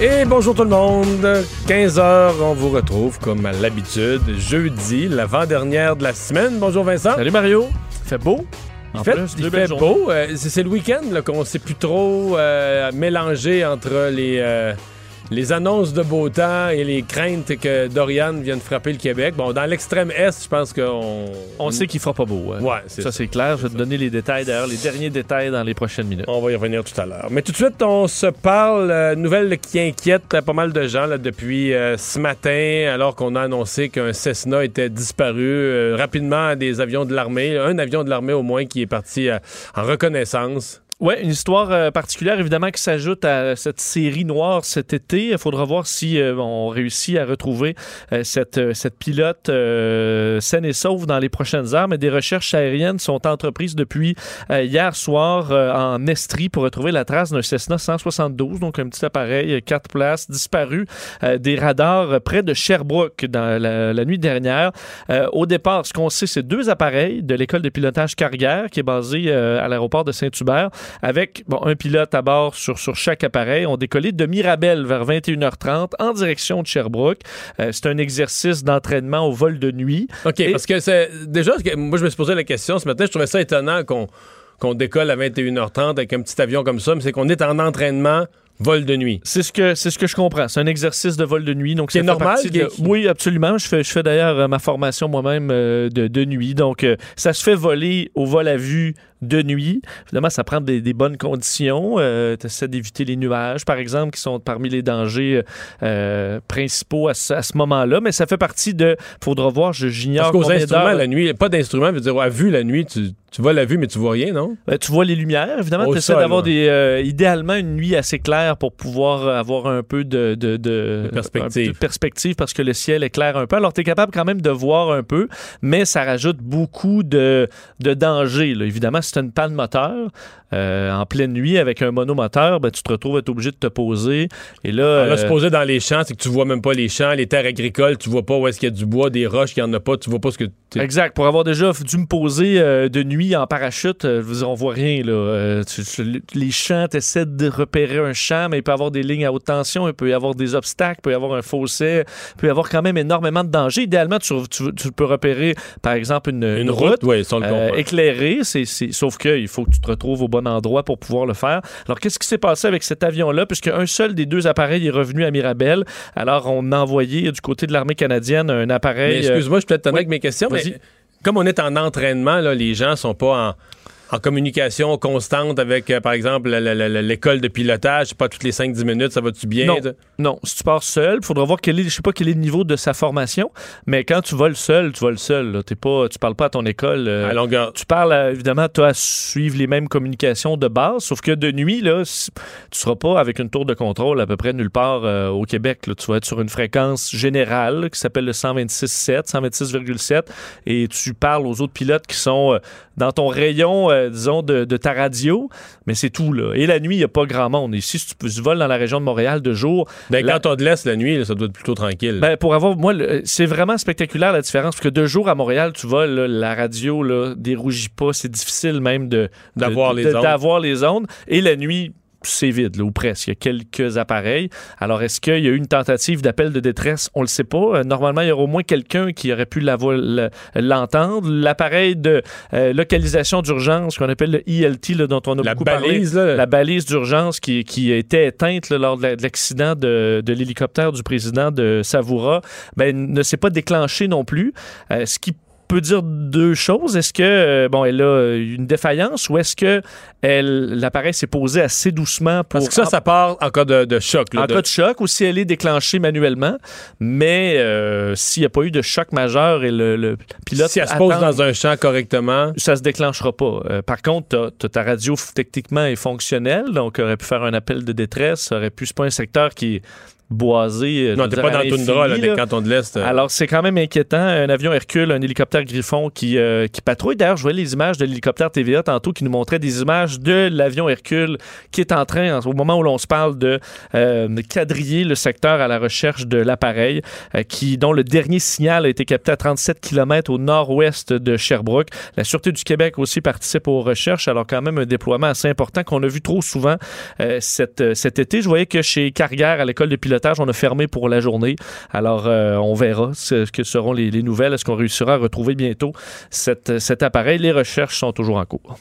Et bonjour tout le monde. 15 heures, on vous retrouve comme à l'habitude, jeudi, l'avant-dernière de la semaine. Bonjour Vincent. Salut Mario. Il fait beau. Il fait, il fait beau. Euh, c'est le week-end qu'on sait plus trop euh, mélanger entre les, euh, les annonces de beau temps et les craintes que Dorian vienne frapper le Québec. Bon, dans l'extrême est, je pense qu'on On sait qu'il fera pas beau. hein. Ouais, c'est ça, c'est clair. Je vais te donner les détails d'ailleurs, les derniers détails dans les prochaines minutes. On va y revenir tout à l'heure. Mais tout de suite, on se parle, euh, nouvelle qui inquiète euh, pas mal de gens là, depuis euh, ce matin, alors qu'on a annoncé qu'un Cessna était disparu euh, rapidement des avions de l'armée. Un avion de l'armée au moins qui est parti en reconnaissance. Ouais, une histoire euh, particulière évidemment qui s'ajoute à cette série noire cet été. Il faudra voir si euh, on réussit à retrouver euh, cette, cette pilote saine et sauve dans les prochaines heures. Mais des recherches aériennes sont entreprises depuis hier soir en Estrie pour retrouver la trace d'un Cessna 172, donc un petit appareil quatre places disparu des radars près de Sherbrooke dans la, la nuit dernière. Au départ, ce qu'on sait, c'est deux appareils de l'école de pilotage Carrière qui est basée à l'aéroport de Saint-Hubert avec bon, un pilote à bord sur, sur chaque appareil. On décollé de Mirabel vers 21h30 en direction de Sherbrooke. Euh, c'est un exercice d'entraînement au vol de nuit. OK, Et- parce que c'est déjà, moi je me suis posé la question ce matin, je trouvais ça étonnant qu'on qu'on décolle à 21h30 avec un petit avion comme ça, mais c'est qu'on est en entraînement vol de nuit. C'est ce que c'est ce que je comprends. C'est un exercice de vol de nuit, donc C'est normal de- Oui, absolument. Je fais je fais d'ailleurs euh, ma formation moi-même euh, de, de nuit, donc euh, ça se fait voler au vol à vue de nuit. Évidemment, ça prend des, des bonnes conditions. Euh, tu essaies d'éviter les nuages, par exemple, qui sont parmi les dangers euh, principaux à ce, à ce moment-là. Mais ça fait partie de. Faudra voir. je- J'ignore. Parce qu'aux instruments, la nuit, pas d'instruments, veut dire à vue la nuit, tu, tu vois la vue, mais tu vois rien, non? Ben, tu vois les lumières, évidemment. Au Tu essaies d'avoir des. euh, idéalement, une nuit assez claire pour pouvoir avoir un peu de. De, de- De perspective. de perspective parce que le ciel est clair un peu. Alors, tu es capable quand même de voir un peu, mais ça rajoute beaucoup de, de danger. là. Évidemment, tu une panne moteur euh, en pleine nuit avec un monomoteur, ben, tu te retrouves à être obligé de te poser. Et là. Là, euh, se poser dans les champs, c'est que tu vois même pas les champs, les terres agricoles, tu vois pas où est-ce qu'il y a du bois, des roches, qu'il y en a pas, tu vois pas ce que Exact. Pour avoir déjà dû me poser euh, de nuit en parachute, euh, je dire, on voit rien. Là. Euh, tu- tu- les champs, tu essaies de repérer un champ, mais il peut y avoir des lignes à haute tension, il peut y avoir des obstacles, il peut y avoir un fossé, il peut y avoir quand même énormément de dangers. Idéalement, tu, peux repérer, par exemple, une, Une route, euh, éclairée, sauf qu'il faut que tu te retrouves au bon endroit pour pouvoir le faire. Alors, qu'est-ce qui s'est passé avec cet avion-là? Puisque un seul des deux appareils est revenu à Mirabel. Alors, on a envoyé du côté de l'armée canadienne un appareil. euh, excuse-moi, je peux être oui. avec mes questions, mais comme on est en entraînement, là, les gens sont pas en, en communication constante avec, euh, par exemple, l'école de pilotage, pas toutes les 5-10 minutes, ça va-tu bien? Non. Non, si tu pars seul, il faudra voir quel est, je sais pas quel est le niveau de sa formation, mais quand tu voles seul, tu voles seul. Là. T'es pas, tu parles pas à ton école. euh, à longueur. tu parles, évidemment, tu as à suivre les mêmes communications de base, sauf que de nuit, là, tu seras pas avec une tour de contrôle à peu près nulle part euh, au Québec. là. Tu vas être sur une fréquence générale qui s'appelle le 126.7, 126,7, et tu parles aux autres pilotes qui sont dans ton rayon, euh, disons, de, de ta radio, mais c'est tout. Là. Et la nuit, il n'y a pas grand monde. Ici, si tu, tu voles dans la région de Montréal de jour, Ben, la- Quand on te laisse la nuit, là, ça doit être plutôt tranquille. ben, pour avoir, moi, c'est vraiment spectaculaire la différence. Parce que deux jours à Montréal, tu là, la radio là, dérougit pas. C'est difficile même de D'avoir de- les de- ondes. D'avoir les ondes. Et la nuit, c'est vide, là, ou presque. Il y a quelques appareils. Alors, est-ce qu'il y a eu une tentative d'appel de détresse? On le sait pas. Euh, normalement, il y aurait au moins quelqu'un qui aurait pu l'entendre. L'appareil de euh, localisation d'urgence, qu'on appelle le ELT, là, dont on a la beaucoup parlé balise, là, la balise d'urgence qui, qui était éteinte là, lors de la- de l'accident de, de l'hélicoptère du président de Savoura ben, ne s'est pas déclenchée non plus. Euh, ce qui peut dire deux choses. Est-ce que euh, bon, elle a une défaillance ou est-ce que elle l'appareil s'est posé assez doucement pour Parce que ça, ça part en cas de, de choc. là, en de- cas de choc ou si elle est déclenchée manuellement, mais euh, s'il n'y a pas eu de choc majeur et le, le pilote si elle se pose attend- dans un champ correctement, ça se déclenchera pas. Euh, par contre, t'as- ta radio techniquement est fonctionnelle, donc aurait pu faire un appel de détresse, aurait pu. C'est pas un secteur qui est boisée. euh, Non, t'es pas dans le toundra, là, là. cantons de l'Est. euh. Alors, c'est quand même inquiétant. Un avion Hercule, un hélicoptère Griffon qui, euh, qui patrouille. D'ailleurs, je voyais les images de l'hélicoptère TVA tantôt qui nous montrait des images de l'avion Hercule qui est en train, au moment où l'on se parle, de euh, quadriller le secteur à la recherche de l'appareil, euh, qui dont le dernier signal a été capté à 37 km au nord-ouest de Sherbrooke. La Sûreté du Québec aussi participe aux recherches, alors quand même un déploiement assez important qu'on a vu trop souvent euh, cet, cet été. Je voyais que chez Carrière, à l'école de pilotage, on a fermé pour la journée. Alors, euh, on verra ce que seront les, les nouvelles. Est-ce qu'on réussira à retrouver bientôt cet appareil? Les recherches sont toujours en cours.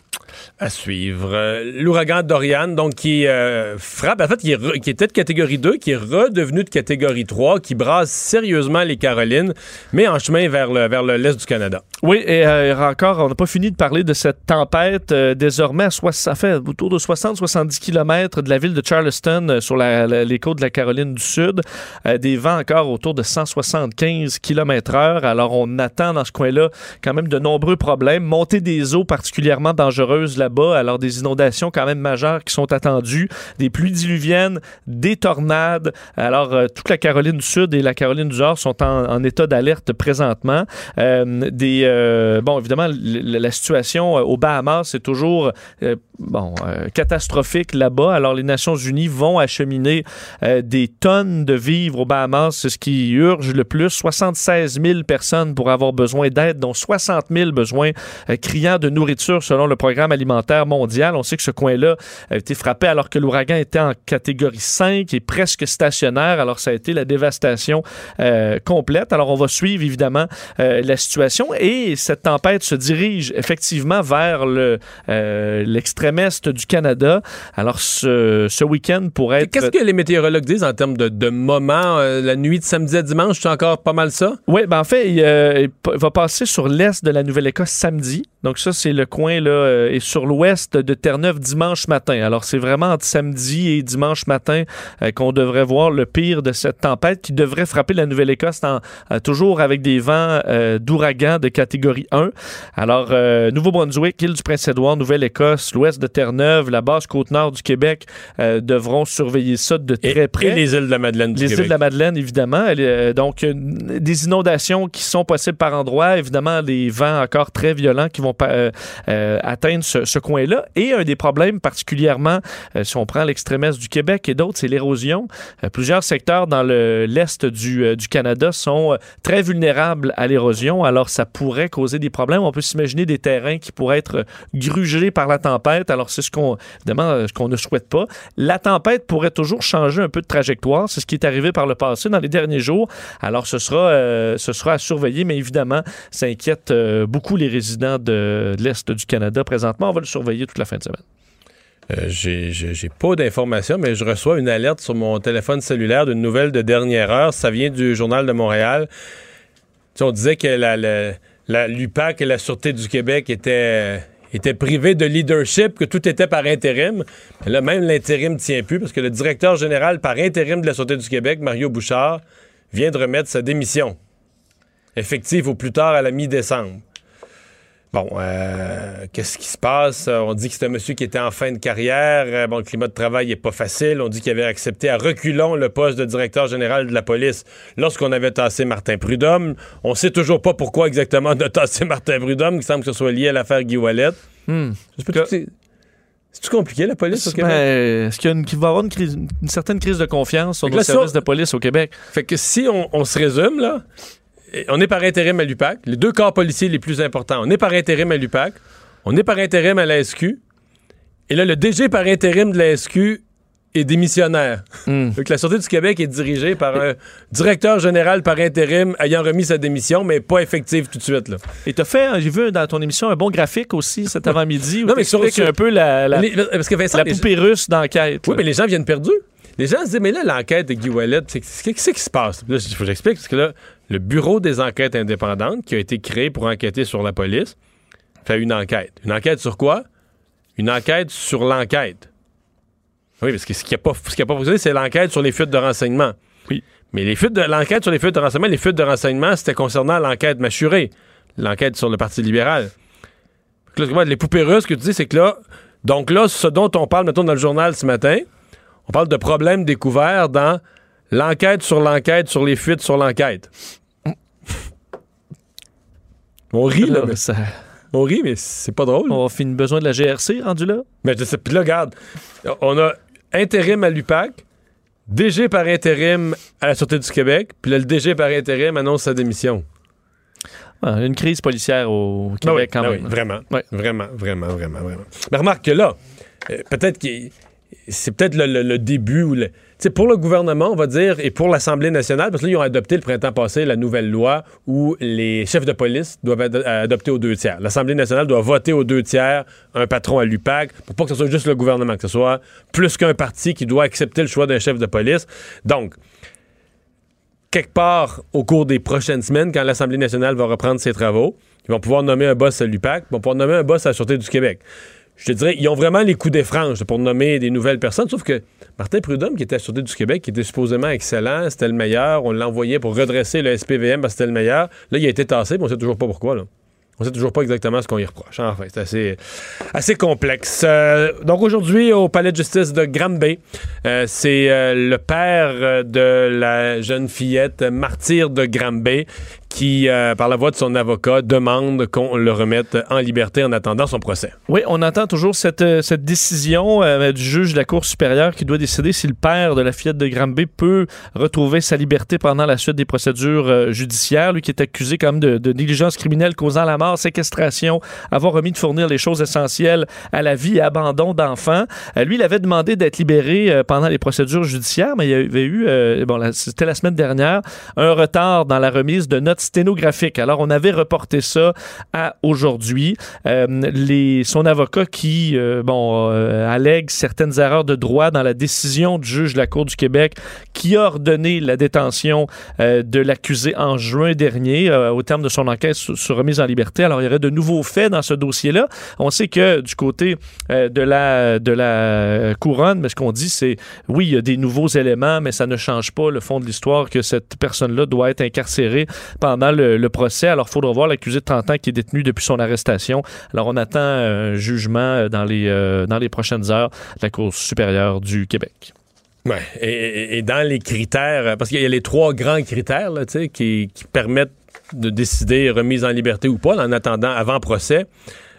À suivre. Euh, L'ouragan Dorian, donc, qui euh, frappe, en fait, qui, était de catégorie 2, qui est redevenu de catégorie 3, qui brasse sérieusement les Carolines, mais en chemin vers le vers le- l'Est du Canada. Oui, et euh, encore, on n'a pas fini de parler de cette tempête. désormais, à ça fait autour de 60-70 km de la ville de Charleston sur les côtes de la Caroline du Sud. Des vents encore autour de 175 km heure. Alors, on attend dans ce coin-là quand même de nombreux problèmes. Montée des eaux particulièrement là-bas. Alors, des inondations quand même majeures qui sont attendues. Des pluies diluviennes, des tornades. Alors, euh, toute la Caroline du Sud et la Caroline du Nord sont en, état d'alerte présentement. Euh, des, euh, bon, évidemment, la situation aux Bahamas, c'est toujours bon, catastrophique là-bas. Alors, les Nations Unies vont acheminer des tonnes de vivres aux Bahamas. C'est ce qui urge le plus. 76 000 personnes pourraient avoir besoin d'aide, dont 60 000 besoins criants de nourriture selon le programme alimentaire. On sait que ce coin-là a été frappé alors que l'ouragan était en catégorie 5 et presque stationnaire. Alors, ça a été la dévastation euh, complète. Alors, on va suivre évidemment euh, la situation et cette tempête se dirige effectivement vers le, euh, l'extrême est du Canada. Alors, ce, ce week-end pourrait être... Qu'est-ce que les météorologues disent en termes de, euh, la nuit de samedi à dimanche, c'est encore pas mal ça? Oui, ben en fait, il, va passer sur l'est de la Nouvelle-Écosse samedi. Donc ça, c'est le coin là, euh, et sur l'ouest de Terre-Neuve dimanche matin. Alors c'est vraiment entre samedi et dimanche matin euh, qu'on devrait voir le pire de cette tempête qui devrait frapper la Nouvelle-Écosse euh, toujours avec des vents euh, d'ouragan de catégorie 1. Alors euh, Nouveau-Brunswick, île du Prince-Édouard, Nouvelle-Écosse, l'ouest de Terre-Neuve, la basse côte nord du Québec euh, devront surveiller ça de Et, très près. et les îles de la Madeleine du Les îles de la Madeleine, évidemment. Euh, donc, euh, des inondations qui sont possibles par endroits. Évidemment, des vents encore très violents qui vont euh, euh, atteindre ce, coin-là. Et un des problèmes particulièrement, euh, si on prend l'extrême est du Québec et d'autres, c'est l'érosion. Plusieurs secteurs dans le- l'est du, euh, du Canada sont très vulnérables à l'érosion. Alors, ça pourrait causer des problèmes. On peut s'imaginer des terrains qui pourraient être grugés par la tempête. Alors, c'est ce qu'on, euh, ce qu'on ne souhaite pas. La tempête pourrait toujours changer un peu de trajectoire. C'est ce qui est arrivé par le passé dans les derniers jours. Alors, ce sera, ce sera à surveiller, mais évidemment, ça inquiète beaucoup les résidents de, de l'Est du Canada présentement. On va le surveiller toute la fin de semaine. Euh, j'ai, pas d'informations, mais je reçois une alerte sur mon téléphone cellulaire d'une nouvelle de dernière heure. Ça vient du Journal de Montréal. On disait que l'UPAC et la Sûreté du Québec étaient, étaient privés de leadership, que tout était par intérim. Là, même l'intérim tient plus parce que le directeur général par intérim de la Sûreté du Québec, Mario Bouchard, vient de remettre sa démission. Effective au plus tard à la mi-décembre. Bon, euh, qu'est-ce qui se passe? On dit que c'est un monsieur qui était en fin de carrière. Euh, bon, le climat de travail n'est pas facile. On dit qu'il avait accepté à reculons le poste de directeur général de la police lorsqu'on avait tassé Martin Prudhomme. On sait toujours pas pourquoi exactement on a tassé Martin Prudhomme. Il semble que ce soit lié à l'affaire Guy Wallet. Hmm. C'est-tu compliqué, la police au Québec? Ben, Est-ce qu'il y, va y avoir une, crise- une certaine crise de confiance sur services on- de police au Québec? Fait que si on, on se résume, là, on est par intérim à l'UPAC, les deux corps policiers les plus importants, on est par intérim à l'UPAC, on est par intérim à la SQ, et là, le DG par intérim de la SQ est démissionnaire. Hmm. Donc, la Sûreté du Québec est dirigée par un directeur général par intérim ayant remis sa démission, mais pas effective tout de suite. Là. Et tu as fait, j'ai vu dans ton émission, un bon graphique aussi cet avant-midi où Non, mais tu sur- sur- un peu la, la, Les- parce que Vincent, la les- poupée russe d'enquête. Oui, là. mais les gens viennent perdus. Les gens se disent, mais là, l'enquête de Guy Wallet, qu'est-ce qui se passe? Là, il faut que j'explique, parce que là, le Bureau des enquêtes indépendantes, qui a été créé pour enquêter sur la police, fait une enquête. Une enquête sur quoi? Une enquête sur l'enquête. Oui, parce que ce qui n'a pas, ce qui a pas fonctionné, c'est l'enquête sur les fuites de renseignement. Oui. Mais les fuites de, l'enquête sur les fuites de renseignement, les fuites de renseignement, c'était concernant l'enquête mâchurée, l'enquête sur le Parti libéral. Là, les poupées russes, ce que tu dis, c'est que là, donc là, ce dont on parle, mettons, dans le journal ce matin, on parle de problèmes découverts dans l'enquête sur l'enquête sur les fuites sur l'enquête. On rit, là. Mais- ça- on rit, mais c'est pas drôle. on a fini besoin de la GRC rendu là. Mais je sais, puis là, regarde, on a intérim à l'UPAC, DG par intérim à la Sûreté du Québec, puis là, le DG par intérim annonce sa démission. Ah, une crise policière au Ben oui, Québec quand ben même. oui, vraiment, vraiment, vraiment, vraiment, vraiment. Mais remarque que là, euh, peut-être que c'est peut-être le, début pour le gouvernement, on va dire, et pour l'Assemblée nationale, parce que là, ils ont adopté le printemps passé la nouvelle loi où les chefs de police doivent ad- adopter aux deux tiers. L'Assemblée nationale doit voter aux deux tiers un patron à l'UPAC pour pas que ce soit juste le gouvernement, que ce soit plus qu'un parti qui doit accepter le choix d'un chef de police. Donc, quelque part au cours des prochaines semaines, quand l'Assemblée nationale va reprendre ses travaux, ils vont pouvoir nommer un boss à l'UPAC, ils vont pouvoir nommer un boss à la Sûreté du Québec. Je te dirais, ils ont vraiment les coups des franges pour nommer des nouvelles personnes, sauf que Martin Prudhomme, qui était à Sûreté du Québec, qui était supposément excellent, c'était le meilleur, on l'a envoyé pour redresser le SPVM parce que c'était le meilleur. Là, il a été tassé, mais on sait toujours pas pourquoi. Là. On sait toujours pas exactement ce qu'on y reproche. Enfin, c'est assez, complexe. Euh, donc aujourd'hui, au palais de justice de Granby, euh, c'est euh, le père de la jeune fillette martyre de Granby qui, euh, par la voix de son avocat, demande qu'on le remette en liberté en attendant son procès. Oui, on entend toujours cette, euh, cette décision euh, du juge de la Cour supérieure qui doit décider si le père de la fillette de Granby peut retrouver sa liberté pendant la suite des procédures judiciaires. Lui qui est accusé quand même de, de négligence criminelle causant la mort, séquestration, avoir remis de fournir les choses essentielles à la vie et abandon d'enfants. Lui, il avait demandé d'être libéré pendant les procédures judiciaires, mais il y avait eu, bon, c'était la semaine dernière, un retard dans la remise de notes sténographiques. Alors, on avait reporté ça à aujourd'hui. Euh, son avocat qui, euh, bon, euh, allègue certaines erreurs de droit dans la décision du juge de la Cour du Québec qui a ordonné la détention euh, de l'accusé en juin dernier au terme de son enquête sur, sur remise en liberté. Alors, il y aurait de nouveaux faits dans ce dossier-là. On sait que du côté de, la, de la couronne, mais ce qu'on dit, c'est oui, il y a des nouveaux éléments, mais ça ne change pas le fond de l'histoire que cette personne-là doit être incarcérée le, le procès. Alors, il faudra voir l'accusé de 30 ans qui est détenu depuis son arrestation. Alors, on attend un jugement euh, dans les, euh, dans les prochaines heures de la Cour supérieure du Québec. Ouais. Et, dans les critères, euh, parce qu'il y a les trois grands critères là, qui permettent de décider remise en liberté ou pas en attendant avant procès.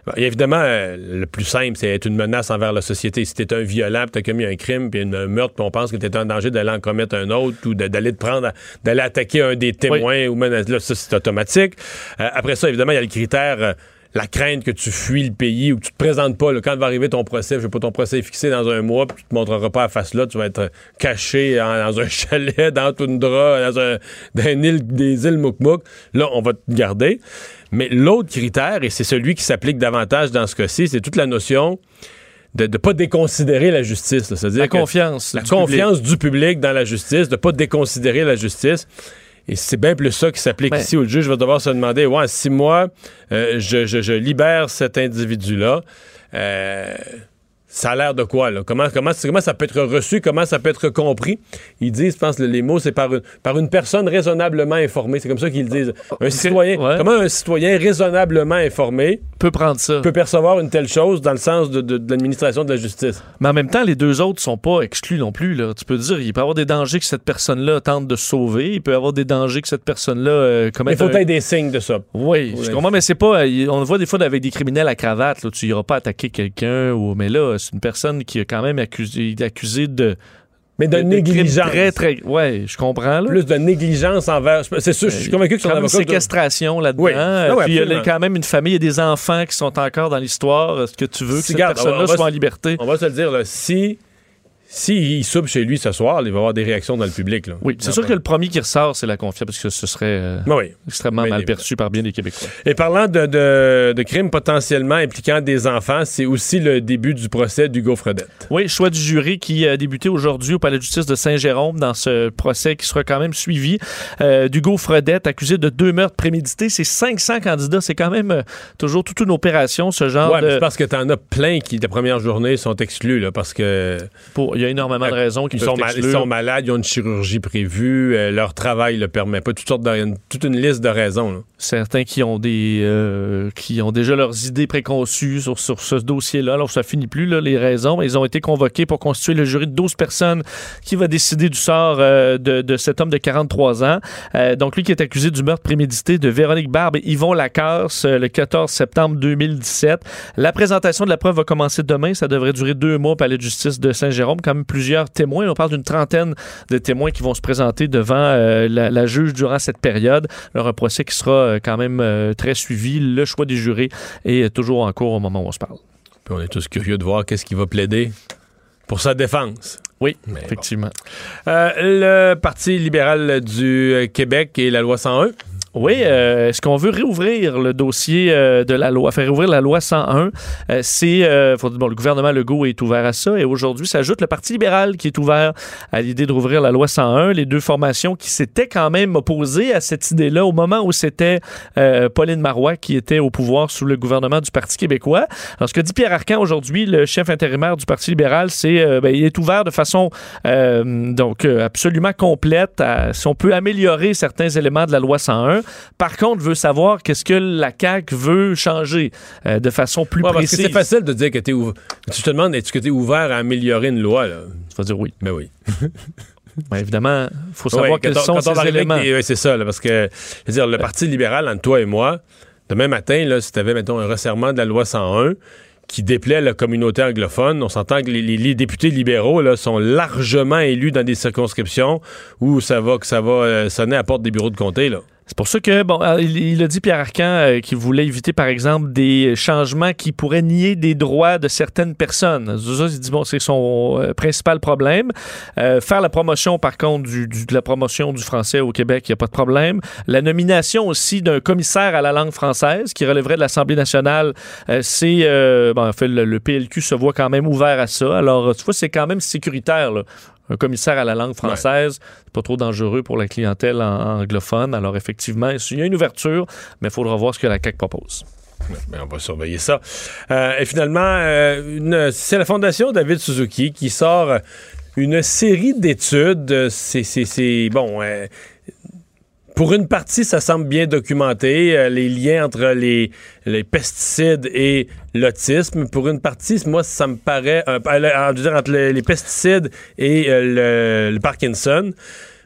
Bon, évidemment, euh, le plus simple, c'est être une menace envers la société. Si t'es un violent, puis t'as commis un crime, puis un meurtre, puis on pense que t'es en danger d'aller en commettre un autre ou d'aller te prendre, d'aller attaquer un des témoins ou menacer, là, ça c'est automatique. Euh, après ça, évidemment, il y a le critère. euh, la crainte que tu fuis le pays ou que tu te présentes pas. là, quand va arriver ton procès, je sais pas, ton procès est fixé dans un mois, puis tu te montreras pas à face là, tu vas être caché en- dans un chalet, dans Toundra, dans, un, dans une île, des îles Moukmouk. Là, on va te garder. Mais l'autre critère, et c'est celui qui s'applique davantage dans ce cas-ci, c'est toute la notion de ne pas déconsidérer la justice. C'est-à-dire La confiance. la du public. confiance du public dans la justice, de pas déconsidérer la justice. Et c'est bien plus ça qui s'applique ici, où le juge va devoir se demander, ouais, si moi, euh, je, je- je libère cet individu-là, euh, ça a l'air de quoi, là? Comment, comment, comment ça peut être reçu, comment ça peut être compris? Ils disent, je pense, les mots, c'est par une, par une personne raisonnablement informée. C'est comme ça qu'ils disent. Un citoyen, Ouais. comment un citoyen raisonnablement informé peut prendre ça. peut percevoir une telle chose dans le sens de, de- de l'administration de la justice? Mais en même temps, les deux autres sont pas exclus non plus. Là. Tu peux dire, il peut y avoir des dangers que cette personne-là tente de sauver. Il peut y avoir des dangers que cette personne-là euh, Il faut un- être des signes de ça. Oui, je comprends, mais c'est pas. euh, On le voit des fois avec des criminels à cravate. Là, tu iras pas attaquer quelqu'un. Ou, mais là, c'est une personne qui est quand même accusée, accusée de. Mais de, négligence. Très, très. Ouais, je comprends. Là. plus de négligence envers. C'est sûr, je suis convaincu que son une avocat. doit- séquestration là-dedans. Oui. Euh, Ah ouais, puis il y a quand même une famille, il y a des enfants qui sont encore dans l'histoire. Est-ce que tu veux que on va soit en liberté? On va se le dire, là, si, si il soupe chez lui ce soir, il va y avoir des réactions dans le public. Là. Oui, c'est sûr que le premier qui ressort, c'est la confiance, parce que ce serait euh, Ben oui. extrêmement mal perçu par bien des Québécois. Et parlant de, de, de crimes potentiellement impliquant des enfants, c'est aussi le début du procès d'Hugo Fredette. Oui, choix du jury qui a débuté aujourd'hui au palais de justice de Saint-Jérôme dans ce procès qui sera quand même suivi euh, d'Hugo Fredette, accusé de deux meurtres prémédités. C'est 500 candidats. C'est quand même euh, toujours toute une opération, ce genre Ouais, de... c'est parce que t'en as plein qui, la première journée, sont exclus, là, parce que. pour- il y a énormément de raisons qui Ils sont, mal- ils sont malades, ils ont une chirurgie prévue, euh, leur travail le permet pas, toutes sortes de, une- toute une liste de raisons. là. certains qui ont des euh, qui ont déjà leurs idées préconçues sur, sur ce dossier-là. Alors ça finit plus là, les raisons. Ils ont été convoqués pour constituer le jury de 12 personnes qui va décider du sort euh, de, de cet homme de 43 ans. Euh, donc lui qui est accusé du meurtre prémédité de Véronique Barbe et Yvon Lacasse euh, le 14 septembre 2017. La présentation de la preuve va commencer demain. Ça devrait durer deux mois au palais de justice de Saint-Jérôme. Quand même plusieurs témoins. On parle d'une trentaine de témoins qui vont se présenter devant euh, la, la juge durant cette période. Alors, un procès qui sera euh, quand même euh, très suivi. Le choix des jurés est toujours en cours au moment où on se parle. Puis on est tous curieux de voir qu'est-ce qu'il va plaider pour sa défense. Oui, Mais bon. effectivement. Euh, le Parti libéral du Québec et la loi 101. Oui, euh, est-ce qu'on veut réouvrir le dossier euh, de la loi, faire réouvrir la loi 101? Euh, c'est, euh, bon, le gouvernement Legault est ouvert à ça et aujourd'hui s'ajoute le Parti libéral qui est ouvert à l'idée de rouvrir la loi 101. Les deux formations qui s'étaient quand même opposées à cette idée-là au moment où c'était euh, Pauline Marois qui était au pouvoir sous le gouvernement du Parti québécois. Alors, ce que dit Pierre Arcan aujourd'hui, le chef intérimaire du Parti libéral, c'est ben, il est ouvert de façon donc absolument complète à, si on peut améliorer certains éléments de la loi 101. Par contre, veut savoir qu'est-ce que la CAQ veut changer euh, de façon plus Ouais, parce que c'est facile de dire que tu es ouvert. Tu te demandes, est-ce que tu es ouvert à améliorer une loi? Là? Tu vas dire oui. Ben oui. Évidemment, il faut savoir Ouais, quels on- sont ces éléments. ouais, c'est ça, là, parce que, je veux dire, le Parti libéral, entre toi et moi, demain matin, là, si tu avais, mettons, un resserrement de la loi 101 qui déplaît à la communauté anglophone, on s'entend que les, les- les députés libéraux là, sont largement élus dans des circonscriptions où ça va, que ça va euh, sonner à la porte des bureaux de comté. Là. C'est pour ça que, bon, euh, il, a dit Pierre Arcan euh, qu'il voulait éviter, par exemple, des changements qui pourraient nier des droits de certaines personnes. Il dit, bon, c'est son euh, principal problème. Euh, faire la promotion, par contre, du, du- de la promotion du français au Québec, il n'y a pas de problème. La nomination aussi d'un commissaire à la langue française qui relèverait de l'Assemblée nationale, euh, c'est, bon, en fait, le, le PLQ se voit quand même ouvert à ça. Alors, tu vois, c'est quand même sécuritaire, là. Un commissaire à la langue française, c'est pas trop dangereux pour la clientèle en- anglophone. Alors, effectivement, il y a une ouverture, mais il faudra voir ce que la CAQ propose. Ben, on va surveiller ça. Euh, et finalement, euh, c'est la Fondation David Suzuki qui sort une série d'études. C'est, c'est- c'est- bon. euh, pour une partie, ça semble bien documenté, euh, les liens entre les, les pesticides et l'autisme. Pour une partie, moi, ça me paraît, euh, entre les, les pesticides et euh, le, le Parkinson.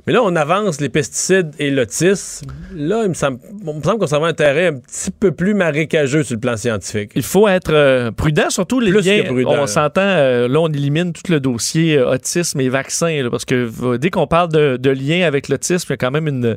Mais là, on avance les pesticides et l'autisme. Là, il me semble, qu'on s'en va à un terrain un petit peu plus marécageux sur le plan scientifique. Il faut être euh, prudent, surtout les Plus liens. prudent, on là. s'entend, euh, là, on élimine tout le dossier euh, autisme et vaccin, là, parce que dès qu'on parle de, de lien avec l'autisme, il y a quand même une.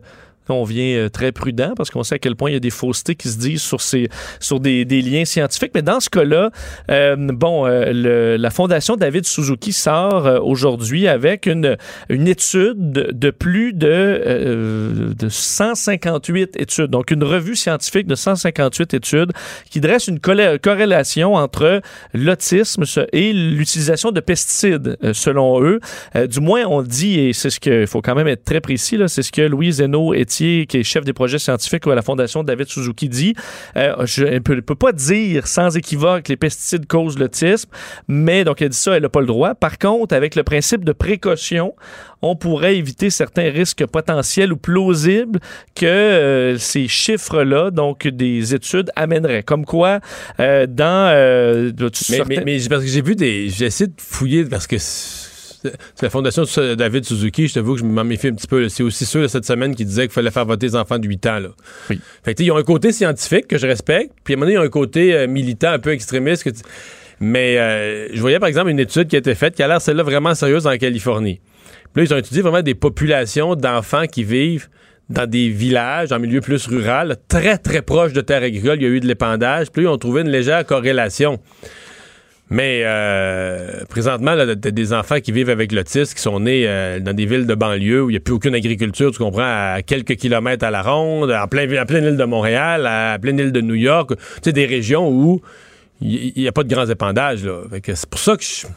On vient euh, très prudent parce qu'on sait à quel point il y a des faussetés qui se disent sur, ces, sur des, liens scientifiques. Mais dans ce cas-là, euh, bon, euh, la Fondation David Suzuki sort aujourd'hui avec une, une étude de, plus de, euh, de 158 études. Donc, une revue scientifique de 158 études qui dresse une corrélation entre l'autisme et l'utilisation de pesticides, selon eux. Du moins, on dit, et c'est ce que, il faut quand même être très précis, c'est ce que Louis Zeno Qui est chef des projets scientifiques à la Fondation David Suzuki, dit. Euh, je ne peux, peux pas dire sans équivoque que les pesticides causent l'autisme, mais donc elle dit ça, elle n'a pas le droit. Par contre, avec le principe de précaution, on pourrait éviter certains risques potentiels ou plausibles que euh, ces chiffres-là, donc des études, amèneraient. Comme quoi, euh, dans... euh, Mais, certains- mais, mais j'ai- parce que j'ai vu des. J'ai essayé de fouiller parce que la fondation de David Suzuki. Je t'avoue que je m'en méfie un petit peu. C'est aussi ceux cette semaine qui disaient qu'il fallait faire voter les enfants de 8 ans. Là. Oui. Fait que, ils ont un côté scientifique que je respecte, puis à un moment donné, ils ont un côté euh, militant un peu extrémiste. que Mais euh, je voyais par exemple une étude qui a été faite qui a l'air celle-là vraiment sérieuse en Californie. Puis là, ils ont étudié vraiment des populations d'enfants qui vivent dans des villages, en milieu plus rural, très très proches de terres agricoles. Il y a eu de l'épandage. Puis là, ils ont trouvé une légère corrélation. Mais euh, présentement, t'as des enfants qui vivent avec l'autisme, qui sont nés euh, dans des villes de banlieue où il n'y a plus aucune agriculture, tu comprends, à quelques kilomètres à la ronde, en plein, en pleine île de Montréal, à pleine île de New York. Tu sais, des régions où il n'y a pas de grands épandages. C'est pour ça que je...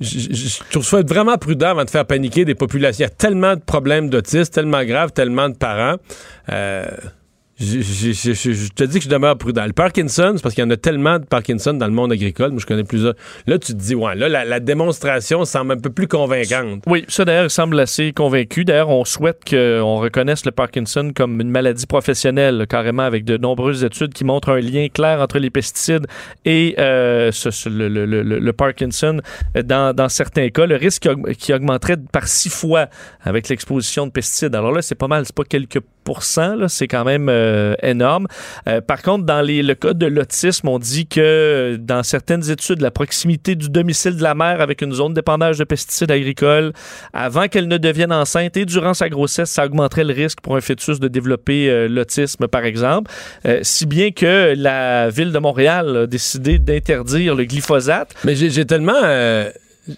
Je, je, je trouve vraiment prudent avant de faire paniquer des populations. Il y a tellement de problèmes d'autisme, tellement graves, tellement de parents. Euh, je, te dis que je demeure prudent. Le Parkinson, c'est parce qu'il y en a tellement de Parkinson dans le monde agricole. Moi, je connais plusieurs. Là, tu te dis, ouais, là, la, démonstration semble un peu plus convaincante. Oui, ça d'ailleurs, il semble assez convaincu. D'ailleurs, on souhaite qu'on reconnaisse le Parkinson comme une maladie professionnelle, carrément, avec de nombreuses études qui montrent un lien clair entre les pesticides et euh, le, Parkinson. Dans, dans certains cas, le risque qui augmenterait par six fois avec l'exposition de pesticides. Alors là, c'est pas mal, c'est pas quelques c'est quand même euh, énorme. Euh, par contre, dans le cas de l'autisme, on dit que dans certaines études, la proximité du domicile de la mère avec une zone d'épandage de pesticides agricoles, avant qu'elle ne devienne enceinte et durant sa grossesse, ça augmenterait le risque pour un fœtus de développer euh, l'autisme, par exemple. Si bien que la ville de Montréal a décidé d'interdire le glyphosate. Mais j'ai tellement.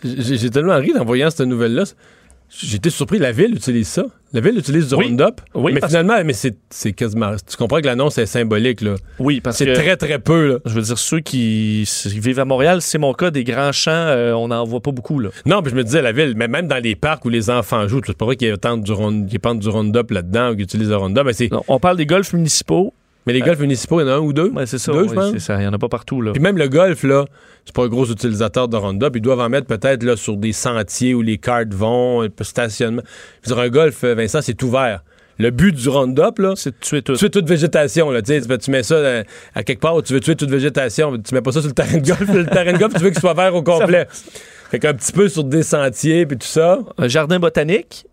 j'ai tellement ri en voyant cette nouvelle-là. J'étais surpris, la ville utilise ça. La ville utilise du Oui. Roundup. Oui, mais finalement, mais c'est c'est quasiment. Tu comprends que l'annonce est symbolique, là. Oui, parce C'est que... très, très peu, là. Je veux dire, ceux qui vivent à Montréal, c'est mon cas, des grands champs, euh, on n'en voit pas beaucoup. Là. Non, puis je me disais, la ville, mais même dans les parcs où les enfants jouent, c'est pas vrai qu'il y ait tant du, Roundup là-dedans ou qu'ils utilisent le Roundup. Mais, c'est- Non, on parle des golfs municipaux. mais les golfs municipaux, il y en a un ou deux? Ouais, c'est ça. Deux, oui, je pense. c'est ça. Il n'y en a pas partout. Là. Puis même le golf, là, c'est pas un gros utilisateur de Roundup. Ils doivent en mettre peut-être là, sur des sentiers où les cartes vont, stationnement. Je veux dire, un golf, euh, Vincent, c'est ouvert. Le but du Roundup, là, C'est de tuer tout. tuer toute végétation. Là, tu sais, tu, mets ça euh, à quelque part où tu veux tuer toute végétation. Tu mets pas ça sur le terrain de golf. le terrain de golf, tu veux qu'il soit vert au complet. Fait qu'un petit peu sur des sentiers puis tout ça. Un jardin botanique.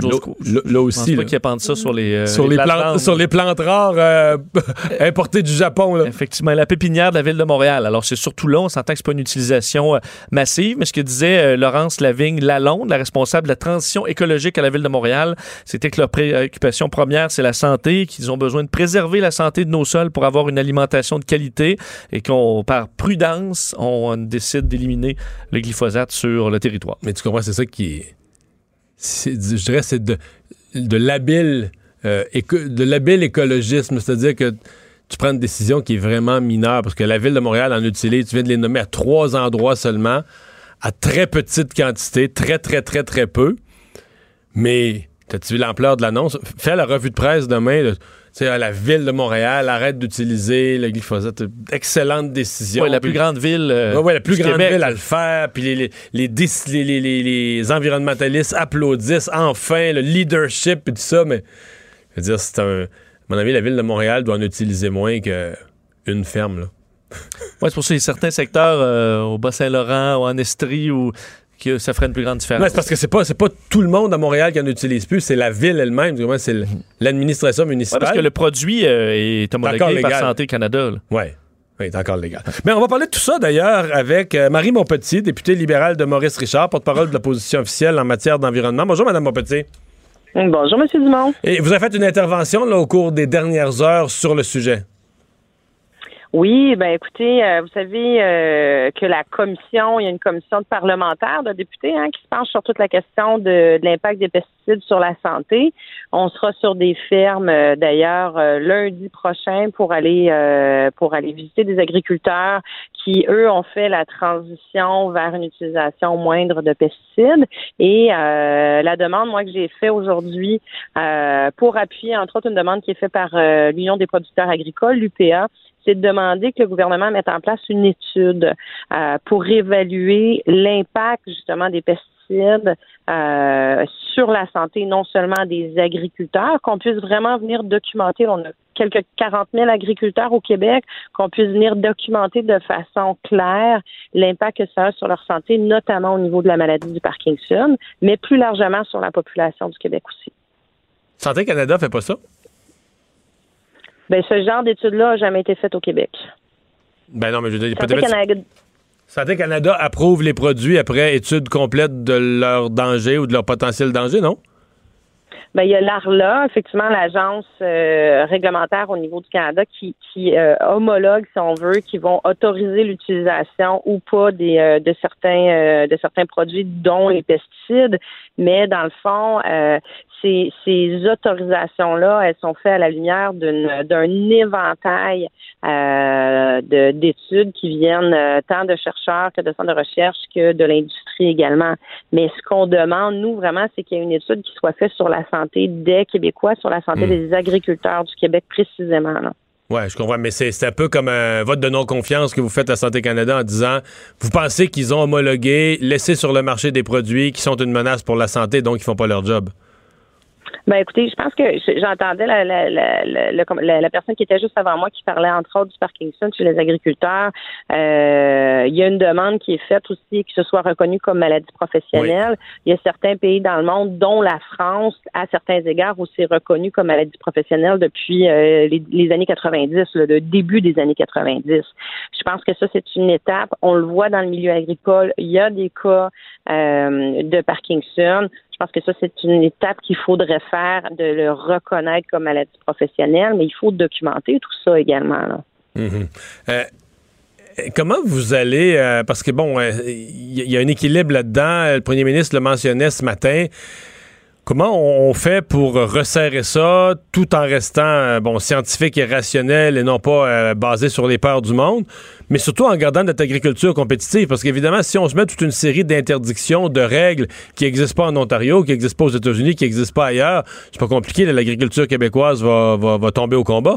Là, là- là aussi. pas là. qu'ils ça sur les, euh, sur, les plantes, sur les plantes rares euh, importées du Japon. Là. Effectivement, la pépinière de la ville de Montréal. Alors, c'est surtout là, on s'entend que c'est pas une utilisation euh, massive, mais ce que disait euh, Laurence Lavigne-Lalonde, la responsable de la transition écologique à la ville de Montréal, c'était que leur préoccupation première, c'est la santé, qu'ils ont besoin de préserver la santé de nos sols pour avoir une alimentation de qualité et qu'on, par prudence, on décide d'éliminer le glyphosate sur le territoire. Mais tu comprends, c'est ça qui est. je dirais c'est de, euh, de l'habile écologisme. C'est-à-dire que tu prends une décision qui est vraiment mineure parce que la ville de Montréal en utilise, tu viens de les nommer à trois endroits seulement, à très petite quantité, très, très, très, très peu. Mais as-tu vu l'ampleur de l'annonce? Fais la revue de presse demain. Sais, la ville de Montréal arrête d'utiliser le glyphosate. Excellente décision. Ouais, la plus grande ville. euh, Ouais, ouais, la plus grande Québec. ville à le faire, puis les, les, les, environnementalistes applaudissent enfin le leadership et tout ça, mais je veux dire, c'est un. À mon avis, la ville de Montréal doit en utiliser moins qu'une ferme. Là. Ouais, c'est pour ça a certains secteurs euh, au Bas-Saint-Laurent ou en Estrie où que ça ferait une plus grande différence. C'est parce que c'est pas, c'est pas tout le monde à Montréal qui en utilise plus, c'est la ville elle-même, c'est l- l'administration Ouais, municipale. parce que le produit euh, est Encore homologué par légal. Santé Canada. Ouais. Oui, c'est encore légal. Mais on va parler de tout ça d'ailleurs avec euh, Marie Montpetit, députée libérale de Maurice Richard, porte-parole de l'opposition officielle en matière d'environnement. Bonjour, Madame Montpetit. Bonjour, M. Dumont. Et vous avez fait une intervention là, au cours des dernières heures sur le sujet. Oui, ben écoutez, euh, vous savez euh, que la commission, il y a une commission de parlementaires, de députés, hein, qui se penche sur toute la question de, de l'impact des pesticides sur la santé. On sera sur des fermes, euh, d'ailleurs, euh, lundi prochain pour aller euh, pour aller visiter des agriculteurs qui, eux, ont fait la transition vers une utilisation moindre de pesticides. Et la demande, moi, que j'ai fait aujourd'hui pour appuyer, entre autres, une demande qui est faite par l'Union des producteurs agricoles, l'UPA, c'est de demander que le gouvernement mette en place une étude euh, pour évaluer l'impact justement des pesticides euh, sur la santé non seulement des agriculteurs, qu'on puisse vraiment venir documenter. On a quelques 40 000 agriculteurs au Québec, qu'on puisse venir documenter de façon claire l'impact que ça a sur leur santé, notamment au niveau de la maladie du Parkinson, mais plus largement sur la population du Québec aussi. Santé Canada fait pas ça? Ben, ce genre d'études-là n'a jamais été fait au Québec. Ben non, mais je veux dire, peut-être- Canada, Santé Canada approuve les produits après étude complète de leur danger ou de leur potentiel danger, non? Ben, il y a l'ARLA, effectivement, l'agence euh, réglementaire au niveau du Canada qui, qui euh, homologue, si on veut, qui vont autoriser l'utilisation ou pas des, euh, de certains de certains produits, dont les pesticides. Mais dans le fond, euh, ces, ces autorisations-là, elles sont faites à la lumière d'un éventail euh, de- d'études qui viennent euh, tant de chercheurs que de centres de recherche que de l'industrie également. Mais ce qu'on demande, nous, vraiment, c'est qu'il y ait une étude qui soit faite sur la santé des Québécois, sur la santé Mm. des agriculteurs du Québec précisément. Là. Ouais, je comprends, mais c'est c'est un peu comme un vote de non-confiance que vous faites à Santé Canada en disant vous pensez qu'ils ont homologué, laissé sur le marché des produits qui sont une menace pour la santé, donc ils font pas leur job. Ben écoutez, je pense que j'entendais la, la, la, la, la, la personne qui était juste avant moi qui parlait entre autres du Parkinson chez les agriculteurs. Euh, il y a une demande qui est faite aussi que ce soit reconnu comme maladie professionnelle. Il y a certains pays dans le monde, dont la France, à certains égards, aussi reconnu comme maladie professionnelle depuis euh, les, les, années 90, là, le début des années 90. Je pense que ça, c'est une étape. On le voit dans le milieu agricole. Il y a des cas euh, de Parkinson. Pense que ça, c'est une étape qu'il faudrait faire, de le reconnaître comme maladie professionnelle, mais il faut documenter tout ça également. Là. Mm-hmm. Euh, comment vous allez, euh, parce que bon, il euh, y, y, a un équilibre là-dedans, le premier ministre le mentionnait ce matin, Comment on fait pour resserrer ça tout en restant euh, bon scientifique et rationnel et non pas euh, basé sur les peurs du monde, mais surtout en gardant notre agriculture compétitive? Parce qu'évidemment si on se met toute une série d'interdictions, de règles qui n'existent pas en Ontario, qui n'existent pas aux États-Unis, qui n'existent pas ailleurs, c'est pas compliqué, l'agriculture québécoise va, va, va tomber au combat?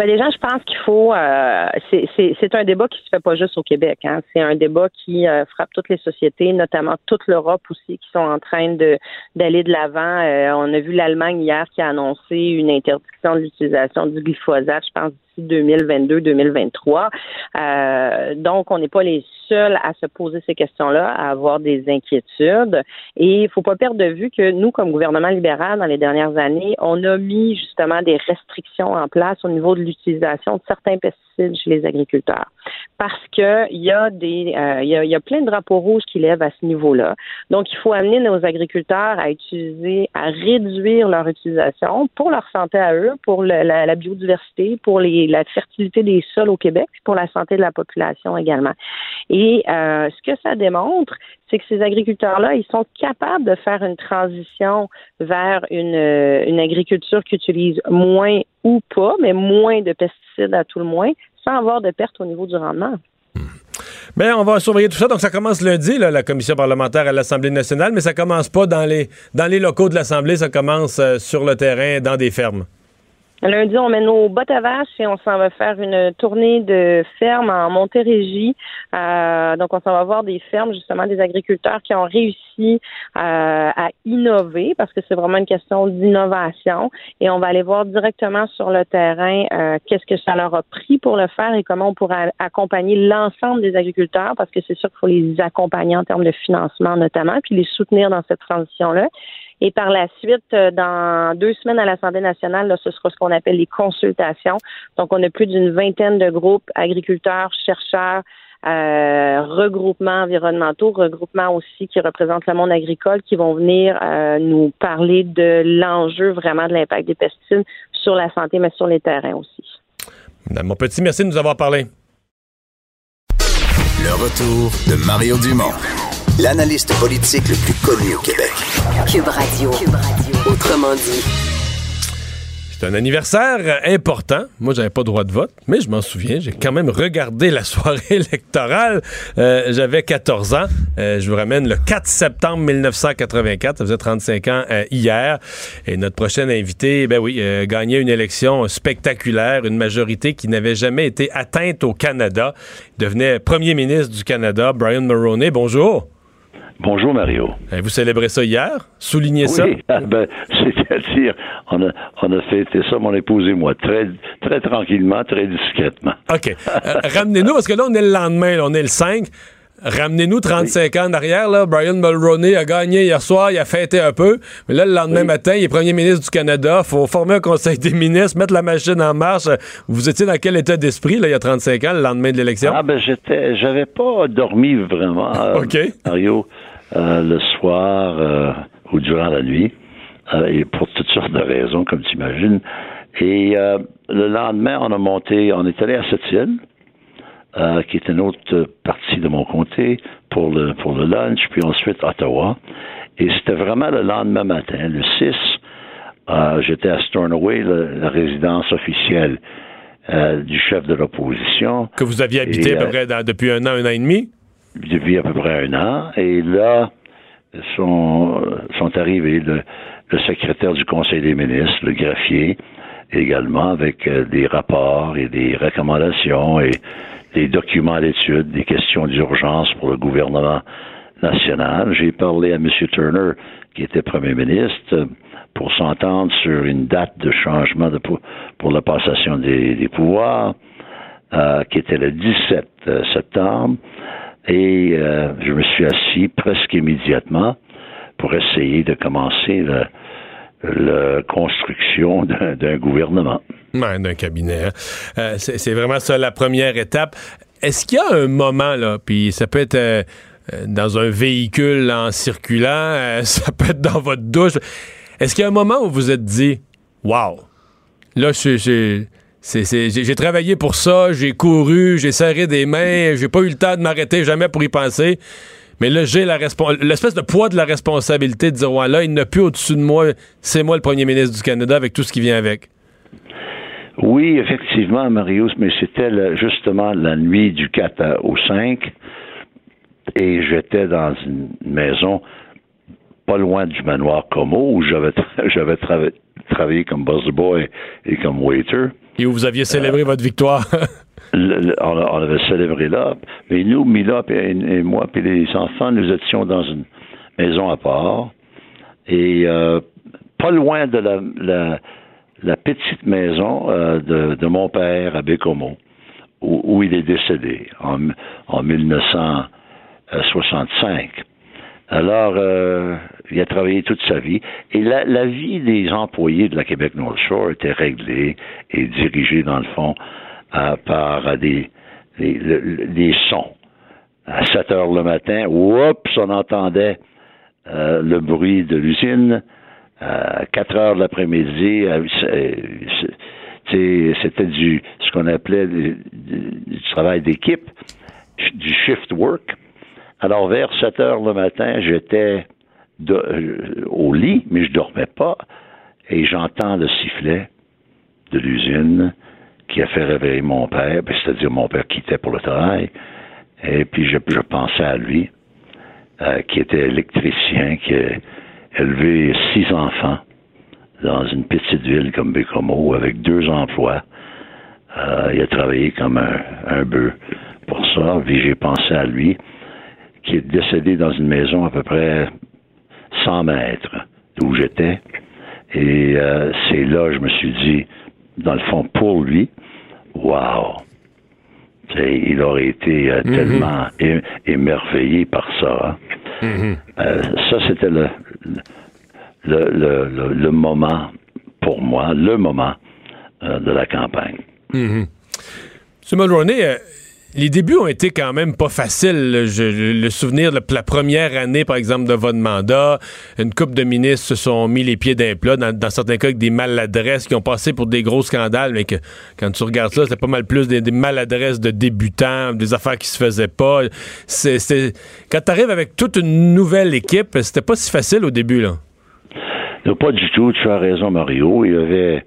Ben déjà, je pense qu'il faut. Euh, c'est un débat qui se fait pas juste au Québec. Hein. C'est un débat qui euh, frappe toutes les sociétés, notamment toute l'Europe aussi, qui sont en train de d'aller de l'avant. Euh, on a vu l'Allemagne hier qui a annoncé une interdiction de l'utilisation du glyphosate, je pense d'ici 2022-2023. Euh, donc, on n'est pas les seuls à se poser ces questions-là, à avoir des inquiétudes. Et il faut pas perdre de vue que nous, comme gouvernement libéral, dans les dernières années, on a mis justement des restrictions en place au niveau de l'utilisation de certains pesticides chez les agriculteurs. Parce que il y a des, euh, il, y a, plein de drapeaux rouges qui lèvent à ce niveau-là. Donc, il faut amener nos agriculteurs à utiliser, à réduire leur utilisation pour leur santé à eux, pour la, biodiversité, pour la fertilité des sols au Québec, pour la santé de la population également. Et euh, ce que ça démontre, c'est que ces agriculteurs-là, ils sont capables de faire une transition vers une, une agriculture qui utilise moins ou pas, mais moins de pesticides à tout le moins, sans avoir de perte au niveau du rendement. Bien, on va surveiller tout ça. Donc, ça commence lundi, la commission parlementaire à l'Assemblée nationale, mais ça commence pas dans les, dans les locaux de l'Assemblée, ça commence euh, sur le terrain, dans des fermes. Lundi, on met nos bottes à vache et on s'en va faire une tournée de fermes en Montérégie. Euh, donc, on s'en va voir des fermes, justement, des agriculteurs qui ont réussi euh, à innover parce que c'est vraiment une question d'innovation. Et on va aller voir directement sur le terrain euh, qu'est-ce que ça leur a pris pour le faire et comment on pourrait accompagner l'ensemble des agriculteurs parce que c'est sûr qu'il faut les accompagner en termes de financement notamment, puis les soutenir dans cette transition-là. Et par la suite, dans deux semaines à l'Assemblée nationale, là, ce sera ce qu'on appelle les consultations. Donc, on a plus d'une vingtaine de groupes, agriculteurs, chercheurs, euh, regroupements environnementaux, regroupements aussi qui représentent le monde agricole, qui vont venir euh, nous parler de l'enjeu vraiment de l'impact des pesticides sur la santé, mais sur les terrains aussi. Madame Mon petit, merci de nous avoir parlé. Le retour de Mario Dumont l'analyste politique le plus connu au Québec. Cube Radio. Cube Radio. Autrement dit. C'est un anniversaire important. Moi, j'avais pas droit de vote, mais je m'en souviens. J'ai quand même regardé la soirée électorale. Euh, j'avais 14 ans. Euh, je vous ramène le 4 septembre 1984. Ça faisait 35 ans euh, hier. Et notre prochain invité, ben oui, euh, gagnait une élection spectaculaire, une majorité qui n'avait jamais été atteinte au Canada. Il devenait premier ministre du Canada, Brian Mulroney. Bonjour. Bonjour Mario. Vous célébrez ça hier? Soulignez oui, ça? Ben, C'est-à-dire, on a, on a fêté ça, mon épouse et moi, très, très tranquillement, très discrètement. OK. Euh, Ramenez-nous, parce que là, on est le lendemain, là, on est le 5. Ramenez-nous 35 oui. ans en arrière. Là. Brian Mulroney a gagné hier soir, il a fêté un peu. Mais là, le lendemain oui. matin, il est premier ministre du Canada. faut former un conseil des ministres, mettre la machine en marche. Vous étiez dans quel état d'esprit là, il y a 35 ans, le lendemain de l'élection? Ah ben j'étais j'avais pas dormi vraiment, euh, OK. Mario, euh, le soir euh, ou durant la nuit. et pour toutes sortes de raisons, comme tu imagines. Et le lendemain, on a monté, on est allé à Sept-Îles. Euh, qui est une autre partie de mon comté pour le pour le lunch, puis ensuite Ottawa. Et c'était vraiment le lendemain matin, le 6, euh, j'étais à Stornoway, la résidence officielle euh, du chef de l'opposition. Que vous aviez habité à peu près depuis un an, un an et demi? Depuis à peu près un an. Et là, sont, sont arrivés le, secrétaire du Conseil des ministres, le greffier, également avec des rapports et des recommandations et des documents d'études, des questions d'urgence pour le gouvernement national. J'ai parlé à M. Turner, qui était premier ministre, pour s'entendre sur une date de changement pour la passation des, pouvoirs, euh, qui était le 17 euh, septembre. Et euh, je me suis assis presque immédiatement pour essayer de commencer la construction d'un gouvernement. d'un cabinet. Hein. c'est vraiment ça la première étape. Est-ce qu'il y a un moment, là, puis ça peut être euh, dans un véhicule en circulant, euh, ça peut être dans votre douche. Est-ce qu'il y a un moment où vous vous êtes dit, wow, là, j'ai travaillé pour ça, j'ai couru, j'ai serré des mains, j'ai pas eu le temps de m'arrêter jamais pour y penser. Mais là, j'ai la l'espèce de poids de la responsabilité de dire, ouais, là, il n'a plus au-dessus de moi, c'est moi le premier ministre du Canada avec tout ce qui vient avec. Oui, effectivement, Marius, mais c'était justement la nuit du 4 au 5 et j'étais dans une maison pas loin du manoir Como où j'avais j'avais travaillé comme boy et comme waiter. Et où vous aviez célébré votre victoire. on, avait célébré là. Mais nous, Mila et, moi, puis les enfants, nous étions dans une maison à part. Et euh, pas loin de la, la, petite maison euh, de, mon père à Bécomo, où, il est décédé en, en 1900. 65. Alors, euh, il a travaillé toute sa vie. Et la, la, vie des employés de la Québec North Shore était réglée et dirigée, dans le fond, euh, par des, sons. À 7 heures le matin, oups, on entendait euh, le bruit de l'usine. À 4 heures l'après-midi, c'était du ce qu'on appelait du, du travail d'équipe, du shift work. Alors, vers 7 heures le matin, j'étais euh, au lit, mais je dormais pas, et j'entends le sifflet de l'usine qui a fait réveiller mon père, ben, c'est-à-dire mon père quittait pour le travail, et puis je, pensais à lui, euh, qui était électricien, qui a élevé six enfants dans une petite ville comme Bécomo, avec deux emplois. Euh, il a travaillé comme un, bœuf pour ça, puis j'ai pensé à lui qui est décédé dans une maison à peu près 100 mètres d'où j'étais. Et euh, c'est là je me suis dit, dans le fond, pour lui, wow! il aurait été euh, mhm. tellement émerveillé par ça. Hein. Mhm. Euh, ça, c'était le le, le, moment, pour moi, le moment de la campagne. Mm -hmm les débuts ont été quand même pas faciles. le souvenir de la première année, par exemple, de votre mandat, une couple de ministres se sont mis les pieds d'un plat, dans, certains cas avec des maladresses qui ont passé pour des gros scandales, mais que quand tu regardes ça, c'était pas mal plus des, maladresses de débutants, des affaires qui se faisaient pas. C'est, quand tu arrives avec toute une nouvelle équipe, c'était pas si facile au début, là. pas du tout, tu as raison, Mario. Il y avait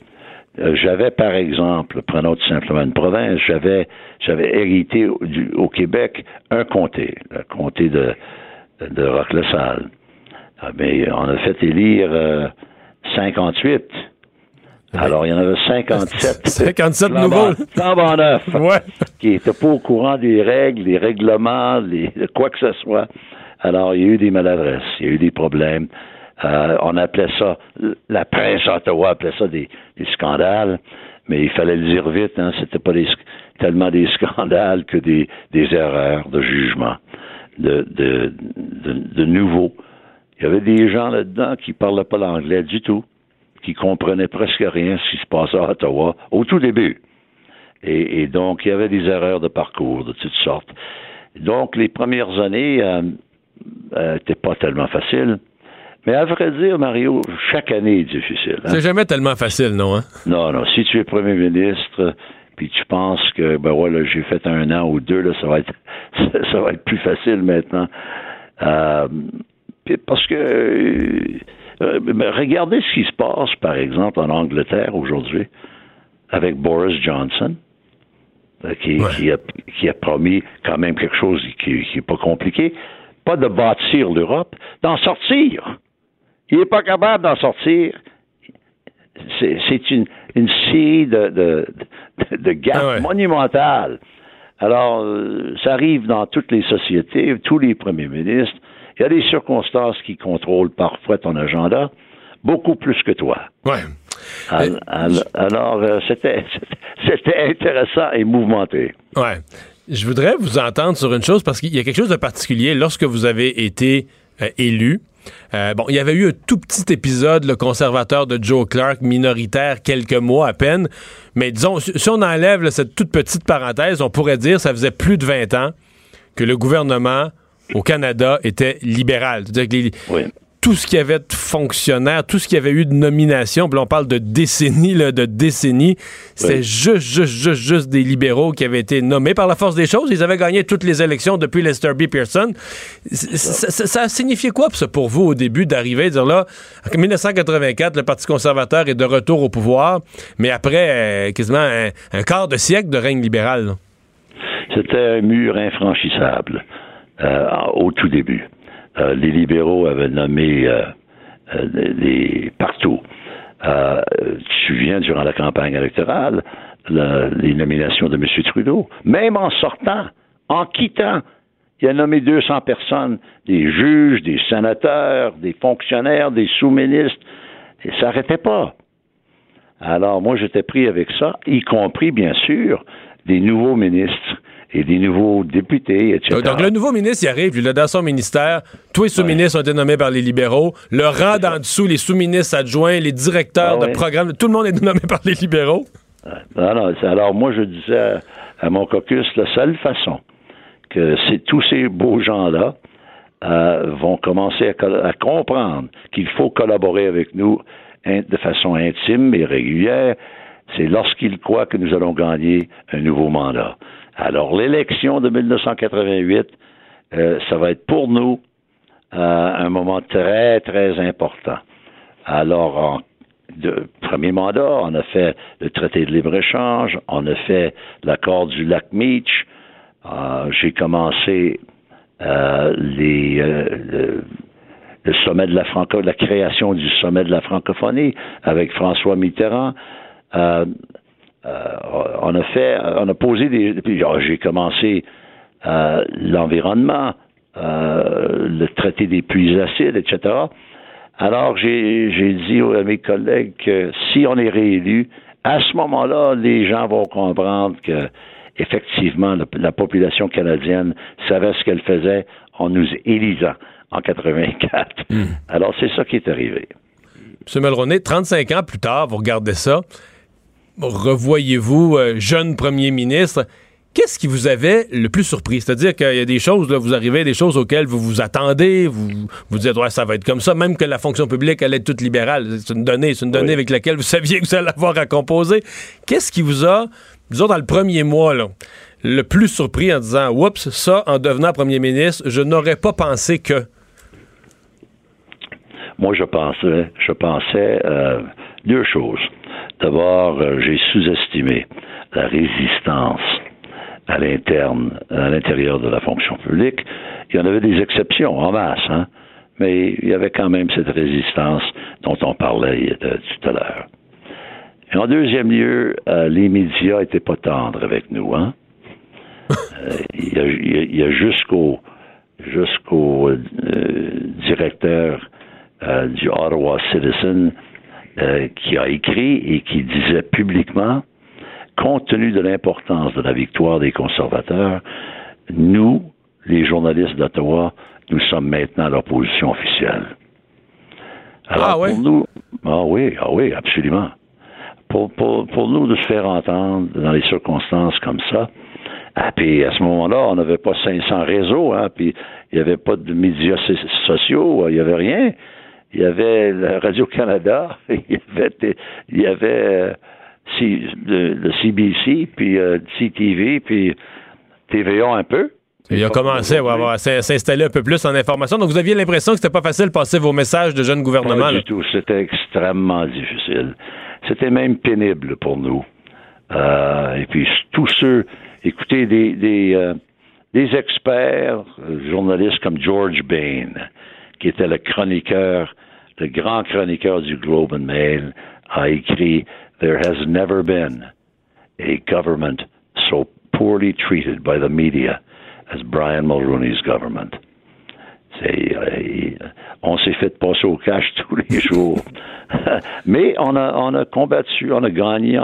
euh, j'avais, par exemple, prenons tout simplement une province, j'avais, j'avais hérité au, Québec un comté, le comté de, de Roque-le-Salle. Ah, mais on a fait élire 58. Euh, Alors, il y en avait 57. 57 nouveaux. ouais. qui n'étaient pas au courant des règles, des règlements, les, quoi que ce soit. Alors, il y a eu des maladresses, il y a eu des problèmes. Euh, on appelait ça, la presse Ottawa appelait ça des, scandales, mais il fallait le dire vite, hein, c'était pas tellement des scandales que des, erreurs de jugement, de, de, de, nouveau. Il y avait des gens là-dedans qui parlaient pas l'anglais du tout, qui comprenaient presque rien ce qui se passait à Ottawa au tout début. Et, donc, il y avait des erreurs de parcours de toutes sortes. Donc, les premières années n'étaient euh, euh, pas tellement faciles. Mais à vrai dire, Mario, chaque année est difficile. Hein? C'est jamais tellement facile, non? Hein? Non, non. Si tu es premier ministre, puis tu penses que, ben voilà, j'ai fait un an ou deux, là, ça va être, ça va être plus facile maintenant. Euh, Puis parce que euh, euh, mais regardez ce qui se passe, par exemple, en Angleterre aujourd'hui, avec Boris Johnson, euh, qui, Ouais. qui a, qui a promis quand même quelque chose qui n'est pas compliqué, pas de bâtir l'Europe, d'en sortir. Il n'est pas capable d'en sortir. C'est une, une série de, de, de, Ah ouais. monumentales. Alors, euh, ça arrive dans toutes les sociétés, tous les premiers ministres. Il y a des circonstances qui contrôlent parfois ton agenda, beaucoup plus que toi. Ouais. Alors, euh, c'était c'était intéressant et mouvementé. Ouais. Je voudrais vous entendre sur une chose parce qu'il y a quelque chose de particulier lorsque vous avez été euh, élu. Euh, bon, il y avait eu un tout petit épisode, le conservateur de Joe Clark, minoritaire, quelques mois à peine. Mais disons, si on enlève cette toute petite parenthèse, on pourrait dire ça faisait plus de 20 ans que le gouvernement au Canada était libéral. Oui. Tout ce qu'il y avait de fonctionnaires, tout ce qu'il y avait eu de nominations, puis on parle de décennies, là, de décennies, c'était Oui. juste, juste, juste, juste des libéraux qui avaient été nommés par la force des choses. Ils avaient gagné toutes les élections depuis Lester B. Pearson. Ça, ça, ça a signifié quoi ça, pour vous au début d'arriver, de dire là, en 1984, le Parti conservateur est de retour au pouvoir, mais après euh, quasiment un, un quart de siècle de règne libéral. C'était un mur infranchissable euh, au tout début. Euh, les libéraux avaient nommé euh, euh, partout. Euh, tu te souviens, durant la campagne électorale, le- les nominations de M. Trudeau, même en sortant, en quittant, il a nommé 200 personnes, des juges, des sénateurs, des fonctionnaires, des sous-ministres, et ça n'arrêtait pas. Alors, moi, j'étais pris avec ça, y compris, bien sûr, des nouveaux ministres et des nouveaux députés, etc. Donc, le nouveau ministre, il arrive, il a dans son ministère. Tous les sous-ministres ont été nommés par les libéraux. Le rang d'en dessous, les sous-ministres adjoints, les directeurs Ah de ouais. programmes, tout le monde est nommé par les libéraux. Non, non, alors, moi, je disais à, à mon caucus, la seule façon que tous ces beaux gens-là euh, vont commencer à, comprendre qu'il faut collaborer avec nous de façon intime et régulière, c'est lorsqu'ils croient que nous allons gagner un nouveau mandat. Alors, l'élection de 1988, euh, ça va être pour nous euh, un moment très, très important. Alors, en premier mandat, on a fait le traité de libre-échange, on a fait l'accord du lac Meach, euh, j'ai commencé euh, le sommet de la franco, la création du sommet de la francophonie avec François Mitterrand. Euh, on a fait, on a posé des. J'ai commencé euh, l'environnement, euh, le traité des puits acides, etc. Alors j'ai dit à mes collègues que si on est réélu, à ce moment-là, les gens vont comprendre que effectivement la, la population canadienne savait ce qu'elle faisait en nous élisant en 84. Alors c'est ça qui est arrivé. M. Mulroney, 35 ans plus tard, vous regardez ça, revoyez-vous euh, jeune premier ministre. Qu'est-ce qui vous avait le plus surpris? C'est-à-dire qu'il y a des choses, là, vous arrivez à des choses auxquelles vous vous attendez, vous vous dites, ouais, ça va être comme ça, même que la fonction publique allait être toute libérale. C'est une donnée, c'est une donnée Oui. avec laquelle vous saviez que vous allez avoir à composer. Qu'est-ce qui vous a, disons, dans le premier mois, là, le plus surpris en disant, oups, ça, en devenant premier ministre, je n'aurais pas pensé que? Moi, je pensais, je pensais euh, deux choses. D'abord, euh, j'ai sous-estimé la résistance à l'intérieur de la fonction publique. Il y en avait des exceptions en masse, hein, mais il y avait quand même cette résistance dont on parlait euh, tout à l'heure. En deuxième lieu, euh, les médias étaient pas tendres avec nous, hein. Il y a, jusqu'au jusqu'au directeur du Ottawa Citizen euh, qui a écrit et qui disait publiquement, compte tenu de l'importance de la victoire des conservateurs, nous, les journalistes d'Ottawa, nous sommes maintenant leur position officielle. Alors, Ah ouais? pour nous, ah oui, ah oui, absolument. Pour, pour, pour nous de se faire entendre dans les circonstances comme ça, ah, puis à ce moment-là, on n'avait pas 500 réseaux, hein, puis il n'y avait pas de médias so- sociaux, il n'y avait rien. Il y avait la Radio-Canada, il y avait, il y avait euh, C- le, le CBC, puis euh, CTV, puis TVA un peu, Il a commencé à s'in- s'installer un peu plus en information. Donc, vous aviez l'impression que c'était pas facile de passer vos messages de jeunes gouvernements. Pas là. du tout. C'était extrêmement difficile. C'était même pénible pour nous. Euh, et puis tous ceux, écoutez, des des, euh, des experts, journalistes comme George Bain, qui était le chroniqueur, le grand chroniqueur du Globe and Mail, a écrit There has never been a government so poorly treated by the media as Brian Mulroney's government. Euh, on s'est fait passer au cash tous les jours. Mais on a, on a combattu, on a gagné,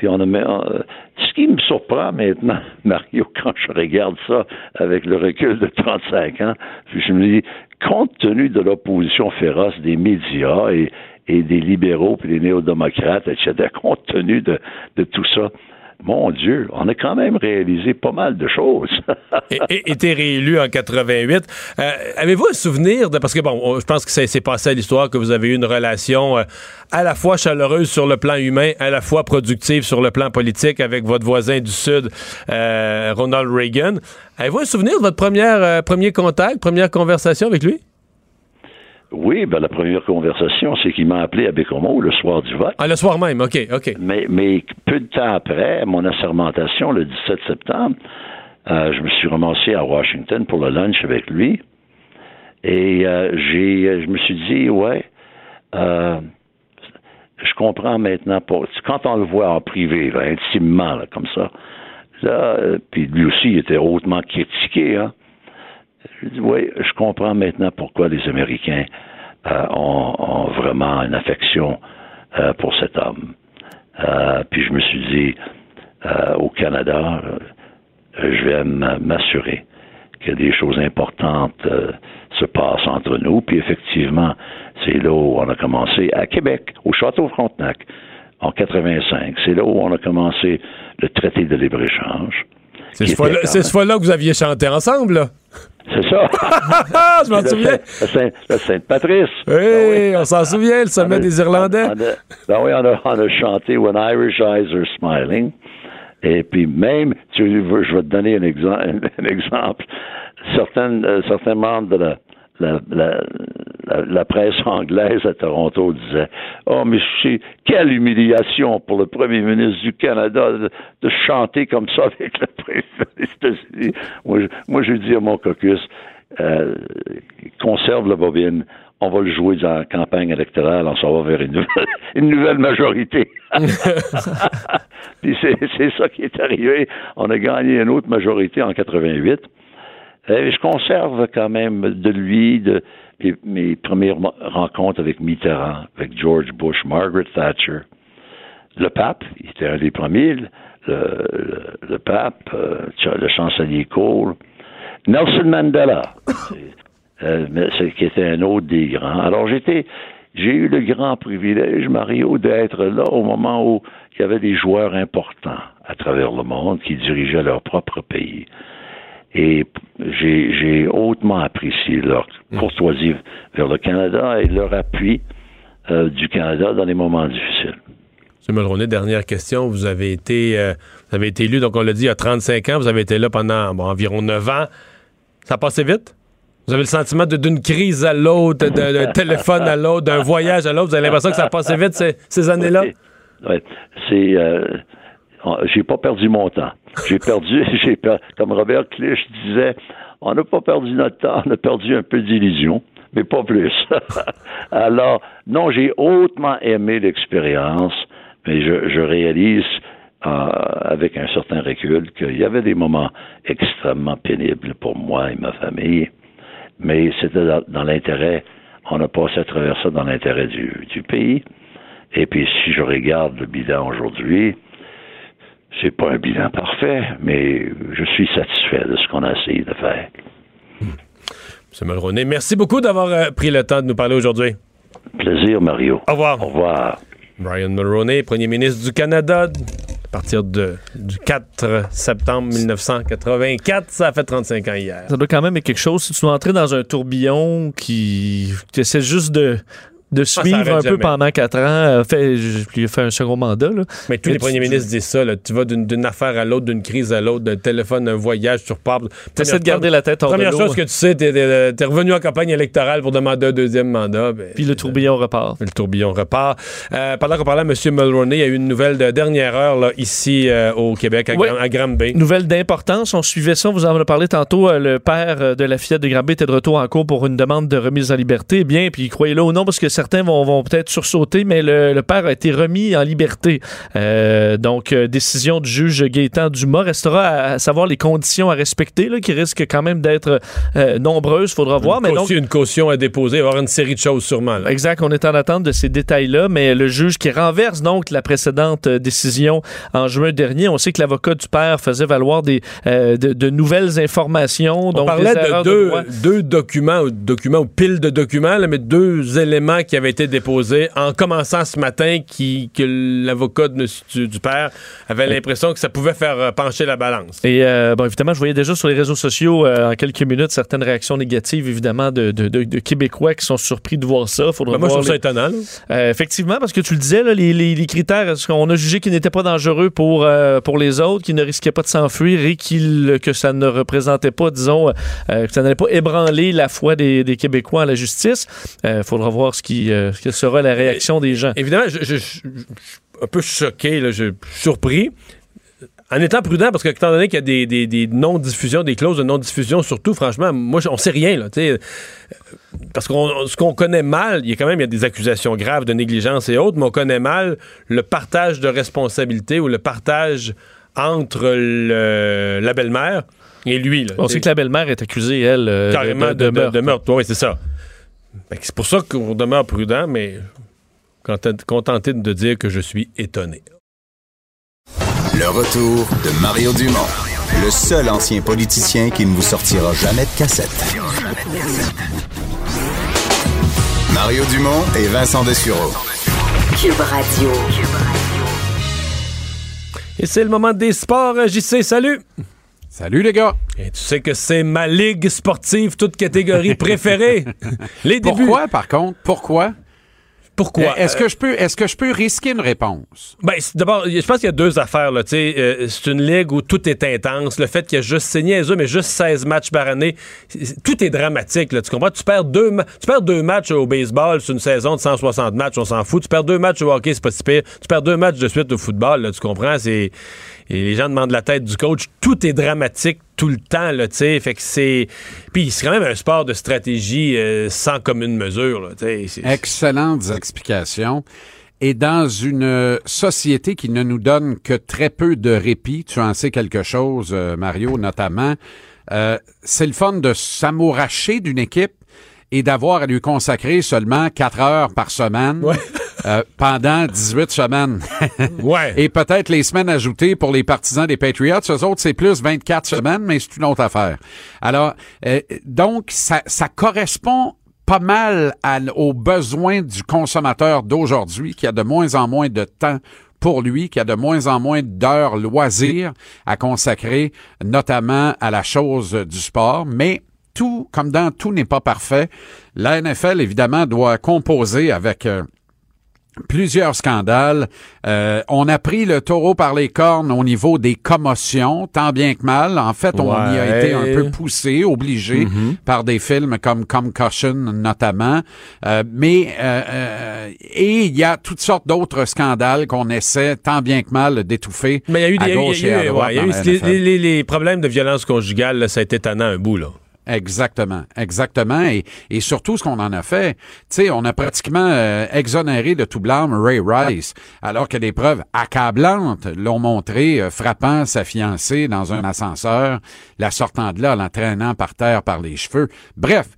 puis on a. on- ce qui me surprend maintenant, Mario, quand je regarde ça avec le recul de 35 ans, puis je me dis, compte tenu de l'opposition féroce des médias et, des libéraux puis des néo-démocrates, etc., compte tenu de tout ça, mon Dieu, on a quand même réalisé pas mal de choses. et, été réélu en 88. Euh, Avez-vous un souvenir de parce que bon, on- je pense que ça s'est passé à l'histoire que vous avez eu une relation euh, à la fois chaleureuse sur le plan humain, à la fois productive sur le plan politique avec votre voisin du Sud, euh, Ronald Reagan. Avez-vous un souvenir de votre première euh, premier contact, première conversation avec lui? Oui, ben la première conversation, c'est qu'il m'a appelé à Bécomo le soir du vote. Ah, le soir même, OK, OK. Mais, mais peu de temps après, mon assermentation, le 17 septembre, euh, je me suis ramassé à Washington pour le lunch avec lui. Et euh, j'ai, je me suis dit, ouais, euh, je comprends maintenant. Pour, quand on le voit en privé, là, intimement, là, comme ça, là, euh, puis lui aussi, il était hautement critiqué. Hein, je dis, oui, je comprends maintenant pourquoi les Américains euh, ont, ont vraiment une affection euh, pour cet homme. Euh, puis je me suis dit, au Canada, je vais m'assurer que des choses importantes se passent entre nous. Puis effectivement, c'est là où on a commencé à Québec, au Château Frontenac, en 85. C'est là où on a commencé le traité de libre-échange. Ce fois-là c'est ce fois-là que vous aviez chanté ensemble, là. C'est ça. Je m'en souviens. Le Saint- le Sainte-Patrice. Oui, Ah on s'en souvient, le sommet a- des Irlandais. On a, ben oui, on a, on a chanté When Irish Eyes Are Smiling. Et puis même, tu je vais te donner un, exemple, un exemple. Certaines, euh, certains membres de la, la, la, la, la presse anglaise à Toronto disaient Oh, mais c'est quelle humiliation pour le premier ministre du Canada de, de chanter comme ça avec le président des États-Unis. Moi, je, moi, je dis à mon caucus euh, conserve la bobine. On va le jouer dans la campagne électorale, on s'en va vers une nouvelle, une nouvelle majorité. Puis c'est ça qui est arrivé. On a gagné une autre majorité en 88. Et je conserve quand même de lui de, mes, premières rencontres avec Mitterrand, avec George Bush, Margaret Thatcher. Le pape, il était un des premiers, le, le, pape, euh, le chancelier Cole, Nelson Mandela, euh, qui était un autre des grands. Alors j'étais, j'ai eu le grand privilège, Mario, d'être là au moment où il y avait des joueurs importants à travers le monde qui dirigeaient leur propre pays. Et j'ai, hautement apprécié leur courtoisie vers le Canada et leur appui euh, du Canada dans les moments difficiles. M. Mulroney, dernière question. Vous avez été, euh, vous avez été élu, donc on l'a dit, il y a 35 ans. Vous avez été là pendant bon, environ 9 ans. Ça a passé vite? Vous avez le sentiment d'une crise à l'autre, d'un téléphone à l'autre, d'un voyage à l'autre? Vous avez l'impression que ça a passé vite ces, ces années-là? Oui. Ouais. C'est, euh, j'ai pas perdu mon temps. J'ai perdu, j'ai comme Robert Clich disait, on n'a pas perdu notre temps, on a perdu un peu d'illusion, mais pas plus. Alors, non, j'ai hautement aimé l'expérience, mais je, je réalise euh, avec un certain recul qu'il y avait des moments extrêmement pénibles pour moi et ma famille, mais c'était dans, dans l'intérêt, on a passé à travers ça dans l'intérêt du, du pays. Et puis, si je regarde le bilan aujourd'hui, c'est pas un bilan parfait, mais je suis satisfait de ce qu'on a essayé de faire. M. Mulroney, merci beaucoup d'avoir euh, pris le temps de nous parler aujourd'hui. Plaisir, Mario. Au revoir. Au revoir. Brian Mulroney, premier ministre du Canada, à partir de, du 4 septembre 1984. Ça a fait 35 ans hier. Ça doit quand même être quelque chose. Si tu dois entrer dans un tourbillon qui, qui essaie juste de de suivre un peu pendant quatre ans. Euh, fait, je- il a fait un second mandat. Là. Mais tous les tu- premiers tu- ministres disent ça. Là. Tu vas d'une affaire à l'autre, d'une crise à l'autre, d'un téléphone, d'un voyage, tu repars. T'essaies de garder la tête de Première chose que tu sais, t'es es, revenu en campagne électorale pour demander un deuxième mandat. ben, Puis le tourbillon repart. Le tourbillon repart. Euh, pendant qu'on parlait à M. Mulroney, il y a eu une nouvelle de dernière heure là, ici euh, au Québec, à, Oui. À Granby. Nouvelle d'importance, on suivait ça, vous en avez parlé tantôt, euh, le père euh, de la fillette de Granby était de retour en cours pour une demande de remise en liberté. Eh Bien, puis croyez-le ou non, parce que certains vont, vont peut-être sursauter, mais le, le père a été remis en liberté. Euh, donc, euh, décision du juge Gaétan Dumas. Restera à, savoir les conditions à respecter, là, qui risquent quand même d'être euh, nombreuses, faudra voir. une, Mais donc, caution, une caution à déposer, il va y avoir une série de choses sûrement. là. Exact, on est en attente de ces détails-là, mais le juge qui renverse donc la précédente euh, décision en juin dernier, on sait que l'avocat du père faisait valoir des, euh, de, de nouvelles informations. On donc parlait des de deux, documents, ou documents ou piles de documents, là, mais deux éléments qui avaient été déposés en commençant ce matin qui, que l'avocat du, du père avait l'impression que ça pouvait faire euh, pencher la balance. Et euh, bon, évidemment, je voyais déjà sur les réseaux sociaux euh, en quelques minutes certaines réactions négatives, évidemment, de, de- de- de Québécois qui sont surpris de voir ça. Faudra Ben, moi, je voir trouve ça les- étonnant. là. Euh, effectivement, parce que tu le disais, là, les, les- les critères, qu'on a jugé qu'ils n'étaient pas dangereux pour, pour les autres, qu'ils ne risquaient pas de s'enfuir et qu'il, que ça ne représentait pas, disons, que ça n'allait pas ébranler la foi des, des Québécois à la justice? Il faudra voir ce qui, euh, ce que sera la réaction des gens. Évidemment, je, je- je- je suis un peu choqué, là, je suis surpris. En étant prudent, parce que étant donné qu'il y a des, des- des non-diffusions, des clauses de non-diffusion, surtout, franchement, moi, on sait rien, là, tu. Parce que ce qu'on connaît mal, il y a quand même il y a des accusations graves de négligence et autres, mais on connaît mal le partage de responsabilité ou le partage entre le- la belle-mère et lui. Là, On sait que la belle-mère est accusée, elle, euh, carrément de, de- meurtre. de meurtre. Oui, c'est ça. Que C'est pour ça qu'on demeure prudent, mais content- contenté de dire que je suis étonné. Le retour de Mario Dumont, le seul ancien politicien qui ne vous sortira jamais de cassette. Mario Dumont et Vincent Dessureau. Cube Radio. Et c'est le moment des sports. JC, salut! Salut les gars. Et tu sais que c'est ma ligue sportive, toute catégorie préférée. Les débuts. Pourquoi par contre? Pourquoi? Pourquoi? Est-ce que je peux est-ce que je peux risquer une réponse? Ben, c'est- d'abord, je pense qu'il y a deux affaires. Là. Euh, c'est une ligue où tout est intense. Le fait qu'il y a juste, c'est niaiseux, mais juste 16 matchs par année, c'est- c'est- tout est dramatique. Là, tu comprends? Tu perds, deux tu perds deux matchs au baseball sur une saison de 160 matchs, on s'en fout. Tu perds deux matchs au hockey, c'est pas si pire. Tu perds deux matchs de suite au football, là, tu comprends? C'est... Et les gens demandent la tête du coach. Tout est dramatique tout le temps, là, tu sais. Fait que c'est... Puis c'est quand même un sport de stratégie euh, sans commune mesure, là, tu sais. C'est- Excellentes explications. Et dans une euh, société qui ne nous donne que très peu de répit, tu en sais quelque chose, euh, Mario, notamment, euh, c'est le fun de s'amouracher d'une équipe et d'avoir à lui consacrer seulement quatre heures par semaine Ouais. Euh, pendant 18 semaines. Ouais. Et peut-être les semaines ajoutées pour les partisans des Patriots. Eux autres, c'est plus 24 semaines, mais c'est une autre affaire. Alors, euh, donc, ça, ça correspond pas mal à- aux besoins du consommateur d'aujourd'hui, qui a de moins en moins de temps pour lui, qui a de moins en moins d'heures loisirs à consacrer, notamment à la chose du sport. Mais tout, comme dans tout n'est pas parfait, la NFL, évidemment, doit composer avec... euh, plusieurs scandales. Euh, on a pris le taureau par les cornes au niveau des commotions, tant bien que mal. En fait, on y a été un peu poussé, obligé par des films comme Concussion notamment. Euh, mais euh, euh, et il y a toutes sortes d'autres scandales qu'on essaie tant bien que mal d'étouffer. Mais il y a eu, des- les problèmes de violence conjugale, là, ça a été tannant un bout, là. Exactement, exactement. Et, et surtout, ce qu'on en a fait, tu sais, on a pratiquement euh, exonéré de tout blâme Ray Rice, alors que des preuves accablantes l'ont montré euh, frappant sa fiancée dans un ascenseur, la sortant de là, l'entraînant par terre par les cheveux. Bref.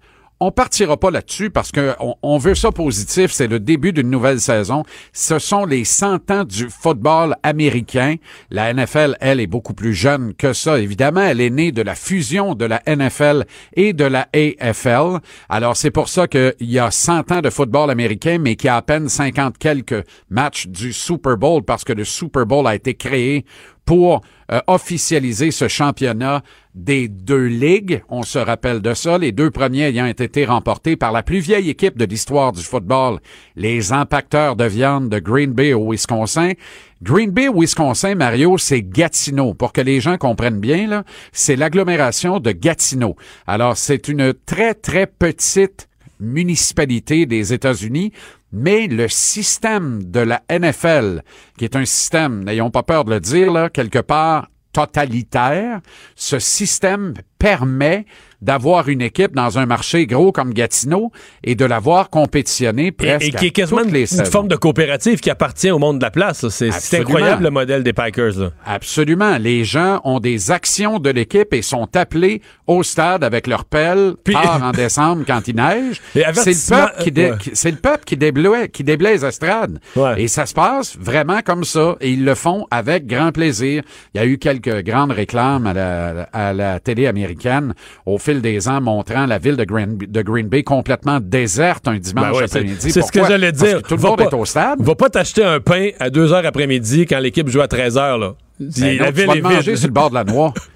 On partira pas là-dessus parce que on, veut ça positif. C'est le début d'une nouvelle saison. Ce sont les 100 ans du football américain. La NFL, elle, est beaucoup plus jeune que ça. Évidemment, elle est née de la fusion de la NFL et de la AFL. Alors, c'est pour ça qu'il y a 100 ans de football américain, mais qu'il y a à peine 50 quelques matchs du Super Bowl parce que le Super Bowl a été créé pour euh, officialiser ce championnat des deux ligues. On se rappelle de ça, les deux premiers ayant été remportés par la plus vieille équipe de l'histoire du football, les impacteurs de viande de Green Bay au Wisconsin. Green Bay, au Wisconsin, Mario, c'est Gatineau. Pour que les gens comprennent bien, c'est l'agglomération de Gatineau. Alors, c'est une très, très petite municipalité des États-Unis, mais le système de la NFL, qui est un système, n'ayons pas peur de le dire, quelque part totalitaire, ce système permet d'avoir une équipe dans un marché gros comme Gatineau et de l'avoir compétitionné presque et, et qui est quasiment une, forme de coopérative qui appartient au monde de la place. C'est incroyable le modèle des Packers. là. Absolument. Les gens ont des actions de l'équipe et sont appelés au stade avec leur pelle Puis- tard en décembre quand il neige. Et C'est le peuple qui, dé- ouais. qui- c'est le peuple qui déblaye, qui déblaye les estrades. Ouais. Et ça se passe vraiment comme ça. Et ils le font avec grand plaisir. Il y a eu quelques grandes réclames à la, à la télé américaine au fil des ans montrant la ville de Green, de Green Bay complètement déserte un dimanche Ben ouais, c'est après-midi. c'est ce que j'allais Parce dire. que tout le monde pas- est au stade. Va pas t'acheter un pain à 2 heures après-midi quand l'équipe joue à 13 heures. Là. Ben la non, tu ville vas est manger vide. sur le bord de la noix.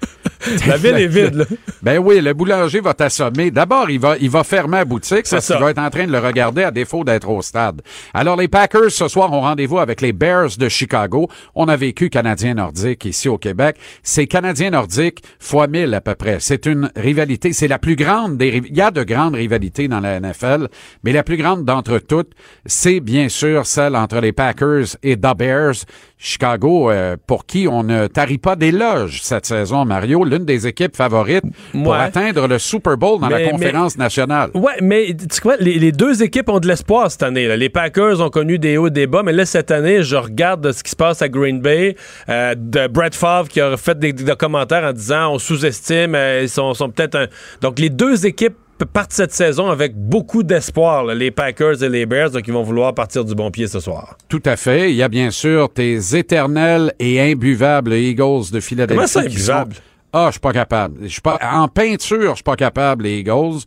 La ville est vide. là. Ben oui, le boulanger va t'assommer. D'abord, il va, il va fermer la boutique parce ça. qu'il va être en train de le regarder à défaut d'être au stade. Alors, les Packers, ce soir, ont rendez-vous avec les Bears de Chicago. On a vécu Canadien nordique ici au Québec. C'est Canadien nordique fois mille à peu près. C'est une rivalité. C'est la plus grande des Il y a de grandes rivalités dans la NFL, mais la plus grande d'entre toutes, c'est bien sûr celle entre les Packers et The Bears. Chicago, euh, pour qui on ne tarit pas d'éloges cette saison, Mario, l'une des équipes favorites pour Ouais. atteindre le Super Bowl dans Mais- la conférence nationale. Ouais, mais tu les, les deux équipes ont de l'espoir cette année. là. Les Packers ont connu des hauts et des bas, mais là, cette année, je regarde ce qui se passe à Green Bay, euh, de Brett Favre qui a fait des, des commentaires en disant on sous-estime, euh, ils sont, sont peut-être un... Donc, les deux équipes partent cette saison avec beaucoup d'espoir, les Packers et les Bears, ils vont vouloir partir du bon pied ce soir. Tout à fait. Il y a bien sûr tes éternels et imbuvables Eagles de Philadelphie. Comment ça, qui sont- imbuvable? Ah, je suis pas capable. Je suis pas en peinture, je suis pas capable les Eagles.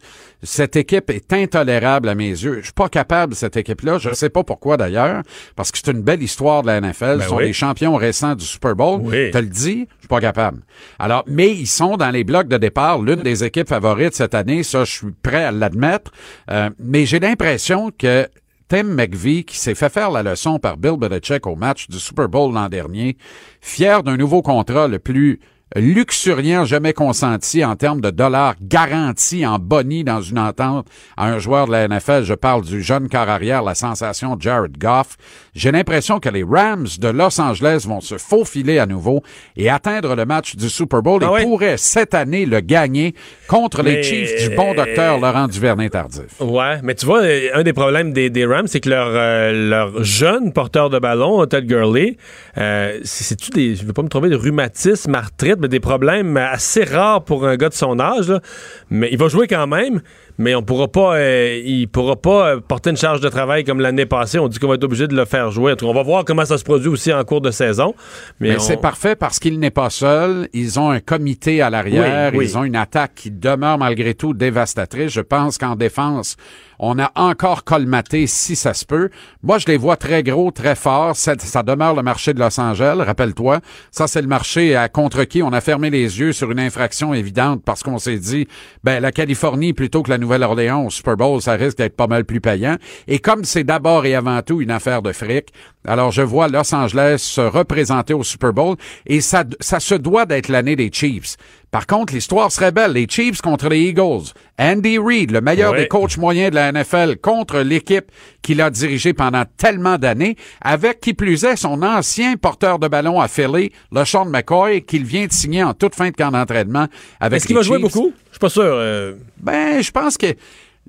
Cette équipe est intolérable à mes yeux. Je suis pas capable cette équipe-là. Je ne sais pas pourquoi d'ailleurs, parce que c'est une belle histoire de la NFL. Ben Ils sont oui. des champions récents du Super Bowl. Oui. Te le dis, je suis pas capable. Alors, mais ils sont dans les blocs de départ, l'une des équipes favorites cette année. Ça, je suis prêt à l'admettre. Euh, mais j'ai l'impression que Tim McVie, qui s'est fait faire la leçon par Bill Belichick au match du Super Bowl l'an dernier, fier d'un nouveau contrat le plus luxuriant jamais consenti en termes de dollars garantis en boni dans une entente à un joueur de la NFL. Je parle du jeune quart arrière, la sensation Jared Goff. J'ai l'impression que les Rams de Los Angeles vont se faufiler à nouveau et atteindre le match du Super Bowl Ah et pourraient cette année le gagner contre les Chiefs du bon docteur Laurent Duvernay-Tardif. Ouais, mais tu vois, euh, un des problèmes des, des Rams, c'est que leur, euh, leur jeune porteur de ballon, Todd Gurley, euh, c'est- c'est-tu des, je veux pas me tromper, de rhumatisme, arthrite, des problèmes assez rares pour un gars de son âge, mais il va jouer quand même, mais on pourra pas, euh, il pourra pas euh, porter une charge de travail comme l'année passée. On dit qu'on va être obligé de le faire jouer. En tout cas, on va voir comment ça se produit aussi en cours de saison. Mais, Mais on- c'est parfait parce qu'il n'est pas seul. Ils ont un comité à l'arrière. Oui, oui. Ils ont une attaque qui demeure malgré tout dévastatrice. Je pense qu'en défense, on a encore colmaté si ça se peut. Moi, je les vois très gros, très forts. Ça, ça demeure le marché de Los Angeles, rappelle-toi. Ça, c'est le marché à contre qui on a fermé les yeux sur une infraction évidente parce qu'on s'est dit, ben, la Californie plutôt que la Nouvelle-Orléans au Super Bowl, ça risque d'être pas mal plus payant. Et comme c'est d'abord et avant tout une affaire de fric, alors je vois Los Angeles se représenter au Super Bowl et ça, ça se doit d'être l'année des Chiefs. Par contre, l'histoire serait belle. Les Chiefs contre les Eagles. Andy Reid, le meilleur Ouais. des coachs moyens de la NFL, contre l'équipe qu'il a dirigée pendant tellement d'années, avec qui plus est son ancien porteur de ballon à Philly, LeSean McCoy, qu'il vient de signer en toute fin de camp d'entraînement avec Est-ce qu'il va jouer beaucoup? Je suis pas sûr. euh, Ben, je pense que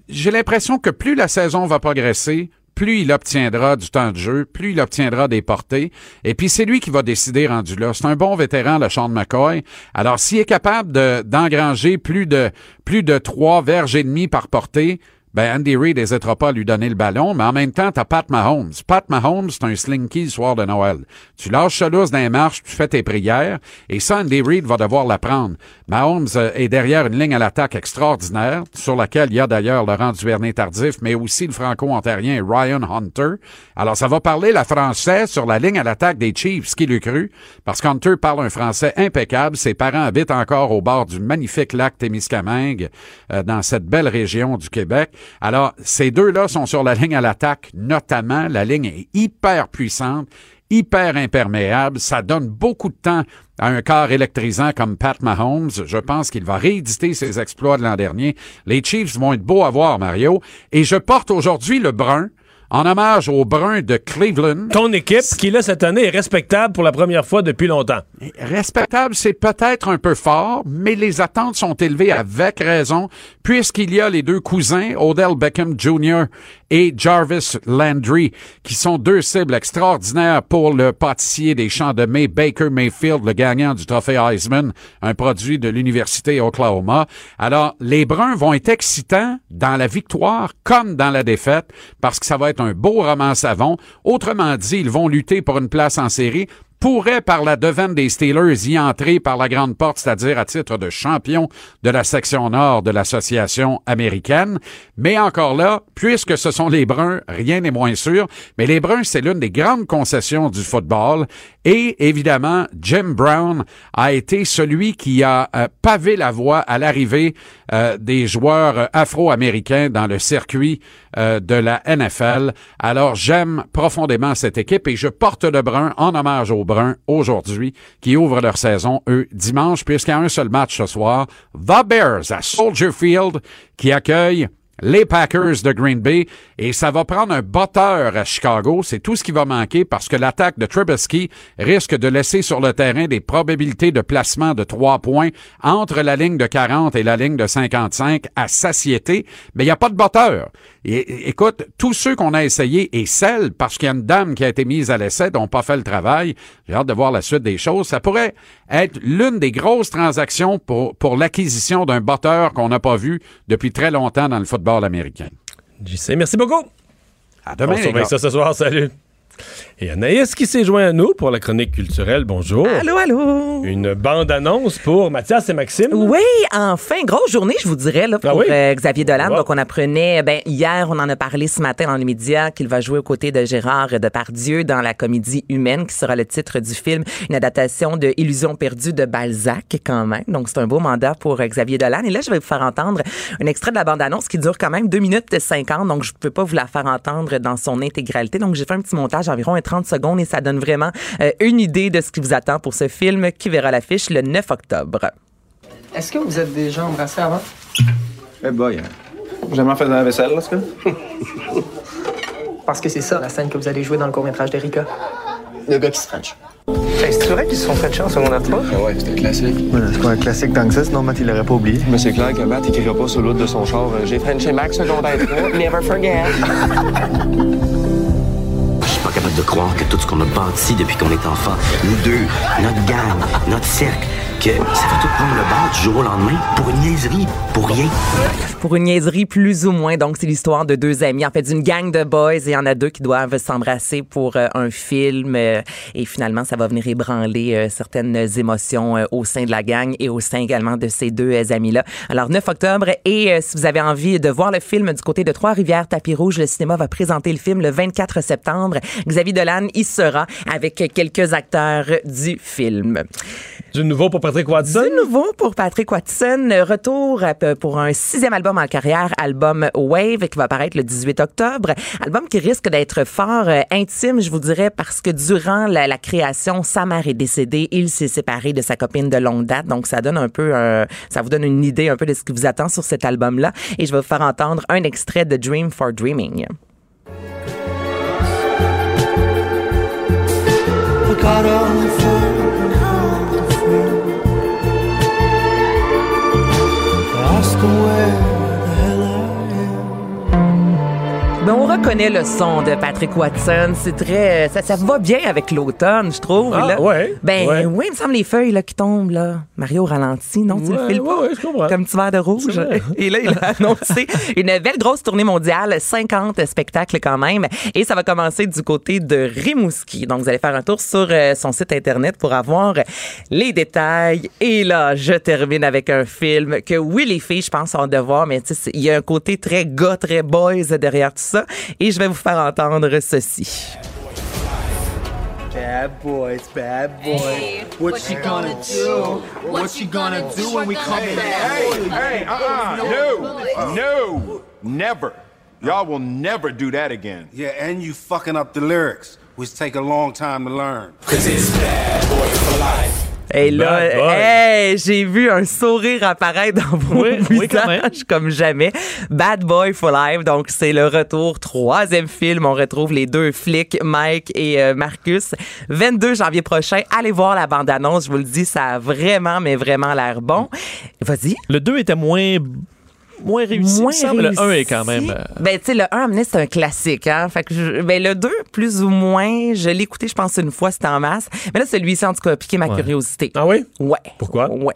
j'ai l'impression que plus la saison va progresser, plus il obtiendra du temps de jeu, plus il obtiendra des portées. Et puis, c'est lui qui va décider rendu là. C'est un bon vétéran, le Sean McCoy. Alors, s'il est capable de- d'engranger plus de, plus de trois verges et demi par portée, ben Andy Reid n'hésitera pas à lui donner le ballon, mais en même temps, t'as Pat Mahomes. Pat Mahomes, c'est un slinky le soir de Noël. Tu lâches ça dans les marches, tu fais tes prières, et ça, Andy Reid va devoir l'apprendre. Mahomes euh, est derrière une ligne à l'attaque extraordinaire, sur laquelle il y a d'ailleurs Laurent Duvernay-Tardif, mais aussi le franco-ontarien Ryan Hunter. Alors, ça va parler la français sur la ligne à l'attaque des Chiefs, qui l'eût cru, parce qu'Hunter parle un français impeccable. Ses parents habitent encore au bord du magnifique lac Témiscamingue, euh, dans cette belle région du Québec. Alors, ces deux-là sont sur la ligne à l'attaque, notamment. La ligne est hyper puissante, hyper imperméable. Ça donne beaucoup de temps à un corps électrisant comme Pat Mahomes. Je pense qu'il va rééditer ses exploits de l'an dernier. Les Chiefs vont être beaux à voir, Mario. Et je porte aujourd'hui le brun en hommage au brun de Cleveland. Ton équipe, qui là cette année est respectable pour la première fois depuis longtemps. Respectable, c'est peut-être un peu fort, mais les attentes sont élevées avec raison, puisqu'il y a les deux cousins, Odell Beckham Jr. et Jarvis Landry, qui sont deux cibles extraordinaires pour le pâtissier des champs de mai, Baker Mayfield, le gagnant du trophée Heisman, un produit de l'Université Oklahoma. Alors, les Bruns vont être excitants dans la victoire comme dans la défaite, parce que ça va être un beau roman savon. Autrement dit, ils vont lutter pour une place en série pourrait, par la devane des Steelers, y entrer par la grande porte, c'est-à-dire à titre de champion de la section nord de l'association américaine. Mais encore là, puisque ce sont les Bruns, rien n'est moins sûr. Mais les Bruns, c'est l'une des grandes concessions du football. Et évidemment, Jim Brown a été celui qui a euh, pavé la voie à l'arrivée euh, des joueurs afro-américains dans le circuit euh, de la NFL. Alors, j'aime profondément cette équipe et je porte le brun en hommage aux Bruns aujourd'hui, qui ouvrent leur saison, eux, dimanche, puisqu'il y a un seul match ce soir. The Bears à Soldier Field, qui accueille les Packers de Green Bay et ça va prendre un botteur à Chicago. C'est tout ce qui va manquer parce que l'attaque de Trubisky risque de laisser sur le terrain des probabilités de placement de trois points entre la ligne de 40 et la ligne de 55 à satiété. Mais il n'y a pas de botteur. Et, écoute, tous ceux qu'on a essayés et celles, parce qu'il y a une dame qui a été mise à l'essai, n'ont pas fait le travail, j'ai hâte de voir la suite des choses, ça pourrait être l'une des grosses transactions pour, pour l'acquisition d'un botteur qu'on n'a pas vu depuis très longtemps dans le football américain. JC, merci beaucoup. À demain, On les surveille gars. ça ce soir, salut. Et Anaïs qui s'est joint à nous pour la chronique culturelle. Bonjour. Allô, allô? Une bande-annonce pour Mathias et Maxime. Oui, enfin, grosse journée, je vous dirais, là, pour Ah oui? euh, Xavier Dolan. Wow. Donc, on apprenait, ben, hier, on en a parlé ce matin dans les médias, qu'il va jouer aux côtés de Gérard Depardieu dans la comédie Humaine, qui sera le titre du film, une adaptation de Illusion perdue de Balzac, quand même. Donc, c'est un beau mandat pour euh, Xavier Dolan. Et là, je vais vous faire entendre un extrait de la bande-annonce qui dure quand même 2 minutes 50. Donc, je ne peux pas vous la faire entendre dans son intégralité. Donc, j'ai fait un petit montage environ un 30 secondes et ça donne vraiment euh, une idée de ce qui vous attend pour ce film qui verra l'affiche le 9 octobre. Est-ce que vous êtes déjà embrassé avant? Eh boy, hein. jamais fait de la vaisselle, là, ce gars? Parce que c'est ça, la scène que vous allez jouer dans le court-métrage d'Erika. Le gars qui se french. Hey, c'est vrai qu'ils se sont fait en secondaire 3? Ah ouais, c'était classique. c'est pas un classique tant que ça, sinon Matt, il l'aurait pas oublié. Mais c'est clair que Matt écrira pas sur l'autre de son char. euh, J'ai Frenché Max secondaire 3, never forget. de croire que tout ce qu'on a bâti depuis qu'on est enfant, nous deux, notre gang, notre cercle, que ça tout prendre le bord du jour au lendemain pour une niaiserie, pour rien. pour une niaiserie plus ou moins. Donc, c'est l'histoire de deux amis, en fait, d'une gang de boys. Il y en a deux qui doivent s'embrasser pour euh, un film. euh, et finalement, ça va venir ébranler euh, certaines émotions au sein de la gang et au sein également de ces deux amis-là. Alors, 9 octobre. Et si vous avez envie de voir le film du côté de Trois-Rivières, Tapis Rouge, le cinéma va présenter le film le 24 septembre. Xavier Dolan y sera avec quelques acteurs du film. Du nouveau pour Patrick Watson? Du nouveau pour Patrick Watson. Retour pour un sixième album en carrière, album Wave, qui va apparaître le 18 octobre. Album qui risque d'être fort euh, intime, je vous dirais, parce que durant la, la création, sa mère est décédée. Il s'est séparé de sa copine de longue date. Donc, ça donne un peu, euh, ça vous donne une idée un peu de ce qui vous attend sur cet album-là. Et je vais vous faire entendre un extrait de Dream for Dreaming. away. Ben, on reconnais le son de Patrick Watson. C'est très, ça, ça va bien avec l'automne, je trouve. Ah, là. ouais, Ben ouais. oui, il me semble les feuilles là, qui tombent là. Mario ralenti, non, tu le Ouais, ouais, je comprends. Comme petit verre de rouge. Et là, il a annoncé une belle grosse tournée mondiale, 50 spectacles quand même. Et ça va commencer du côté de Rimouski. Donc, vous allez faire un tour sur euh, son site Internet pour avoir les détails. Et là, je termine avec un film que, oui, les filles, je pense, ont de voir, mais tu sais, c'est- il y a un côté très gars, très boys derrière tout ça. Et je vais vous faire entendre ceci. Bad boys, bad boys. what you gonna do? What you gonna do when we come in? Hey, hey, uh-uh, no, no, never. Y'all will never do that again. Yeah, and you fucking up the lyrics, which take a long time to learn. Et là, Bad boy. hey, j'ai vu un sourire apparaître dans vos Oui, oui, quand même. visages comme jamais. Bad Boy for Life, donc c'est le retour, troisième film. On retrouve les deux flics, Mike et euh, Marcus. 22 janvier prochain, allez voir la bande-annonce. Je vous le dis, ça a vraiment, mais vraiment l'air bon. Vas-y. Le 2 était moins, moins réussi. Moins semble. Le 1 est quand même. euh, Ben, tu sais, le 1, à c'est un classique, hein. Fait que je- ben, le 2, plus ou moins, je l'ai écouté, je pense, une fois, c'était en masse. Mais là, celui-ci, en tout cas, a piqué ma Ouais. curiosité. Ah oui? Ouais. Pourquoi? Ouais.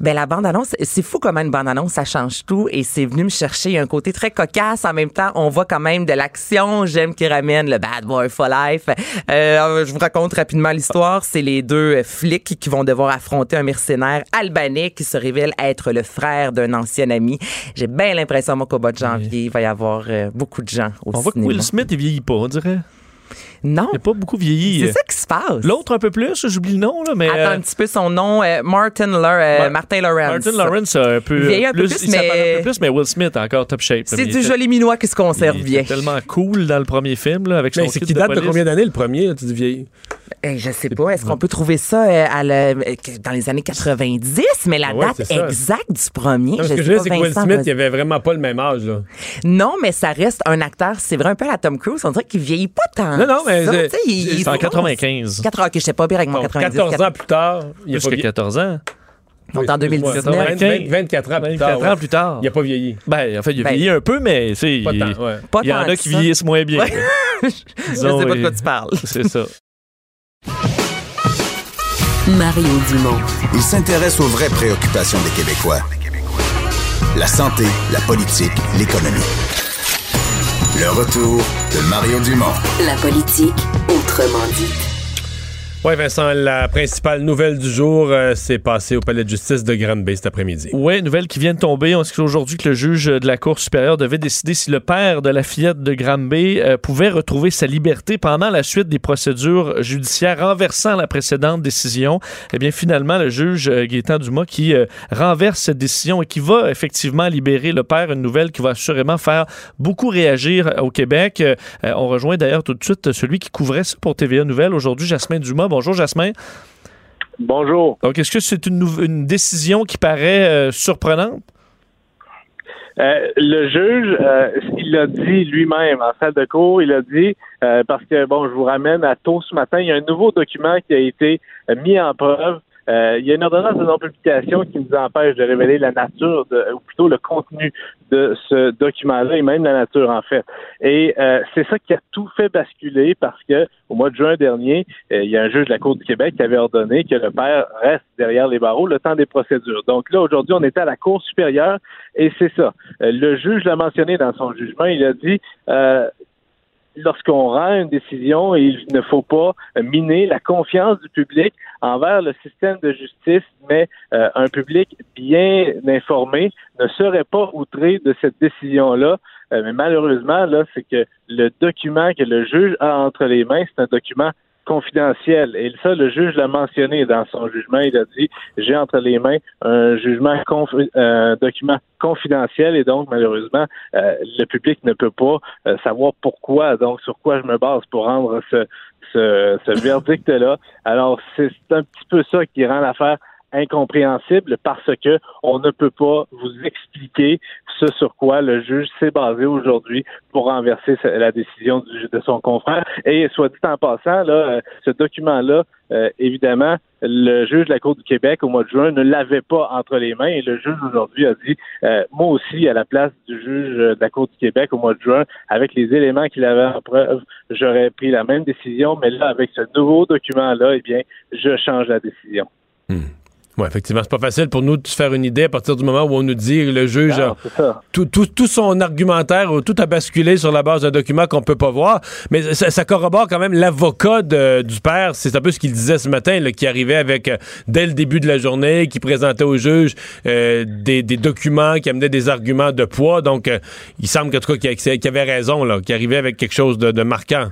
Ben, la bande-annonce, c'est fou comment une bande-annonce, ça change tout et c'est venu me chercher un côté très cocasse. En même temps, on voit quand même de l'action. J'aime qu'il ramène le bad boy for life. Euh, je vous raconte rapidement l'histoire. C'est les deux euh, flics qui vont devoir affronter un mercenaire albanais qui se révèle être le frère d'un ancien ami. J'ai bien l'impression, moi, qu'au mois de janvier, il va y avoir euh, beaucoup de gens au On voit que. Will Smith, il vieillit pas, on dirait. Non. Il n'a pas beaucoup vieilli. C'est ça qui se passe. L'autre un peu plus, j'oublie le nom, là, mais. Attends euh, un petit peu son nom, euh, Martin, Lau- euh, Mar- Martin Lawrence. Martin Lawrence a un peu. Il vieillit un peu plus, plus, il s'apparaît mais- un peu plus, mais Will Smith encore top shape. C'est du était- joli minois qui se conserve il bien. était tellement cool dans le premier film, là, avec son Mais c'est qui de date de combien d'années le premier, là, tu dis vieilli? Eh, je sais pas, est-ce qu'on peut trouver ça euh, à le- euh, dans les années 90, mais la Ah ouais, date exacte du premier, Non, je ce que sais je c'est que Will Smith, il avait vraiment pas le même âge, là. Non, mais ça reste un acteur, c'est vrai un peu à la Tom Cruise, on dirait qu'il vieillit pas tant. Non, non, mais c'est- C'est en fonce. 95. 4 ok, je sais pas bien avec mon Bon, 90. 14 ans plus tard, il a Plus que vieilli. 14 ans. Donc, en 2019. 20, 20, 24 ans plus tard. 24 ans plus tard. Il a pas vieilli. Ben, en fait, il a Ben, vieilli un peu, mais sais, Pas il, tant, ouais. Pas il y en a qui ça. vieillissent moins bien. Ouais. je Disons, sais pas de quoi tu parles. C'est ça. Mario Dumont. Il s'intéresse aux vraies préoccupations des Québécois. La santé, la politique, l'économie. Le retour de Mario Dumont. La politique autrement dit. Oui, Vincent, la principale nouvelle du jour euh, s'est passée au palais de justice de Granby cet après-midi. Oui, nouvelle qui vient de tomber. On sait aujourd'hui que le juge de la Cour supérieure devait décider si le père de la fillette de Granby euh, pouvait retrouver sa liberté pendant la suite des procédures judiciaires renversant la précédente décision. Eh bien, finalement, le juge euh, Gaétan Dumas qui euh, renverse cette décision et qui va effectivement libérer le père, une nouvelle qui va assurément faire beaucoup réagir au Québec. Euh, on rejoint d'ailleurs tout de suite celui qui couvrait ça pour TVA Nouvelle aujourd'hui, Jasmin Dumas. Bonjour, Jasmin. Bonjour. Donc, est-ce que c'est une, décision qui paraît euh, surprenante? Euh, le juge, euh, il l'a dit lui-même en salle de cours, il a dit, euh, parce que, bon, je vous ramène à tôt ce matin, il y a un nouveau document qui a été mis en preuve. Euh, il y a une ordonnance de non-publication qui nous empêche de révéler la nature, de, ou plutôt le contenu de ce document-là, et même la nature, en fait. Et euh, c'est ça qui a tout fait basculer parce que au mois de juin dernier, euh, il y a un juge de la Cour du Québec qui avait ordonné que le père reste derrière les barreaux le temps des procédures. Donc là, aujourd'hui, on était à la Cour supérieure et c'est ça. Euh, le juge l'a mentionné dans son jugement. Il a dit euh, lorsqu'on rend une décision, il ne faut pas miner la confiance du public envers le système de justice, mais euh, un public bien informé ne serait pas outré de cette décision-là. Euh, mais malheureusement, là, c'est que le document que le juge a entre les mains, c'est un document confidentiel. Et ça, le juge l'a mentionné dans son jugement. Il a dit j'ai entre les mains un jugement conf- euh, document confidentiel et donc malheureusement euh, le public ne peut pas euh, savoir pourquoi donc sur quoi je me base pour rendre ce ce, ce verdict là. Alors c'est un petit peu ça qui rend l'affaire incompréhensible parce que on ne peut pas vous expliquer ce sur quoi le juge s'est basé aujourd'hui pour renverser la décision de son confrère. Et soit dit en passant, là, euh, ce document-là, euh, évidemment, le juge de la Cour du Québec au mois de juin ne l'avait pas entre les mains et le juge aujourd'hui a dit, euh, moi aussi, à la place du juge de la Cour du Québec au mois de juin, avec les éléments qu'il avait en preuve, j'aurais pris la même décision, mais là, avec ce nouveau document-là, eh bien, je change la décision. Oui, effectivement, c'est pas facile pour nous de se faire une idée à partir du moment où on nous dit que le juge Non, a tout, tout, tout son argumentaire, ou tout a basculé sur la base d'un document qu'on peut pas voir. Mais ça, ça corrobore quand même l'avocat du père. C'est un peu ce qu'il disait ce matin, là, qui arrivait avec, euh, dès le début de la journée, qui présentait au juge euh, des, des documents, qui amenaient des arguments de poids. Donc, euh, il semble qu'en tout cas qu'il avait raison, là, qu'il arrivait avec quelque chose de, de marquant.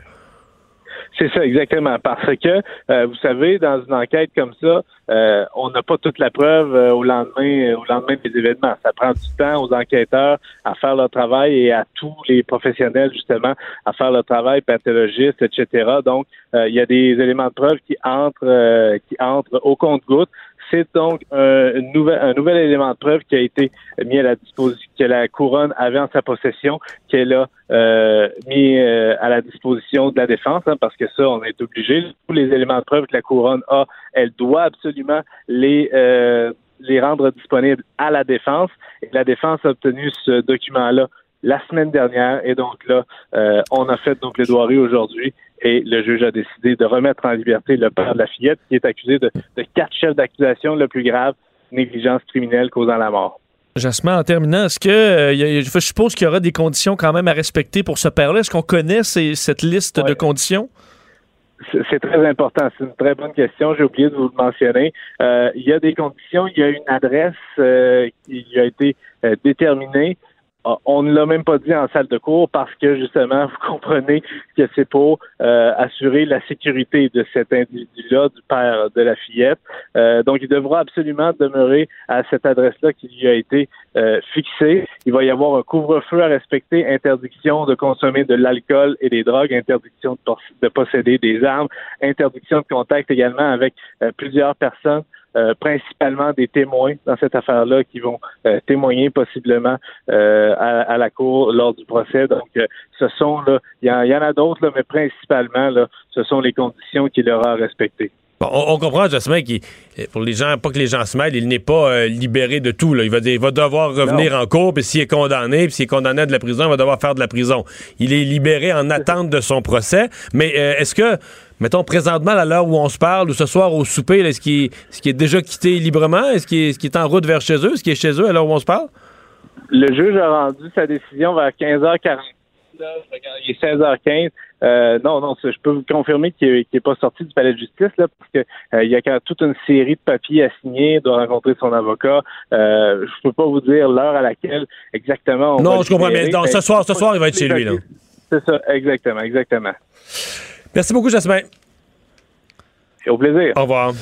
C'est ça, exactement. Parce que, euh, vous savez, dans une enquête comme ça, euh, on n'a pas toute la preuve euh, au lendemain, au lendemain des événements. Ça prend du temps aux enquêteurs à faire leur travail et à tous les professionnels, justement, à faire leur travail, pathologistes, etc. Donc, euh, il y a des éléments de preuve qui entrent, euh, qui entrent au compte-goutte. C'est donc un, un nouvel élément de preuve qui a été mis à la disposition, que la couronne avait en sa possession, qu'elle a euh, mis euh, à la disposition de la défense, hein, parce que ça, on est obligé. Tous les éléments de preuve que la couronne a, elle doit absolument les euh, les rendre disponibles à la défense. Et la défense a obtenu ce document-là la semaine dernière. Et donc là, euh, on a fait nos plaidoiries aujourd'hui et le juge a décidé de remettre en liberté le père de la fillette qui est accusé de, de quatre chefs d'accusation le plus grave, négligence criminelle causant la mort. Jasmin, en terminant, est-ce que euh, y a- je suppose qu'il y aura des conditions quand même à respecter pour ce père-là? Est-ce qu'on connaît ces- cette liste de conditions? C'est c'est très important. C'est une très bonne question. J'ai oublié de vous le mentionner. Euh, il y a des conditions. Il y a une adresse euh, qui a été euh, déterminée. Ah, On ne l'a même pas dit en salle de cours parce que justement, vous comprenez que c'est pour euh, assurer la sécurité de cet individu-là, du père de la fillette. Euh, donc, il devra absolument demeurer à cette adresse-là qui lui a été euh, fixée. Il va y avoir un couvre-feu à respecter, interdiction de consommer de l'alcool et des drogues, interdiction de, pos- de posséder des armes, interdiction de contact également avec euh, plusieurs personnes. Euh, principalement des témoins dans cette affaire-là qui vont euh, témoigner possiblement euh, à, à la cour lors du procès. Donc, ce sont là, il y, en- il y en a d'autres, mais principalement, là, ce sont les conditions qu'il aura à respecter. Bon, on, on comprend, Jasmin, qu'il, pour les gens, pas que les gens se mêlent, il n'est pas euh, libéré de tout. Là. Il, va, il va devoir revenir en cours, puis s'il est condamné, puis s'il est condamné à de la prison, il va devoir faire de la prison. Il est libéré en attente de son procès. Mais euh, est-ce que, mettons, présentement, à l'heure où on se parle, ou ce soir au souper, est-ce qu'il est, déjà quitté librement? Est-ce qu'il est, en route vers chez eux? Est-ce qu'il est chez eux à l'heure où on se parle? Le juge a rendu sa décision vers 15h40. Là, je regarde, Il est 16h15. Euh, non, non, je peux vous confirmer qu'il n'est pas sorti du palais de justice là, parce que euh, il y a quand- toute une série de papiers à signer, il doit rencontrer son avocat. Euh, je peux pas vous dire l'heure à laquelle exactement. on Non, va je comprends bien. Ce soir, ce soir, il va être chez lui, là. C'est ça, exactement, exactement. Merci beaucoup, Jasmin. Au plaisir. Au revoir.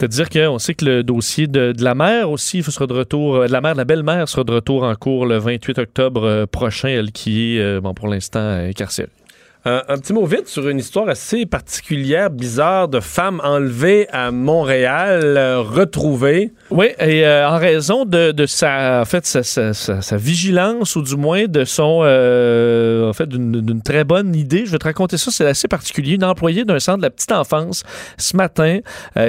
te dire qu'on sait que le dossier de, de la mère aussi sera de retour, euh, de la mère, de la belle-mère sera de retour en cours le 28 octobre euh, prochain, elle qui est, euh, bon, pour l'instant, euh, incarcérée. Euh, un petit mot vite sur une histoire assez particulière, bizarre, de femme enlevée à Montréal, euh, retrouvée. Oui, et euh, en raison de, sa, en fait, sa, vigilance ou du moins de son, euh, en fait, d'une très bonne idée. Je vais te raconter ça, c'est assez particulier. Une employée d'un centre de la petite enfance ce matin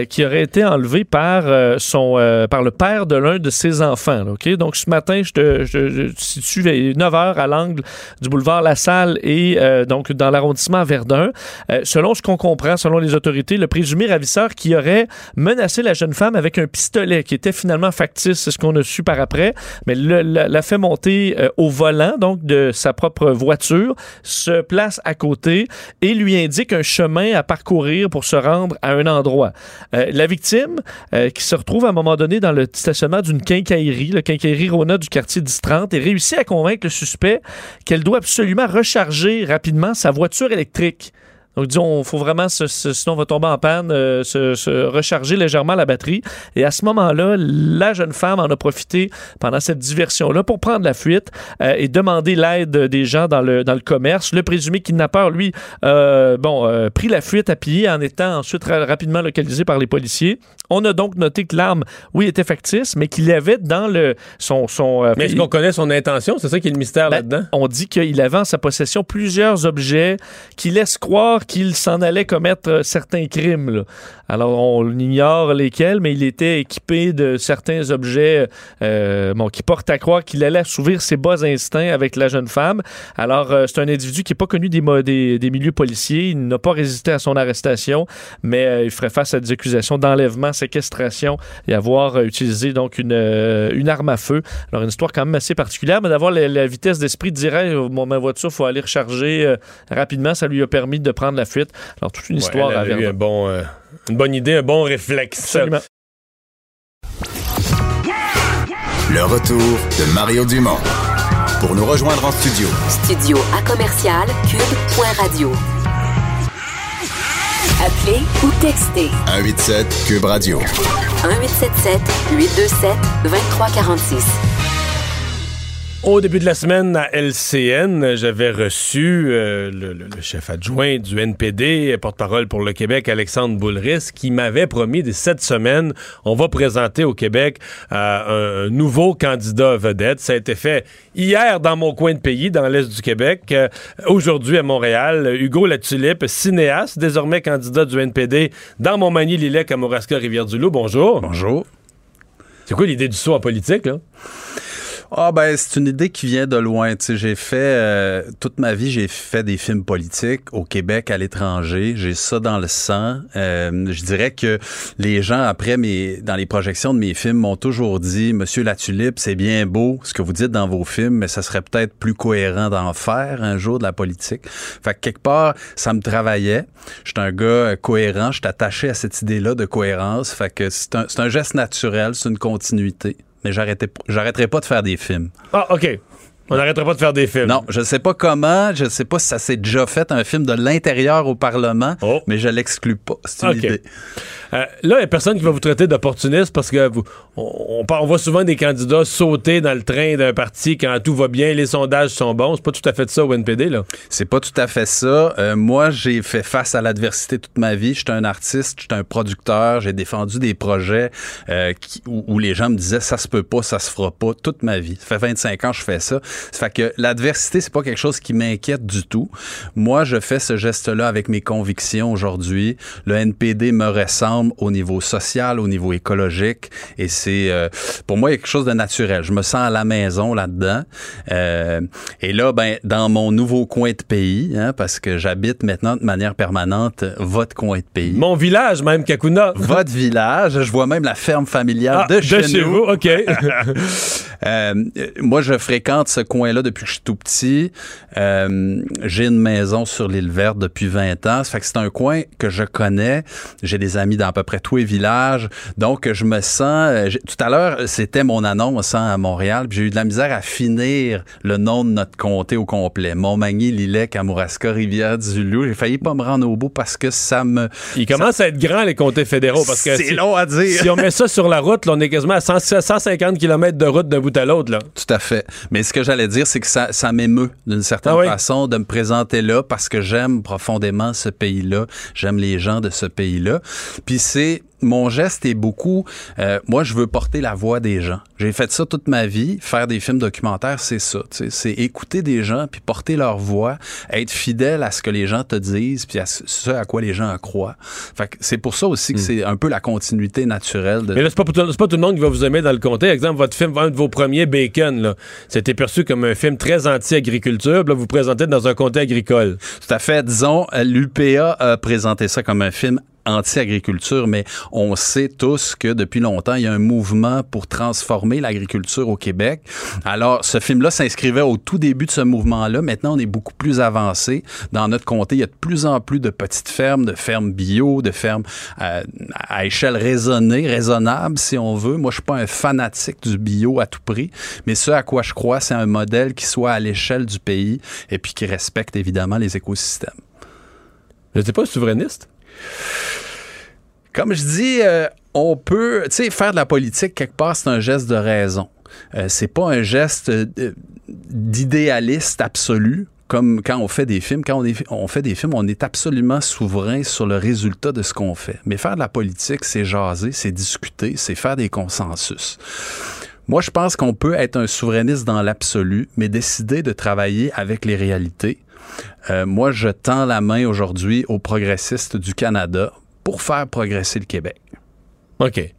qui aurait été enlevée par son, par le père de l'un de ses enfants. là, Donc ce matin, je te, je, je te situe à 9 h à l'angle du boulevard La Salle et donc dans l'arrondissement Verdun. Euh, selon ce qu'on comprend, selon les autorités, le présumé ravisseur qui aurait menacé la jeune femme avec un pistolet qui était finalement factice, c'est ce qu'on a su par après, mais la, fait monter euh, au volant donc de sa propre voiture, se place à côté et lui indique un chemin à parcourir pour se rendre à un endroit. Euh, la victime, qui se retrouve à un moment donné dans le stationnement d'une quincaillerie, le quincaillerie Rona du quartier 1030, et réussit à convaincre le suspect qu'elle doit absolument recharger rapidement sa voiture électrique. Donc, disons, il faut vraiment, se, se- sinon on va tomber en panne, euh, se, se recharger légèrement la batterie. Et à ce moment-là, la jeune femme en a profité pendant cette diversion-là pour prendre la fuite euh, et demander l'aide des gens dans le, dans le commerce. Le présumé kidnappeur, lui, euh, bon, euh, pris la fuite à pied en étant ensuite ra- rapidement localisé par les policiers. On a donc noté que l'arme, oui, était factice, mais qu'il avait dans le son... son Mais est-ce qu'on connaît son intention? C'est ça qui est le mystère Ben, là-dedans? On dit qu'il avait en sa possession plusieurs objets qui laissent croire qu'il s'en allait commettre euh, certains crimes. Alors, on ignore lesquels, mais il était équipé de certains objets euh, bon, qui portent à croire qu'il allait assouvir ses bas instincts avec la jeune femme. Alors, euh, c'est un individu qui n'est pas connu des, milieux policiers. Il n'a pas résisté à son arrestation, mais euh, il ferait face à des accusations d'enlèvement, séquestration et avoir euh, utilisé donc une, euh, arme à feu. Alors, une histoire quand même assez particulière, mais d'avoir la, vitesse d'esprit de dire Hey, euh, mon, ma voiture, il faut aller recharger euh, rapidement, ça lui a permis de prendre la fuite. Alors, toute une Ouais, histoire elle à avait eu Verdun. un bon, euh, une bonne idée, un bon réflexe. Absolument. Le retour de Mario Dumont. Pour nous rejoindre en studio, Studio à commercial cube.radio. Appelez ou textez 187 Cube Radio. 1877 827 2346. Au début de la semaine à LCN, j'avais reçu euh, le, le- chef adjoint du NPD, porte-parole pour le Québec, Alexandre Boulris, qui m'avait promis des cette semaine, on va présenter au Québec euh, un, nouveau candidat vedette. Ça a été fait hier dans mon coin de pays, dans l'est du Québec. Euh, Aujourd'hui à Montréal, Hugo Latulippe, cinéaste, désormais candidat du NPD dans Montmagny-Lillet, Kamouraska, Rivière-du-Loup. Bonjour. Bonjour. C'est quoi l'idée du saut en politique, là? Ah ben c'est une idée qui vient de loin. Tu j'ai fait euh, toute ma vie, j'ai fait des films politiques au Québec, à l'étranger. J'ai ça dans le sang. Euh, je dirais que les gens après mes dans les projections de mes films m'ont toujours dit, Monsieur Latulippe, c'est bien beau ce que vous dites dans vos films, mais ça serait peut-être plus cohérent d'en faire un jour de la politique. Fait que quelque part, ça me travaillait. J'étais un gars euh, cohérent. J'étais attaché à cette idée-là de cohérence. Fait que c'est un, c'est un geste naturel, c'est une continuité. Mais j'arrêterai pas de faire des films. Ah, OK. On n'arrêtera pas de faire des films. Non, je sais pas comment, je sais pas si ça s'est déjà fait un film de l'intérieur au Parlement, mais je l'exclus pas. C'est une idée. Euh, là, il n'y a personne qui va vous traiter d'opportuniste parce que vous, on, on, voit souvent des candidats sauter dans le train d'un parti quand tout va bien, les sondages sont bons. C'est pas tout à fait ça au NPD, là. C'est pas tout à fait ça. Euh, moi, j'ai fait face à l'adversité toute ma vie. J'étais un artiste, j'étais un producteur, j'ai défendu des projets euh, qui- où, où les gens me disaient ça se peut pas, ça se fera pas toute ma vie. Ça fait 25 ans que je fais ça. Ça fait que l'adversité, c'est pas quelque chose qui m'inquiète du tout. Moi, je fais ce geste-là avec mes convictions aujourd'hui. Le NPD me ressemble au niveau social, au niveau écologique, et c'est euh, pour moi quelque chose de naturel. Je me sens à la maison là-dedans. Euh, et là, ben dans mon nouveau coin de pays, hein, parce que j'habite maintenant de manière permanente votre coin de pays. Mon village, même, Kakuna. Votre village. Je vois même la ferme familiale Ah, de de chez, chez nous. vous, OK. Euh, moi, je fréquente ce coin-là depuis que je suis tout petit. Euh, j'ai une maison sur l'île verte depuis 20 ans. Ça fait que c'est un coin que je connais. J'ai des amis dans à peu près tous les villages. Donc, je me sens... euh, Tout à l'heure, c'était mon annonce hein, à Montréal. puis J'ai eu de la misère à finir le nom de notre comté au complet. Montmagny, Lillet, Kamouraska, Rivière-du-Loup. J'ai failli pas me rendre au bout parce que ça me... Il commence à être grand, les comtés fédéraux. parce que C'est si- long à dire. Si on met ça sur la route, là, on est quasiment à 100 150 km de route d'un bout à l'autre. Tout à fait. Mais ce que j'allais dire, c'est que ça, ça m'émeut d'une certaine Ah oui? façon de me présenter là parce que j'aime profondément ce pays-là. J'aime les gens de ce pays-là. Puis c'est mon geste est beaucoup. euh, moi, je veux porter la voix des gens. J'ai fait ça toute ma vie. Faire des films documentaires, c'est ça. C'est écouter des gens puis porter leur voix, être fidèle à ce que les gens te disent puis à ce à quoi les gens croient. Fait c'est pour ça aussi que c'est un peu la continuité naturelle de. Hmm. Mais là, c'est pas, pour tout- c'est pas tout le monde qui va vous aimer dans le comté. Exemple, votre film, un de vos premiers, Bacon, là, c'était perçu comme un film très anti-agriculture. Là, vous vous présentez dans un comté agricole. Tout à fait. Disons, euh, l'UPA a présenté ça comme un film anti-agriculture, mais on sait tous que depuis longtemps, il y a un mouvement pour transformer l'agriculture au Québec. Alors, ce film-là s'inscrivait au tout début de ce mouvement-là. Maintenant, on est beaucoup plus avancé. Dans notre comté, il y a de plus en plus de petites fermes, de fermes bio, de fermes euh, à échelle raisonnée, raisonnable, si on veut. Moi, je suis pas un fanatique du bio à tout prix, mais ce à quoi je crois, c'est un modèle qui soit à l'échelle du pays et puis qui respecte évidemment les écosystèmes. Je sais pas, souverainiste? Comme je dis, euh, on peut, tu sais, faire de la politique quelque part, c'est un geste de raison. Euh, c'est pas un geste euh, d'idéaliste absolu. Comme quand on fait des films, quand on, fait des films, on est absolument souverain sur le résultat de ce qu'on fait. Mais faire de la politique, c'est jaser, c'est discuter, c'est faire des consensus. Moi, je pense qu'on peut être un souverainiste dans l'absolu, mais décider de travailler avec les réalités. Euh, moi, je tends la main aujourd'hui aux progressistes du Canada pour faire progresser le Québec. OK.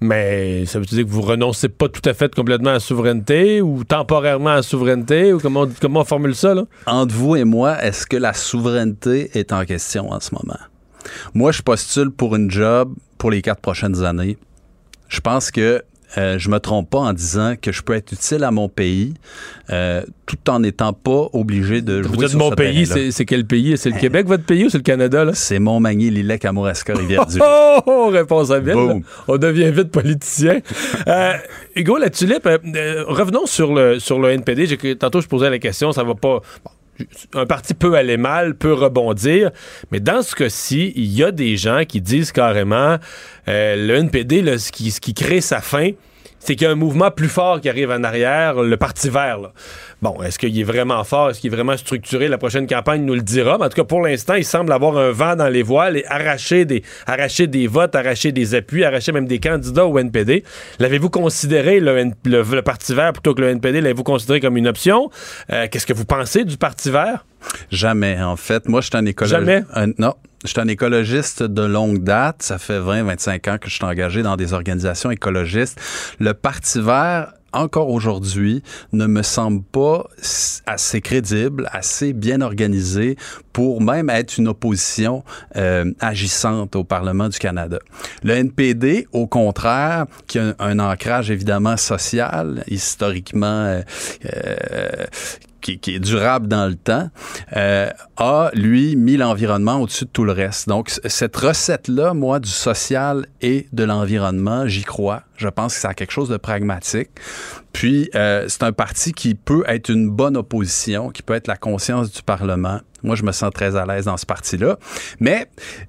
Mais ça veut dire que vous renoncez pas tout à fait complètement à la souveraineté ou temporairement à la souveraineté ou comment, comment on formule ça, là? Entre vous et moi, est-ce que la souveraineté est en question en ce moment? Moi, je postule pour une job pour les quatre prochaines années. Je pense que euh, je me trompe pas en disant que je peux être utile à mon pays euh, tout en n'étant pas obligé de jouer Vous dites sur mon ce pays, c'est c'est quel pays? C'est le Québec, votre pays, ou c'est le Canada, là? C'est Montmagny, Lillet, Kamouraska, Rivière-du. Oh, oh, réponse habile. Boom. là. On devient vite politicien. Euh, Hugo, la tulipe, euh, euh, revenons sur le, sur le NPD. J'ai- Tantôt, je posais la question, ça va pas. bon, un parti peut aller mal, peut rebondir, mais dans ce cas-ci, il y a des gens qui disent carrément euh, le NPD, ce, qui, ce qui crée sa fin, c'est qu'il y a un mouvement plus fort qui arrive en arrière, le Parti vert. là. Bon, est-ce qu'il est vraiment fort? Est-ce qu'il est vraiment structuré? La prochaine campagne nous le dira. Mais en tout cas, pour l'instant, il semble avoir un vent dans les voiles et arracher des, arracher des votes, arracher des appuis, arracher même des candidats au NPD. L'avez-vous considéré, le, le- le Parti vert plutôt que le NPD, l'avez-vous considéré comme une option? Euh, Qu'est-ce que vous pensez du Parti vert? Jamais, en fait. Moi, je suis un écologiste. Jamais? non. Je suis un écologiste de longue date. Ça fait 20, 25 ans que je suis engagé dans des organisations écologistes. Le Parti vert, encore aujourd'hui, ne me semble pas assez crédible, assez bien organisé pour même être une opposition euh, agissante au Parlement du Canada. Le NPD, au contraire, qui a un, un ancrage évidemment social, historiquement euh, euh, qui, est durable dans le temps, euh, a, lui, mis l'environnement au-dessus de tout le reste. Donc, cette recette-là, moi, du social et de l'environnement, j'y crois. Je pense que ça a quelque chose de pragmatique. Puis, euh, c'est un parti qui peut être une bonne opposition, qui peut être la conscience du Parlement. Moi, je me sens très à l'aise dans ce parti-là. Mais,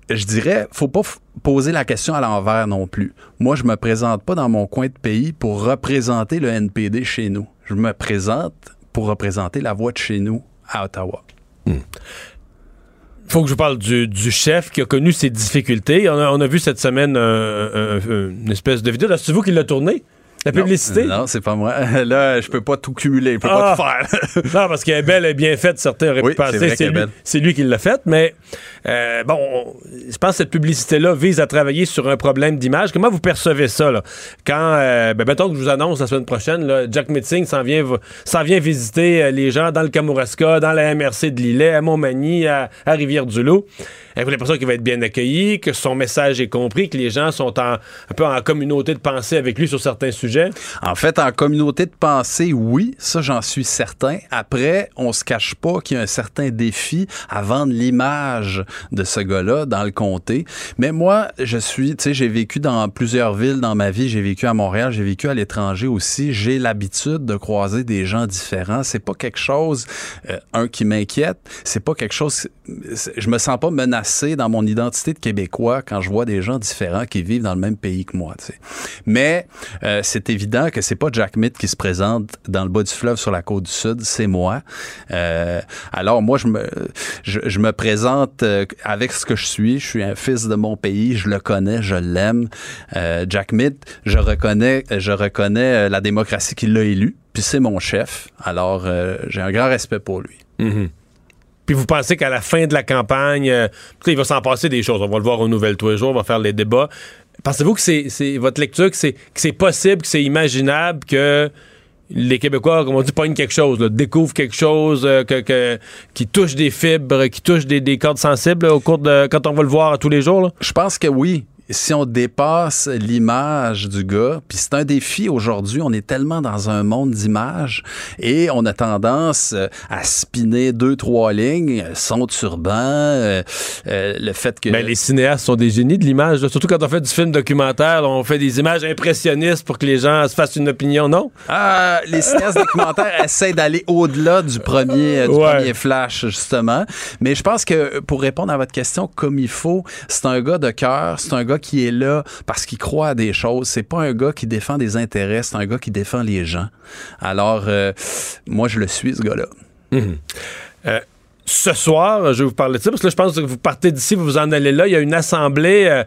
je dirais, faut pas poser la question à l'envers non plus. Moi, je me présente pas dans mon coin de pays pour représenter le NPD chez nous. Je me présente pour représenter la voix de chez nous à Ottawa. faut que je vous parle du, du chef qui a connu ses difficultés. On a, on a vu cette semaine un- un- un- une espèce de vidéo. C'est vous qui l'a tourné? La publicité? Non, c'est pas moi. Là, je peux pas tout cumuler, je peux Ah! pas tout faire. non, parce qu'elle est belle et bien faite. Certains auraient Oui, pu penser c'est lui, qui l'a faite. Mais euh, bon, on- je pense que cette publicité-là vise à travailler sur un problème d'image. Comment vous percevez ça? Là? Quand, euh, ben, mettons que je vous annonce la semaine prochaine, là, Jack Metzing s'en vient, vient visiter euh, les gens dans le Kamouraska, dans la MRC de Lillet, à Montmagny, à, à Rivière-du-Loup. Avez-vous l'impression qu'il va être bien accueilli, que son message est compris, que les gens sont en, un peu en communauté de pensée avec lui sur certains sujets? En fait, en communauté de pensée, oui, ça j'en suis certain. Après, on se cache pas qu'il y a un certain défi à vendre l'image de ce gars-là dans le comté. Mais moi, je suis, tu sais, j'ai vécu dans plusieurs villes dans ma vie. J'ai vécu à Montréal, j'ai vécu à l'étranger aussi. J'ai l'habitude de croiser des gens différents. C'est pas quelque chose, euh, un qui m'inquiète. C'est pas quelque chose. Je me sens pas menacé dans mon identité de Québécois quand je vois des gens différents qui vivent dans le même pays que moi. Mais euh, c'est évident que c'est pas Jack Mitt qui se présente dans le bas du fleuve sur la côte du Sud, c'est moi. Euh, alors moi, je me, présente euh, avec ce que je suis. Je suis un fils de mon pays, je le connais, je l'aime. Jack Mitt, je reconnais, je reconnais la démocratie qui l'a élu, puis c'est mon chef. Alors j'ai un grand respect pour lui. Mhm. Puis vous pensez qu'à la fin de la campagne, euh, il va s'en passer des choses. On va le voir aux nouvelles tous les jours, on va faire les débats. Pensez-vous que c'est votre lecture, que c'est possible, que c'est imaginable que les Québécois, comme on dit, pognent quelque chose, découvrent quelque chose euh, qui touche des fibres, qui touche des, des cordes sensibles au cours de quand on va le voir tous les jours? Je pense que oui. Si on dépasse l'image du gars, puis c'est un défi aujourd'hui, on est tellement dans un monde d'images et on a tendance euh, à spinner deux, trois lignes, son turban, euh, euh, le fait que... Ben, les cinéastes sont des génies de l'image, surtout quand on fait du film documentaire, on fait des images impressionnistes pour que les gens se fassent une opinion, non? Ah, les cinéastes documentaires essaient d'aller au-delà du premier, euh, du Ouais. premier flash, justement. Mais je pense que pour répondre à votre question comme il faut, c'est un gars de cœur, c'est un gars qui est là parce qu'il croit à des choses. C'est pas un gars qui défend des intérêts, c'est un gars qui défend les gens. Alors, euh, moi, je le suis, ce gars-là. Mhm. Euh, ce soir, je vais vous parler de ça, parce que là, je pense que vous partez d'ici, vous vous en allez là. Il y a une assemblée, euh,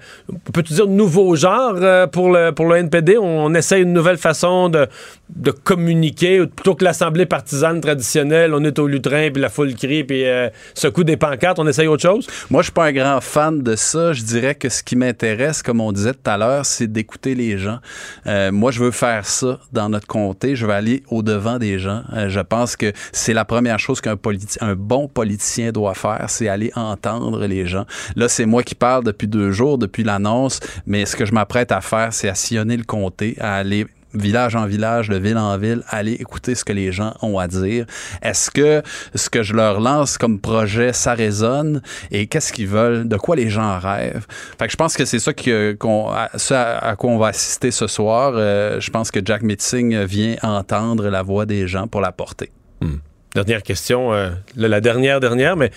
peut-tu dire nouveau genre euh, pour, le, pour le NPD? On, essaie une nouvelle façon de, de communiquer, plutôt que l'assemblée partisane traditionnelle, on est au lutrin, puis la foule crie, puis euh, secoue des pancartes, on essaye autre chose? Moi, je suis pas un grand fan de ça. Je dirais que ce qui m'intéresse, comme on disait tout à l'heure, c'est d'écouter les gens. Euh, moi, je veux faire ça dans notre comté. Je veux aller au-devant des gens. Euh, je pense que c'est la première chose qu'un un bon politicien doit faire, c'est aller entendre les gens. Là, c'est moi qui parle depuis deux jours, depuis l'annonce, mais ce que je m'apprête à faire, c'est à sillonner le comté, à aller village en village, de ville en ville, aller écouter ce que les gens ont à dire. Est-ce que ce que je leur lance comme projet, ça résonne? Et qu'est-ce qu'ils veulent? De quoi les gens rêvent? Fait que je pense que c'est ça à, quoi on va assister ce soir. Euh, je pense que Jack Meeting vient entendre la voix des gens pour la porter. Dernière question, euh, la dernière, dernière, mais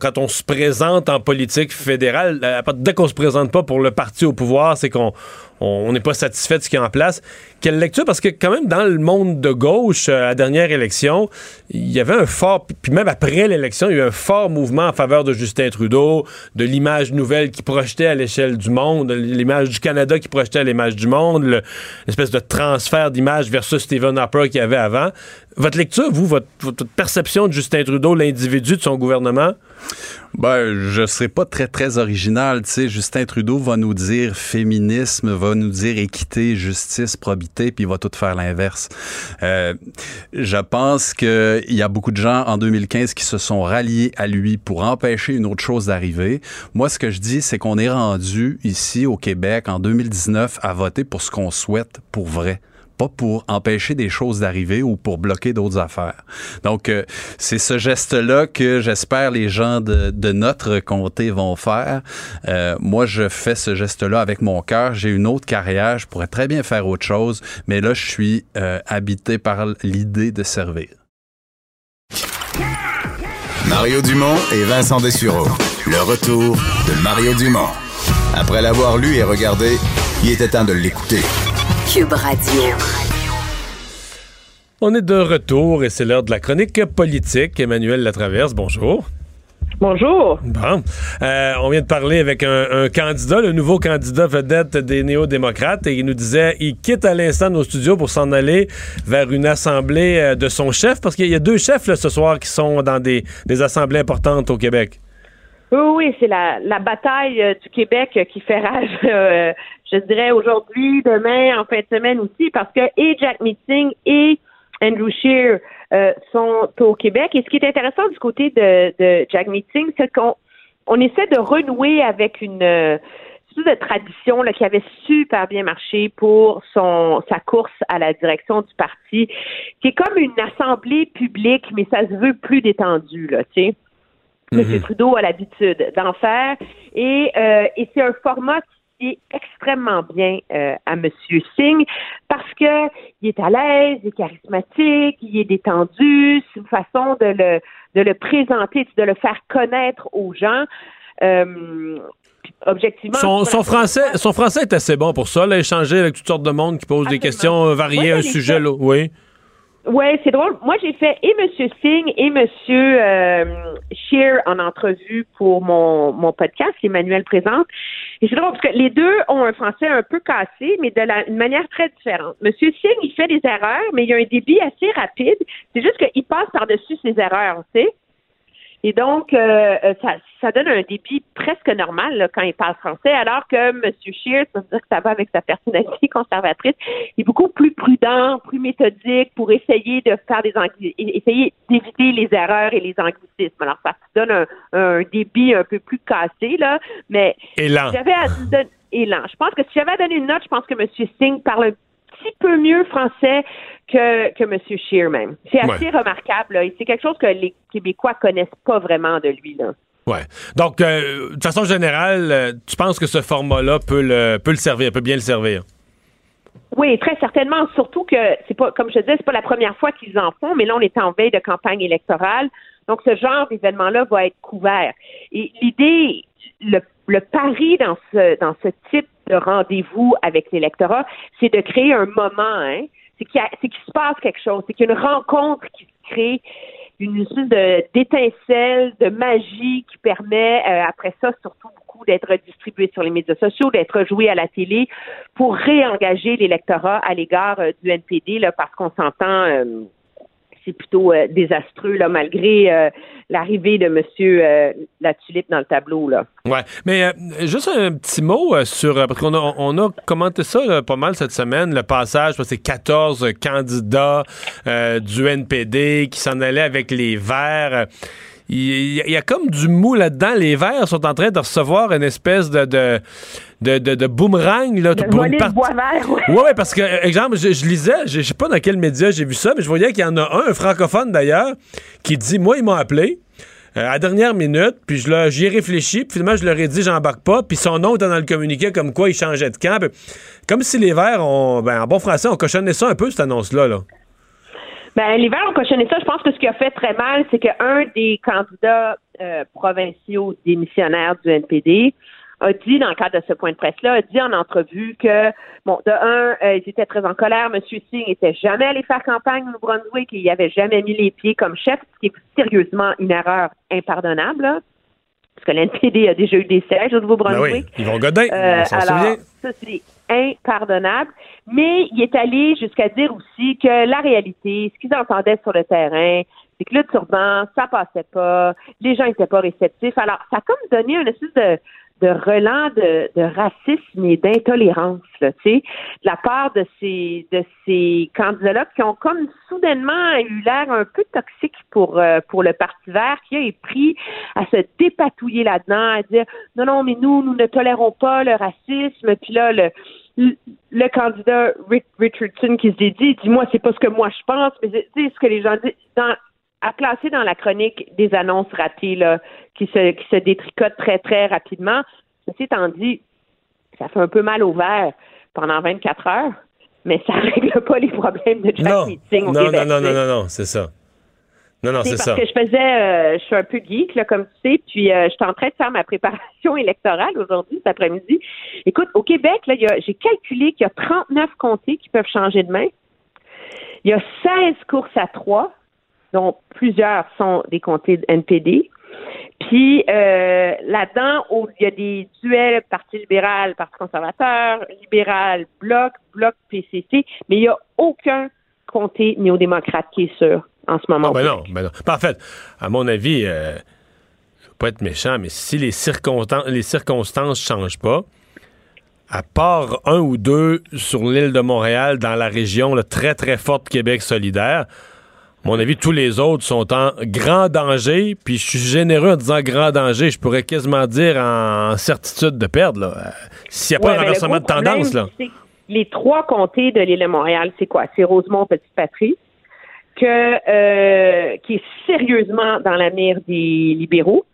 quand on se présente en politique fédérale, dès qu'on se présente pas pour le parti au pouvoir, c'est qu'on on n'est pas satisfait de ce qui est en place. Quelle lecture? Parce que quand même, dans le monde de gauche, euh, à la dernière élection, il y avait un fort, puis même après l'élection, il y a eu un fort mouvement en faveur de Justin Trudeau, de l'image nouvelle qui projetait à l'échelle du monde, de l'image du Canada qui projetait à l'image du monde, le- l'espèce de transfert d'image versus Stephen Harper qu'il y avait avant. Votre lecture, vous, votre perception de Justin Trudeau, l'individu de son gouvernement? Ben, je serai pas très, très original. Justin Trudeau va nous dire féminisme, va nous dire équité, justice, probité, puis il va tout faire l'inverse. Euh, je pense qu'il y a beaucoup de gens en 2015 qui se sont ralliés à lui pour empêcher une autre chose d'arriver. Moi, ce que je dis, c'est qu'on est rendu ici au Québec en 2019 à voter pour ce qu'on souhaite pour vrai pas pour empêcher des choses d'arriver ou pour bloquer d'autres affaires. Donc, euh, c'est ce geste-là que j'espère les gens de, notre comté vont faire. Euh, moi, je fais ce geste-là avec mon cœur. J'ai une autre carrière, je pourrais très bien faire autre chose, mais là, je suis euh, habité par l'idée de servir. Mario Dumont et Vincent Dessureau. Le retour de Mario Dumont. Après l'avoir lu et regardé, il était temps de l'écouter. Cube Radio. On est de retour et c'est l'heure de la chronique politique. Emmanuel Latraverse, bonjour. Bonjour. Bon. Euh, on vient de parler avec un, un candidat, le nouveau candidat vedette des néo-démocrates, et il nous disait il quitte à l'instant nos studios pour s'en aller vers une assemblée euh, de son chef, parce qu'il y a deux chefs là, ce soir qui sont dans des, des assemblées importantes au Québec. Oui, oui, c'est la, la bataille euh, du Québec euh, qui fait rage, euh, je dirais, aujourd'hui, demain, en fin de semaine aussi, parce que et Jack Meeting et Andrew Scheer euh, sont au Québec. Et ce qui est intéressant du côté de, de Jack Meeting, c'est qu'on on essaie de renouer avec une euh, de tradition là, qui avait super bien marché pour son sa course à la direction du parti, qui est comme une assemblée publique, mais ça se veut plus détendu, là, tu sais. M. Trudeau a l'habitude d'en faire. Et, euh, et c'est un format qui est extrêmement bien euh, à M. Singh parce que il est à l'aise, il est charismatique, il est détendu. C'est une façon de le, de le présenter, de le faire connaître aux gens. Euh, objectivement. Son, français, son français est assez bon pour ça, là, échanger avec toutes sortes de monde qui posent des questions variées, Moi, un sujet, là. Oui. Ouais, c'est drôle. Moi, j'ai fait et M. Singh et M. Euh, Scheer en entrevue pour mon, mon podcast, Emmanuel Présente. Et c'est drôle parce que les deux ont un français un peu cassé, mais de la, une manière très différente. M. Singh, il fait des erreurs, mais il a un débit assez rapide. C'est juste qu'il passe par-dessus ses erreurs, tu sais. Et donc, euh, euh, ça, ça donne un débit presque normal là, quand il parle français, alors que M. Scheer, ça veut dire que ça va avec sa personnalité conservatrice, il est beaucoup plus prudent, plus méthodique pour essayer de faire des essayer d'éviter les erreurs et les anglicismes. Alors, ça donne un, un débit un peu plus cassé, là, mais j'avais à lent. Je pense que si j'avais à donner une note, je pense que M. Singh parle un petit peu mieux français que, que M. Scheer même. C'est assez remarquable, là, et c'est quelque chose que les Québécois connaissent pas vraiment de lui, là. Ouais. Donc, euh, de façon générale, euh, tu penses que ce format-là peut le, peut le servir, peut bien le servir? Oui, très certainement. Surtout que c'est pas, comme je disais, c'est pas la première fois qu'ils en font, mais là, on est en veille de campagne électorale. Donc, ce genre d'événement-là va être couvert. Et l'idée, le, le pari dans ce, dans ce type de rendez-vous avec l'électorat, c'est de créer un moment, hein. C'est qu'il se passe quelque chose. C'est qu'il y a une rencontre qui crée une espèce d'étincelle, de magie qui permet, euh, après ça, surtout beaucoup d'être distribué sur les médias sociaux, d'être joué à la télé pour réengager l'électorat à l'égard euh, du NPD, là, parce qu'on s'entend, euh, c'est plutôt euh, désastreux, là, malgré euh, l'arrivée de Monsieur euh, La Tulipe dans le tableau. Là. Ouais, mais juste un petit mot sur parce qu'on a, on a commenté ça pas mal cette semaine, le passage, c'est 14 candidats du NPD qui s'en allaient avec les Verts. Il y, a- comme du mou là-dedans. Les Verts sont en train de recevoir une espèce de de, de, de- de boomerang là, De pour voler une le partie- bois vert, ouais. Ouais, ouais, parce que, euh, exemple, je, je lisais, je, je sais pas dans quel média j'ai vu ça, mais je voyais qu'il y en a un, un francophone d'ailleurs, qui dit Moi, ils m'ont appelé. euh, à la dernière minute, puis je j'y ai réfléchi, puis finalement, je leur ai dit, j'embarque pas, puis son nom était dans le communiqué comme quoi il changeait de camp. puis Comme si les Verts, ont, ben, en bon français, on cochonnait ça un peu, cette annonce-là. Là. Ben, Verts ont cochonné ça. Je pense que ce qui a fait très mal, c'est qu'un des candidats euh, provinciaux démissionnaires du NPD a dit, dans le cadre de ce point de presse-là, a dit en entrevue que, bon, de un, euh, ils étaient très en colère. M. Singh n'était jamais allé faire campagne au Nouveau-Brunswick et il avait jamais mis les pieds comme chef, ce qui est sérieusement une erreur impardonnable, là, parce que l'NPD a déjà eu des sièges au Ben Nouveau-Brunswick. oui, ils vont godin, Euh, on alors, ça, c'est impardonnable. Mais il est allé jusqu'à dire aussi que la réalité, ce qu'ils entendaient sur le terrain, c'est que le turban, ça passait pas, les gens étaient pas réceptifs. Alors, ça a comme donné un espèce de, de relan de, de racisme et d'intolérance, tu sais, de la part de ces de ces candidats-là qui ont comme soudainement eu l'air un peu toxiques pour euh, pour le Parti vert, qui a pris à se dépatouiller là-dedans, à dire non, non, mais nous, nous ne tolérons pas le racisme. Puis là, le le, candidat Rick Richardson qui se dit, dit moi, c'est pas ce que moi je pense, mais c'est ce que les gens disent. Dans, à placer dans la chronique des annonces ratées là, qui se qui se détricotent très très rapidement. Ceci étant dit, ça fait un peu mal au vert pendant 24 heures, mais ça règle pas les problèmes de Jack Non, Meeting au non, Québec. non, non, non, non, non, c'est ça. Non, non, c'est parce ça. que je faisais, euh, je suis un peu geek, là, comme tu sais, puis euh, j'étais en train de faire ma préparation électorale aujourd'hui, cet après-midi. Écoute, au Québec, là, j'ai calculé qu'il y a 39 comtés qui peuvent changer de main. Il y a 16 courses à trois, dont plusieurs sont des comtés de NPD. Puis euh, là-dedans, il y a des duels Parti libéral, Parti conservateur, libéral, Bloc, Bloc, PCC, mais il n'y a aucun comté néo-démocrate qui est sûr en ce moment. Ah, ben non, ben non. Ben, en fait, à mon avis, euh, je veux pas être méchant, mais si les circonstances, les circonstances changent pas, à part un ou deux sur l'île de Montréal, dans la région là, très, très forte Québec solidaire, mon avis, tous les autres sont en grand danger, puis je suis généreux en disant grand danger, je pourrais quasiment dire en certitude de perdre, là. Euh, S'il n'y a pas un le renversement de problème, tendance, là. Les trois comtés de l'île de Montréal, c'est quoi? C'est Rosemont, Petite-Patrie, que, euh, qui est sérieusement dans la mire des libéraux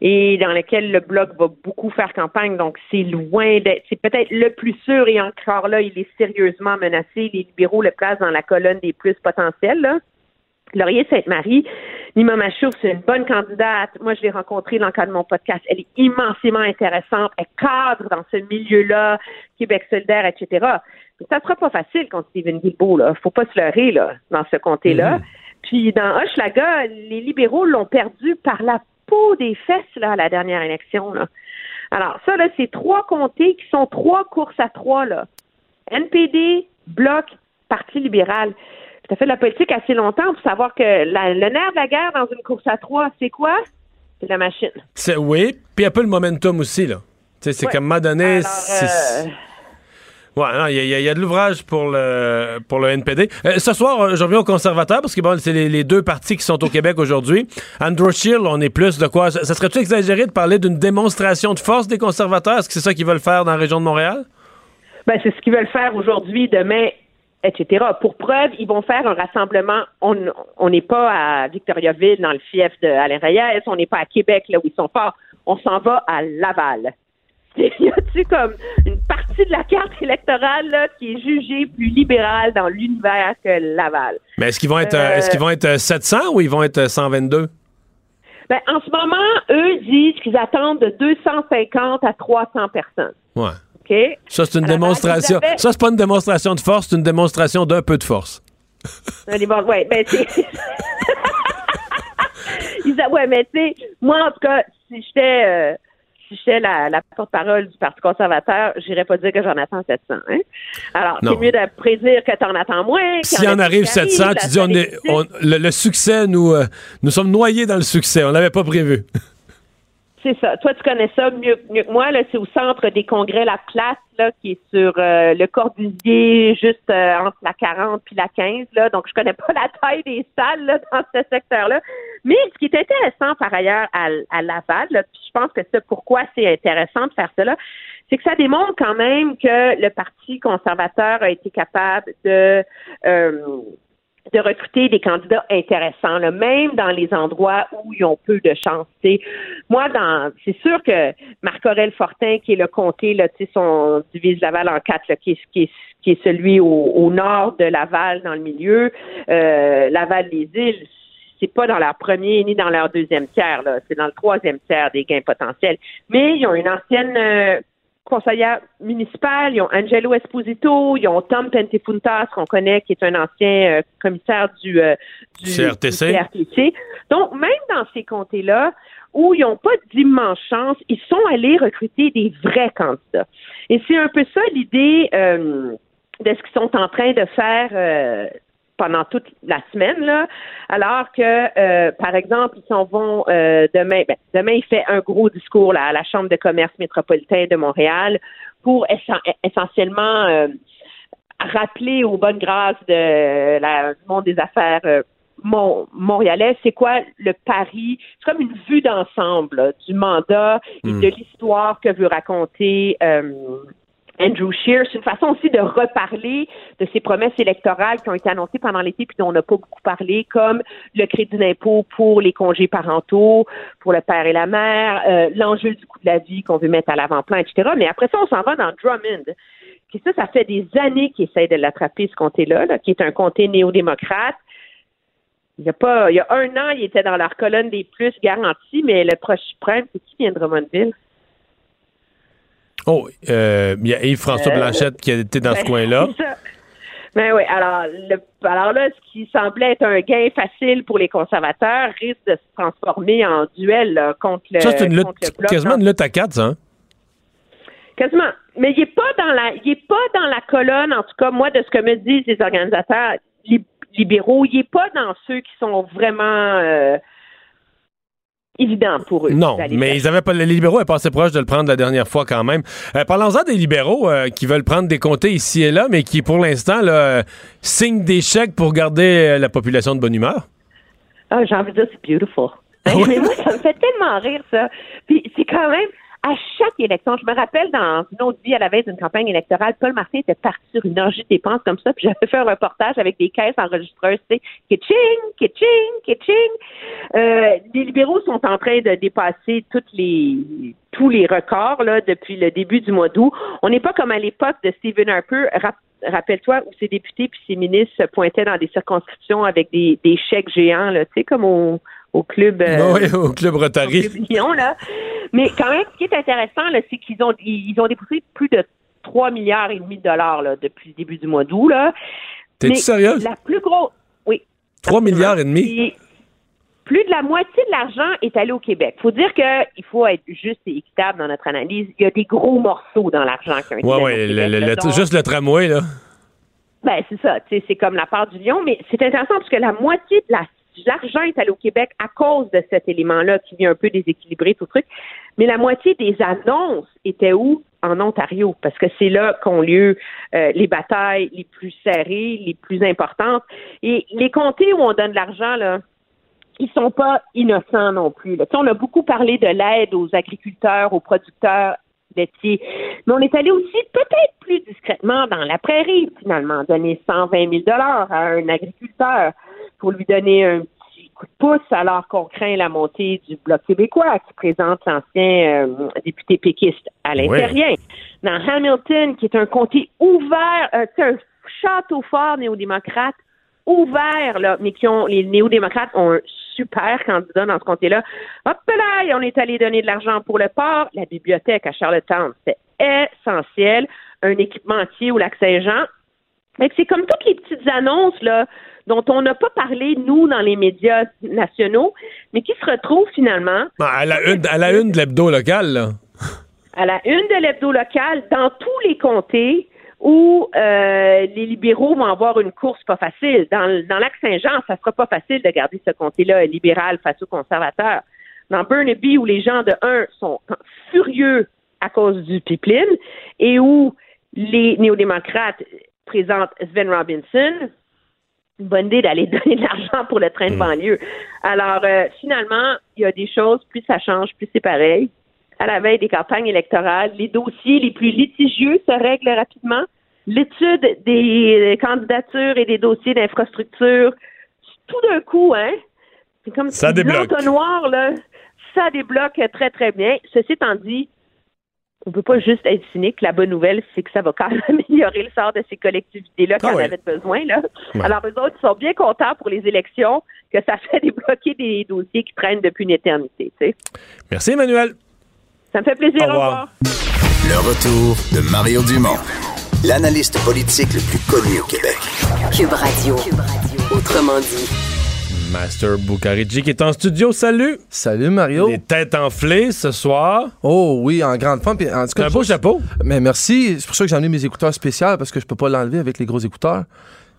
et dans lequel le Bloc va beaucoup faire campagne. Donc, c'est loin d'être... C'est peut-être le plus sûr et encore là, il est sérieusement menacé. Les libéraux le placent dans la colonne des plus potentiels, là. Laurier-Sainte-Marie, Nima Machouf, c'est une bonne candidate. Moi, je l'ai rencontrée dans le cadre de mon podcast. Elle est immensément intéressante. Elle cadre dans ce milieu-là, Québec solidaire, etc. Mais ça sera pas facile contre Stephen Guilbeault, là. Faut pas se leurrer, là, dans ce comté-là. Puis, dans Hochelaga, les libéraux l'ont perdu par la peau des fesses, là, à la dernière élection, là. Alors, ça, là, c'est trois comtés qui sont trois courses à trois, là. NPD, Bloc, Parti libéral. Tu as fait de la politique assez longtemps pour savoir que la- le nerf de la guerre dans une course à trois, c'est quoi? C'est la machine. C'est- Oui, puis un peu le momentum aussi, là. C'est Ouais. qu'à un moment donné, Alors, Ouais, il y, a- y y de l'ouvrage pour le, pour le NPD. Euh, ce soir, euh, je reviens aux conservateurs parce que bon, c'est les, les deux partis qui sont au Québec aujourd'hui. Andrew Scheer, on est plus de quoi? Ça, ça serait-tu exagéré de parler d'une démonstration de force des conservateurs? Est-ce que c'est ça qu'ils veulent faire dans la région de Montréal? Ben, c'est ce qu'ils veulent faire aujourd'hui, demain etc. Pour preuve, ils vont faire un rassemblement. On n'est pas à Victoriaville, dans le fief de Alain Reyes. On n'est pas à Québec, là où ils sont forts. On s'en va à Laval. Y a-tu comme une partie de la carte électorale là, qui est jugée plus libérale dans l'univers que Laval? Mais est-ce qu'ils vont être, euh, Euh, est-ce qu'ils vont être euh, 700 ou ils vont être euh, 122? Ben, en ce moment, eux disent qu'ils attendent de 250 à 300 personnes. Ouais. Ça, c'est une démonstration. Ça, c'est pas une démonstration de force, c'est une démonstration d'un peu de force. Bon- ouais, ben, a- ouais, mais tu sais, moi, en tout cas, si j'étais. euh, si j'étais la, la porte-parole du Parti conservateur, j'irais pas dire que j'en attends 700. Hein? Alors, c'est mieux de prédire que t'en attends moins. qu'il S'il y en arrive plus qui 700, arrivent, tu dis on est, statistique. on- le, le succès, nous, euh, nous sommes noyés dans le succès. On l'avait pas prévu. C'est ça. Toi, tu connais ça mieux, que moi. Là, c'est au centre des congrès La Place, là, qui est sur euh, le Corbusier, juste euh, entre la 40 puis la 15. Là. Donc, je connais pas la taille des salles là, dans ce secteur-là. Mais ce qui est intéressant par ailleurs à, à Laval, là, puis je pense que c'est pourquoi c'est intéressant de faire cela, c'est que ça démontre quand même que le Parti conservateur a été capable de euh, de recruter des candidats intéressants, là, même dans les endroits où ils ont peu de chance. Moi, dans c'est sûr que Marc-Aurel Fortin, qui est le comté, là, son divise Laval en quatre, là, qui, est, qui, qui est celui au, au nord de Laval, dans le milieu, euh, Laval-les-Îles, c'est pas dans leur premier ni dans leur deuxième tiers, là, c'est dans le troisième tiers des gains potentiels. Mais ils ont une ancienne euh, conseillère municipale, ils ont Angelo Esposito, ils ont Tom Pentefuntas, qu'on connaît, qui est un ancien euh, commissaire du, euh, du, CRTC. du CRTC. Donc, même dans ces comtés-là, où ils n'ont pas d'immense chance, ils sont allés recruter des vrais candidats. Et c'est un peu ça l'idée euh, de ce qu'ils sont en train de faire euh, pendant toute la semaine, là, alors que, euh, par exemple, ils s'en vont euh, demain. Ben, demain, il fait un gros discours là, à la Chambre de commerce métropolitain de Montréal pour essen- essentiellement euh, rappeler aux bonnes grâces de la, du monde des affaires euh, mon- montréalais, c'est quoi le pari? C'est comme une vue d'ensemble du mandat et Mm. de l'histoire que veut raconter euh, Andrew Scheer. C'est une façon aussi de reparler de ces promesses électorales qui ont été annoncées pendant l'été puis dont on n'a pas beaucoup parlé, comme le crédit d'impôt pour les congés parentaux, pour le père et la mère, euh, l'enjeu du coût de la vie qu'on veut mettre à l'avant-plan, etc. Mais après ça, on s'en va dans Drummond. Puis ça, ça fait des années qu'ils essayent de l'attraper, ce comté-là, là, qui est un comté néo-démocrate. Il y a pas, il y a un an, il était dans leur colonne des plus garantis, mais le proche suprême, c'est qui vient de Drummondville? Oh, euh, il y a Yves-François Euh, Blanchette qui a été dans ce Ben, coin-là. Ben oui, alors, le, alors là, ce qui semblait être un gain facile pour les conservateurs risque de se transformer en duel là, contre le Ça, c'est une lutte, quasiment une lutte à quatre, ça. hein? Quasiment. Mais il est pas dans la, il est pas dans la colonne, en tout cas, moi, de ce que me disent les organisateurs lib- libéraux, il est pas dans ceux qui sont vraiment euh, évidents pour eux. Non, mais ils avaient pas, les libéraux étaient passé proche de le prendre la dernière fois quand même. Euh, Parlons-en des libéraux euh, qui veulent prendre des comtés ici et là, mais qui pour l'instant là, euh, signent des chèques pour garder euh, la population de bonne humeur. Ah, j'ai envie de dire, c'est beautiful. Mais moi, ça me fait tellement rire, ça. Puis c'est quand même, à chaque élection, je me rappelle dans une autre vie, à la veille d'une campagne électorale, Paul Martin était parti sur une orgie de dépenses comme ça, puis j'avais fait un reportage avec des caisses enregistreuses, sais, kitching, kitching, kitching. Euh, les libéraux sont en train de dépasser toutes les tous les records là depuis le début du mois d'août. On n'est pas comme à l'époque de Stephen Harper. Rap- Rappelle-toi où ses députés puis ses ministres se pointaient dans des circonscriptions avec des, des chèques géants, là, tu sais, comme au, au club. euh, oui, au club Rotary. au Club Lyon, là. Mais quand même, ce qui est intéressant, c'est qu'ils ont ils ont dépensé plus de 3 milliards et demi de dollars là, depuis le début du mois d'août. T'es-tu sérieuse? La plus grosse. Oui. 3 milliards et demi? Plus de la moitié de l'argent est allé au Québec. faut dire qu'il faut être juste et équitable dans notre analyse. Il y a des gros morceaux dans l'argent qui ont été le- dont- juste le tramway, là. ben, c'est ça. C'est comme la part du lion, mais c'est intéressant parce que la moitié de la- l'argent est allé au Québec à cause de cet élément-là qui vient un peu déséquilibrer tout le truc. Mais la moitié des annonces étaient où? En Ontario, parce que c'est là qu'ont lieu euh, les batailles les plus serrées, les plus importantes. Et les comtés où on donne de l'argent, là, ils sont pas innocents non plus. on a beaucoup parlé de l'aide aux agriculteurs, aux producteurs laitiers, mais on est allé aussi peut-être plus discrètement dans la prairie, finalement, donner 120 000 à un agriculteur pour lui donner un petit coup de pouce alors qu'on craint la montée du Bloc québécois qui présente l'ancien euh, député péquiste Alain Ouais. Terrien. Dans Hamilton, qui est un comté ouvert, euh, c'est un château fort néo-démocrate ouvert, là, mais qui ont, les néo-démocrates ont un super candidat dans ce comté-là. Hop là, on est allé donner de l'argent pour le port, la bibliothèque à Charlottetown, c'est essentiel, un équipement entier au lac Saint-Jean. Que c'est comme toutes les petites annonces, là, dont on n'a pas parlé, nous, dans les médias nationaux, mais qui se retrouvent finalement Ah, à, la une, à la une de l'hebdo local, là. à la une de l'hebdo local dans tous les comtés où euh, les libéraux vont avoir une course pas facile. Dans, dans Lac-Saint-Jean, ça sera pas facile de garder ce comté-là libéral face aux conservateurs. Dans Burnaby, où les gens de un sont furieux à cause du pipeline et où les néo-démocrates présentent Sven Robinson, une bonne idée d'aller donner de l'argent pour le train de banlieue. Alors, euh, finalement, il y a des choses, plus ça change, plus c'est pareil. À la veille des campagnes électorales, les dossiers les plus litigieux se règlent rapidement. L'étude des candidatures et des dossiers d'infrastructure, tout d'un coup, hein, c'est comme Ça si l'entonnoir, là, ça débloque très, très bien. Ceci étant dit, on peut pas juste être cynique. La bonne nouvelle, c'est que ça va quand même améliorer le sort de ces collectivités-là qui en avaient besoin. Là. Ouais. Alors, eux autres, ils sont bien contents pour les élections que ça fait débloquer des dossiers qui traînent depuis une éternité. tu sais. Merci, Emmanuel. Ça me fait plaisir. Au Au revoir. revoir. Le retour de Mario Dumont, l'analyste politique le plus connu au Québec. Cube Radio. Autrement dit. Master Bukharici qui est en studio. Salut! Salut Mario. Les têtes enflées ce soir. Oh oui, en grande forme. Puis, en tout cas, Un beau je- chapeau. Mais merci. C'est pour ça que j'ai amené mes écouteurs spéciaux parce que je peux pas l'enlever avec les gros écouteurs.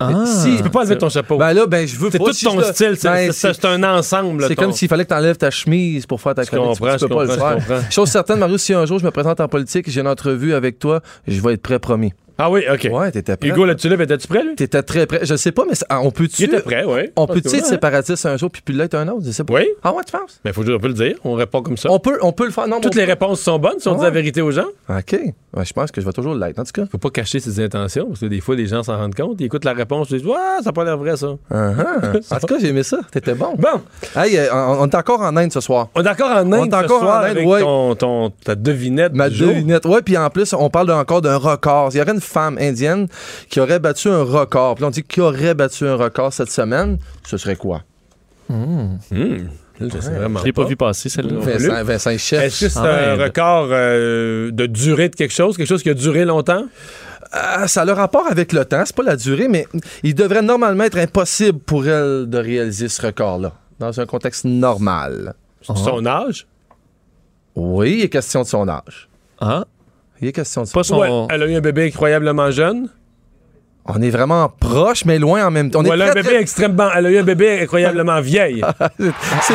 Ah. Si, Tu peux pas enlever ton chapeau. Ben là, ben je veux C'est tout si ton je style. C'est Ben, c'est- un ensemble. C'est ton- comme s'il fallait que tu enlèves ta chemise pour faire ta Je chronique. Tu- comprends, tu peux je pas le faire. comprends. Chose certaine, Mario, si un jour je me présente en politique et j'ai une entrevue avec toi, je vais être prêt, promis. Ah oui, OK. Ouais, t'étais prêt. Hugo, le tulipe, étais-tu prêt, lui? T'étais très prêt. Je sais pas, mais ça- on peut-tu. Il était prêt, oui. On peut-tu être séparatiste un jour puis plus l'être un autre? Je sais pas. Oui. Ah ouais, tu penses? Mais faut, on peut le dire. On répond comme ça. On peut, on peut le faire. Non, Toutes les réponses sont bonnes si on dit Ouais. la vérité aux gens. on- OK. Ouais, je pense que je vais toujours l'être, en tout cas. Faut pas cacher ses intentions parce que des fois, les gens s'en rendent compte. Ils écoutent la réponse. Ils disent Ouais, ça n'a pas l'air vrai, ça. Uh-huh. En tout cas, j'ai aimé ça. T'étais bon. Bon. Hey, euh, on, on est encore en Inde ce soir. On est encore en On Inde est ce encore soir en Inde, ton- ta devinette Ma devinette. Ouais, puis en plus, on parle encore d'un record. Il y aurait une femme indienne qui aurait battu un record. Puis là, on dit qui aurait battu un record cette semaine. Ce serait quoi? Hmm. Je vraiment Je l'ai pas vu passer, celle-là. Non plus. Vincent, Vincent Chef. Est-ce que c'est Ah, un record euh, de durée de quelque chose? Quelque chose qui a duré longtemps? Ah, ça a le rapport avec le temps. C'est pas la durée, mais il devrait normalement être impossible pour elle de réaliser ce record-là. Dans un contexte normal. Son âge? Oui, il est question de son âge. Ah. Il est question de son Pas âge. son. Ouais, elle a eu un bébé incroyablement jeune. On est vraiment proche, mais loin en même temps. On Ou est elle a un très, bébé extrêmement. Elle a eu un bébé incroyablement vieille. C'est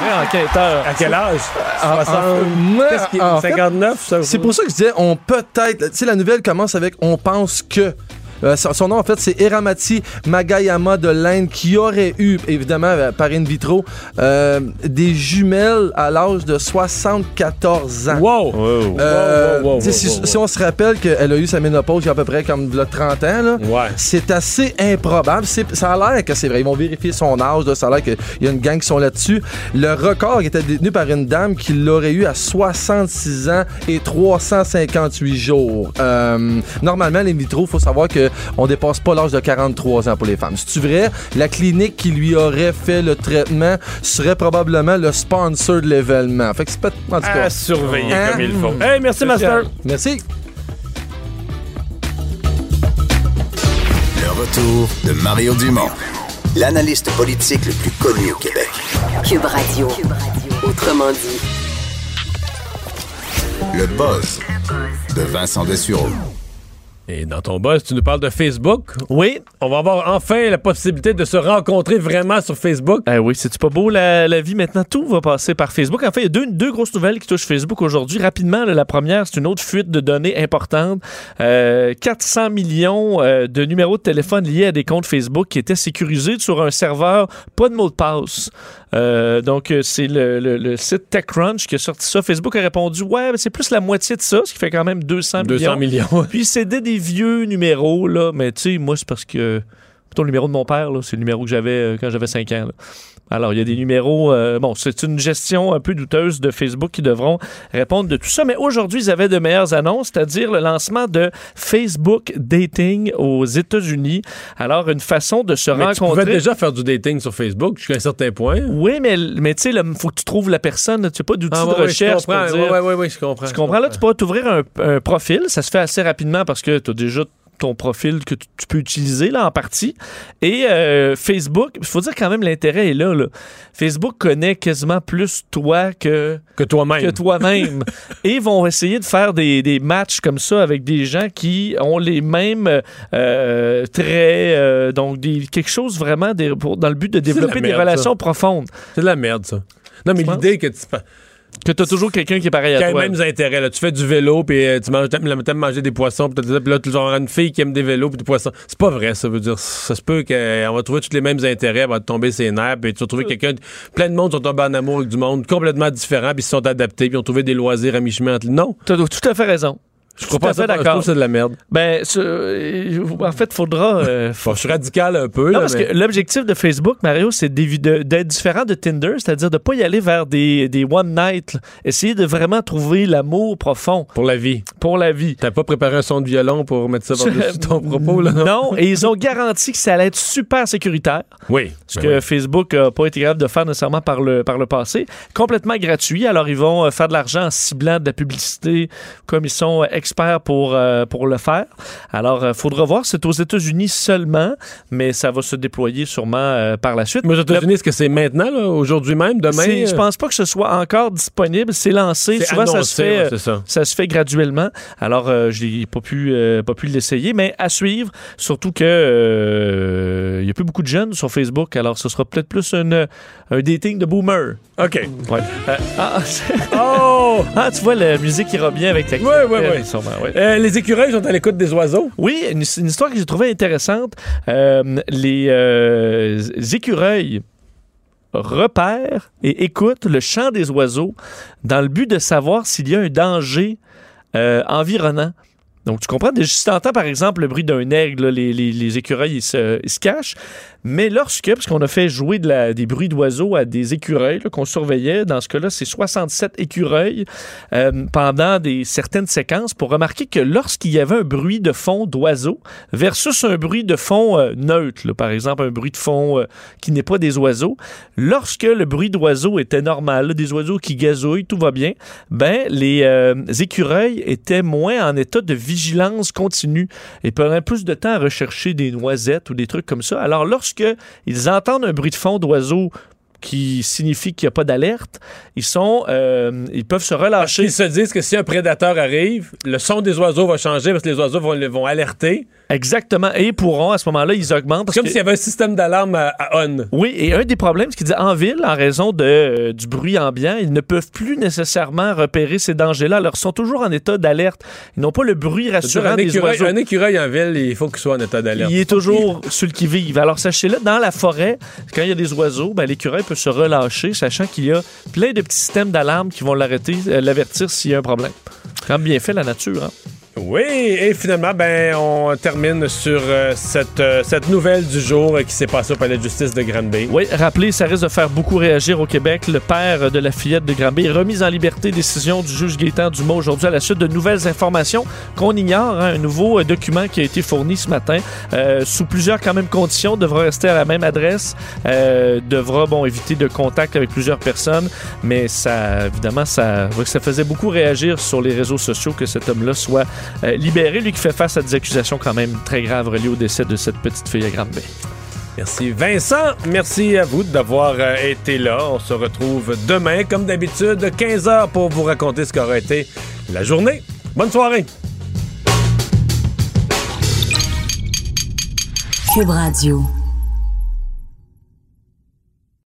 Vrai enquêteur. À quel âge? En- en- 60? moi, Qu'est-ce qui est- en fait, 59? ça- C'est pour ça que je disais, on peut-être. Tu sais, la nouvelle commence avec on pense que. Euh, son, son nom, en fait, c'est Eramati Magayama de l'Inde qui aurait eu, évidemment, euh, par in vitro, euh, des jumelles à l'âge de 74 ans. Wow! Euh, Wow, wow, si, wow, wow, si on se rappelle qu'elle a eu sa ménopause il y a à peu près comme là, 30 ans, là, Ouais. c'est assez improbable. Ça a l'air que c'est vrai. Ils vont vérifier son âge. là. Ça a l'air qu'il y a une gang qui sont là-dessus. Le record était détenu par une dame qui l'aurait eu à 66 ans et 358 jours. Euh, normalement, les vitro, il faut savoir qu'on dépasse pas l'âge de 43 ans pour les femmes. C'est vrai, la clinique qui lui aurait fait le traitement serait probablement le sponsor de l'événement. Fait que c'est pas... En tout cas, À surveiller Hein? comme il faut. Hey, merci, Master. Merci. Le retour de Mario Dumont, l'analyste politique le plus connu au Québec. Cube Radio. Autrement dit. Le buzz de Vincent Dessureau. Et dans ton boss, tu nous parles de Facebook. Oui. On va avoir enfin la possibilité de se rencontrer vraiment sur Facebook. Ah oui, c'est-tu pas beau la, la vie maintenant? Tout va passer par Facebook. En fait, il y a deux, deux grosses nouvelles qui touchent Facebook aujourd'hui. Rapidement, là, la première, c'est une autre fuite de données importante. Euh, 400 millions euh, de numéros de téléphone liés à des comptes Facebook qui étaient sécurisés sur un serveur, pas de mot de passe. Euh, donc, euh, c'est le, le- le site TechCrunch qui a sorti ça. Facebook a répondu Ouais, c'est plus la moitié de ça, ce qui fait quand même 200, 200 millions. Puis c'était des vieux numéros, là. Mais tu sais, moi, c'est parce que. Plutôt le numéro de mon père, c'est le numéro que j'avais euh, quand j'avais 5 ans. Alors, il y a des numéros. euh, bon, c'est une gestion un peu douteuse de Facebook qui devront répondre de tout ça. Mais aujourd'hui, ils avaient de meilleures annonces, c'est-à-dire le lancement de Facebook Dating aux États-Unis. Alors, une façon de se Mais tu rencontrer. pouvais déjà faire du dating sur Facebook jusqu'à un certain point. Oui, mais, mais tu sais, il faut que tu trouves la personne. Tu n'as pas d'outil Ah, de ouais, je recherche. Ouais, ouais, ouais, je comprends. Tu comprends? Là, tu peux t'ouvrir un, un profil. Ça se fait assez rapidement parce que tu as déjà ton profil que tu, tu peux utiliser là en partie. Et euh, Facebook, il faut dire quand même l'intérêt est là, là. Facebook connaît quasiment plus toi que, que toi-même. Que toi-même. Et vont essayer de faire des, des matchs comme ça avec des gens qui ont les mêmes euh, traits, euh, donc des, quelque chose vraiment des- pour- dans le but de développer des relations ça. profondes. C'est de la merde, ça. Non, mais l'idée que tu que tu as toujours quelqu'un qui est pareil à qui a toi. les mêmes intérêts. Là. Tu fais du vélo, puis euh, tu manges, t'aimes, t'aimes manger des poissons, puis t'as- là, tu auras une fille qui aime des vélos, puis des poissons. C'est pas vrai, ça veut dire. Ça se peut qu'on va trouver tous les mêmes intérêts, elle va te tomber ses nerfs, puis tu vas trouver quelqu'un. Plein de monde sont tombés en amour avec du monde complètement différent, puis ils se sont adaptés, puis ils ont trouvé des loisirs à mi-chemin entre. Non. Tu as tout à fait raison. Je crois Tout à fait Je trouve d'accord. que c'est de la merde. Ben, euh, en fait, faudra. euh, Bon, je suis radical un peu. Non, là, parce mais- que l'objectif de Facebook, Mario, c'est d'être différent de Tinder, c'est-à-dire de pas y aller vers des, des one night. là. Essayer de vraiment trouver l'amour profond. Pour la vie. Pour la vie. T'as pas préparé un son de violon pour mettre ça par-dessus ton propos, là? Non, et ils ont garanti que ça allait être super sécuritaire. Oui. Ce Ben que oui. Facebook n'a pas été capable de faire nécessairement par le, par le passé. Complètement gratuit. Alors, ils vont euh, faire de l'argent en ciblant de la publicité comme ils sont experts pour, euh, pour le faire. Alors, il faudra voir. C'est aux États-Unis seulement, mais ça va se déployer sûrement euh, par la suite. Mais aux États-Unis, est-ce que c'est maintenant, aujourd'hui même, demain? Je euh? pense pas que ce soit encore disponible. C'est lancé. Souvent, ça se fait. ouais, euh, ça. ça se fait graduellement. Alors, euh, j'ai pas pu, euh, pas pu l'essayer, mais à suivre. Surtout que euh, il y a plus beaucoup de jeunes sur Facebook. Alors, ce sera peut-être plus une- un dating de boomer. OK. Ouais. Euh, ah, oh! ah, tu vois, la musique ira bien avec ta Ouais, ouais, ouais. Euh, sûrement. Euh, les écureuils sont à l'écoute des oiseaux. Oui, une, une histoire que j'ai trouvée intéressante. Euh, les euh, écureuils repèrent et écoutent le chant des oiseaux dans le but de savoir s'il y a un danger environnant. Donc, tu comprends? Si tu entends, par exemple, le bruit d'un aigle, là, les, les- les écureuils, ils se, ils se cachent. Mais lorsque, parce qu'on a fait jouer des bruits d'oiseaux à des écureuils qu'on surveillait, dans ce cas-là, c'est 67 écureuils euh, pendant des, certaines séquences pour remarquer que lorsqu'il y avait un bruit de fond d'oiseaux versus un bruit de fond euh, neutre, par exemple un bruit de fond euh, qui n'est pas des oiseaux, lorsque le bruit d'oiseaux était normal, des oiseaux qui gazouillent, tout va bien, ben les écureuils étaient moins en état de vigilance continue et prenaient plus de temps à rechercher des noisettes ou des trucs comme ça. Alors ils entendent un bruit de fond d'oiseaux qui signifie qu'il n'y a pas d'alerte, ils sont, euh, ils peuvent se relâcher. Ils se disent que si un prédateur arrive, le son des oiseaux va changer parce que les oiseaux vont, vont alerter. Exactement. Et pourront, à ce moment-là, ils augmentent. parce Comme que- s'il y avait un système d'alarme à, à on. Oui, et un des problèmes, c'est qu'il dit en ville, en raison de, euh, du bruit ambiant, ils ne peuvent plus nécessairement repérer ces dangers-là. Alors, ils sont toujours en état d'alerte. Ils n'ont pas le bruit rassurant Un des écureuil, oiseaux. un écureuil en ville, il faut qu'il soit en état d'alerte. Il est toujours sur le qui-vive. Alors, sachez-le, dans la forêt, quand il y a des oiseaux, ben, l'écureuil peut se relâcher, sachant qu'il y a plein de petits systèmes d'alarme qui vont l'arrêter, euh, l'avertir s'il y a un problème. Quand bien fait, la nature. Hein? Oui, et finalement, ben, on termine sur euh, cette, euh, cette nouvelle du jour qui s'est passée au palais de justice de Granby. Oui, rappelez, ça risque de faire beaucoup réagir au Québec. Le père de la fillette de Granby est remis en liberté. Décision du juge Gaétan Dumas aujourd'hui à la suite de nouvelles informations qu'on ignore. hein. Un nouveau euh, document qui a été fourni ce matin euh, sous plusieurs quand même conditions. Devra rester à la même adresse. Euh, devra bon éviter de contact avec plusieurs personnes. Mais ça, évidemment, ça, ça faisait beaucoup réagir sur les réseaux sociaux que cet homme-là soit euh, libéré, lui qui fait face à des accusations quand même très graves reliées au décès de cette petite fille à grande. Merci Vincent, merci à vous d'avoir euh, été là. On se retrouve demain, comme d'habitude, 15h pour vous raconter ce qu'aura été la journée. Bonne soirée. Cube Radio.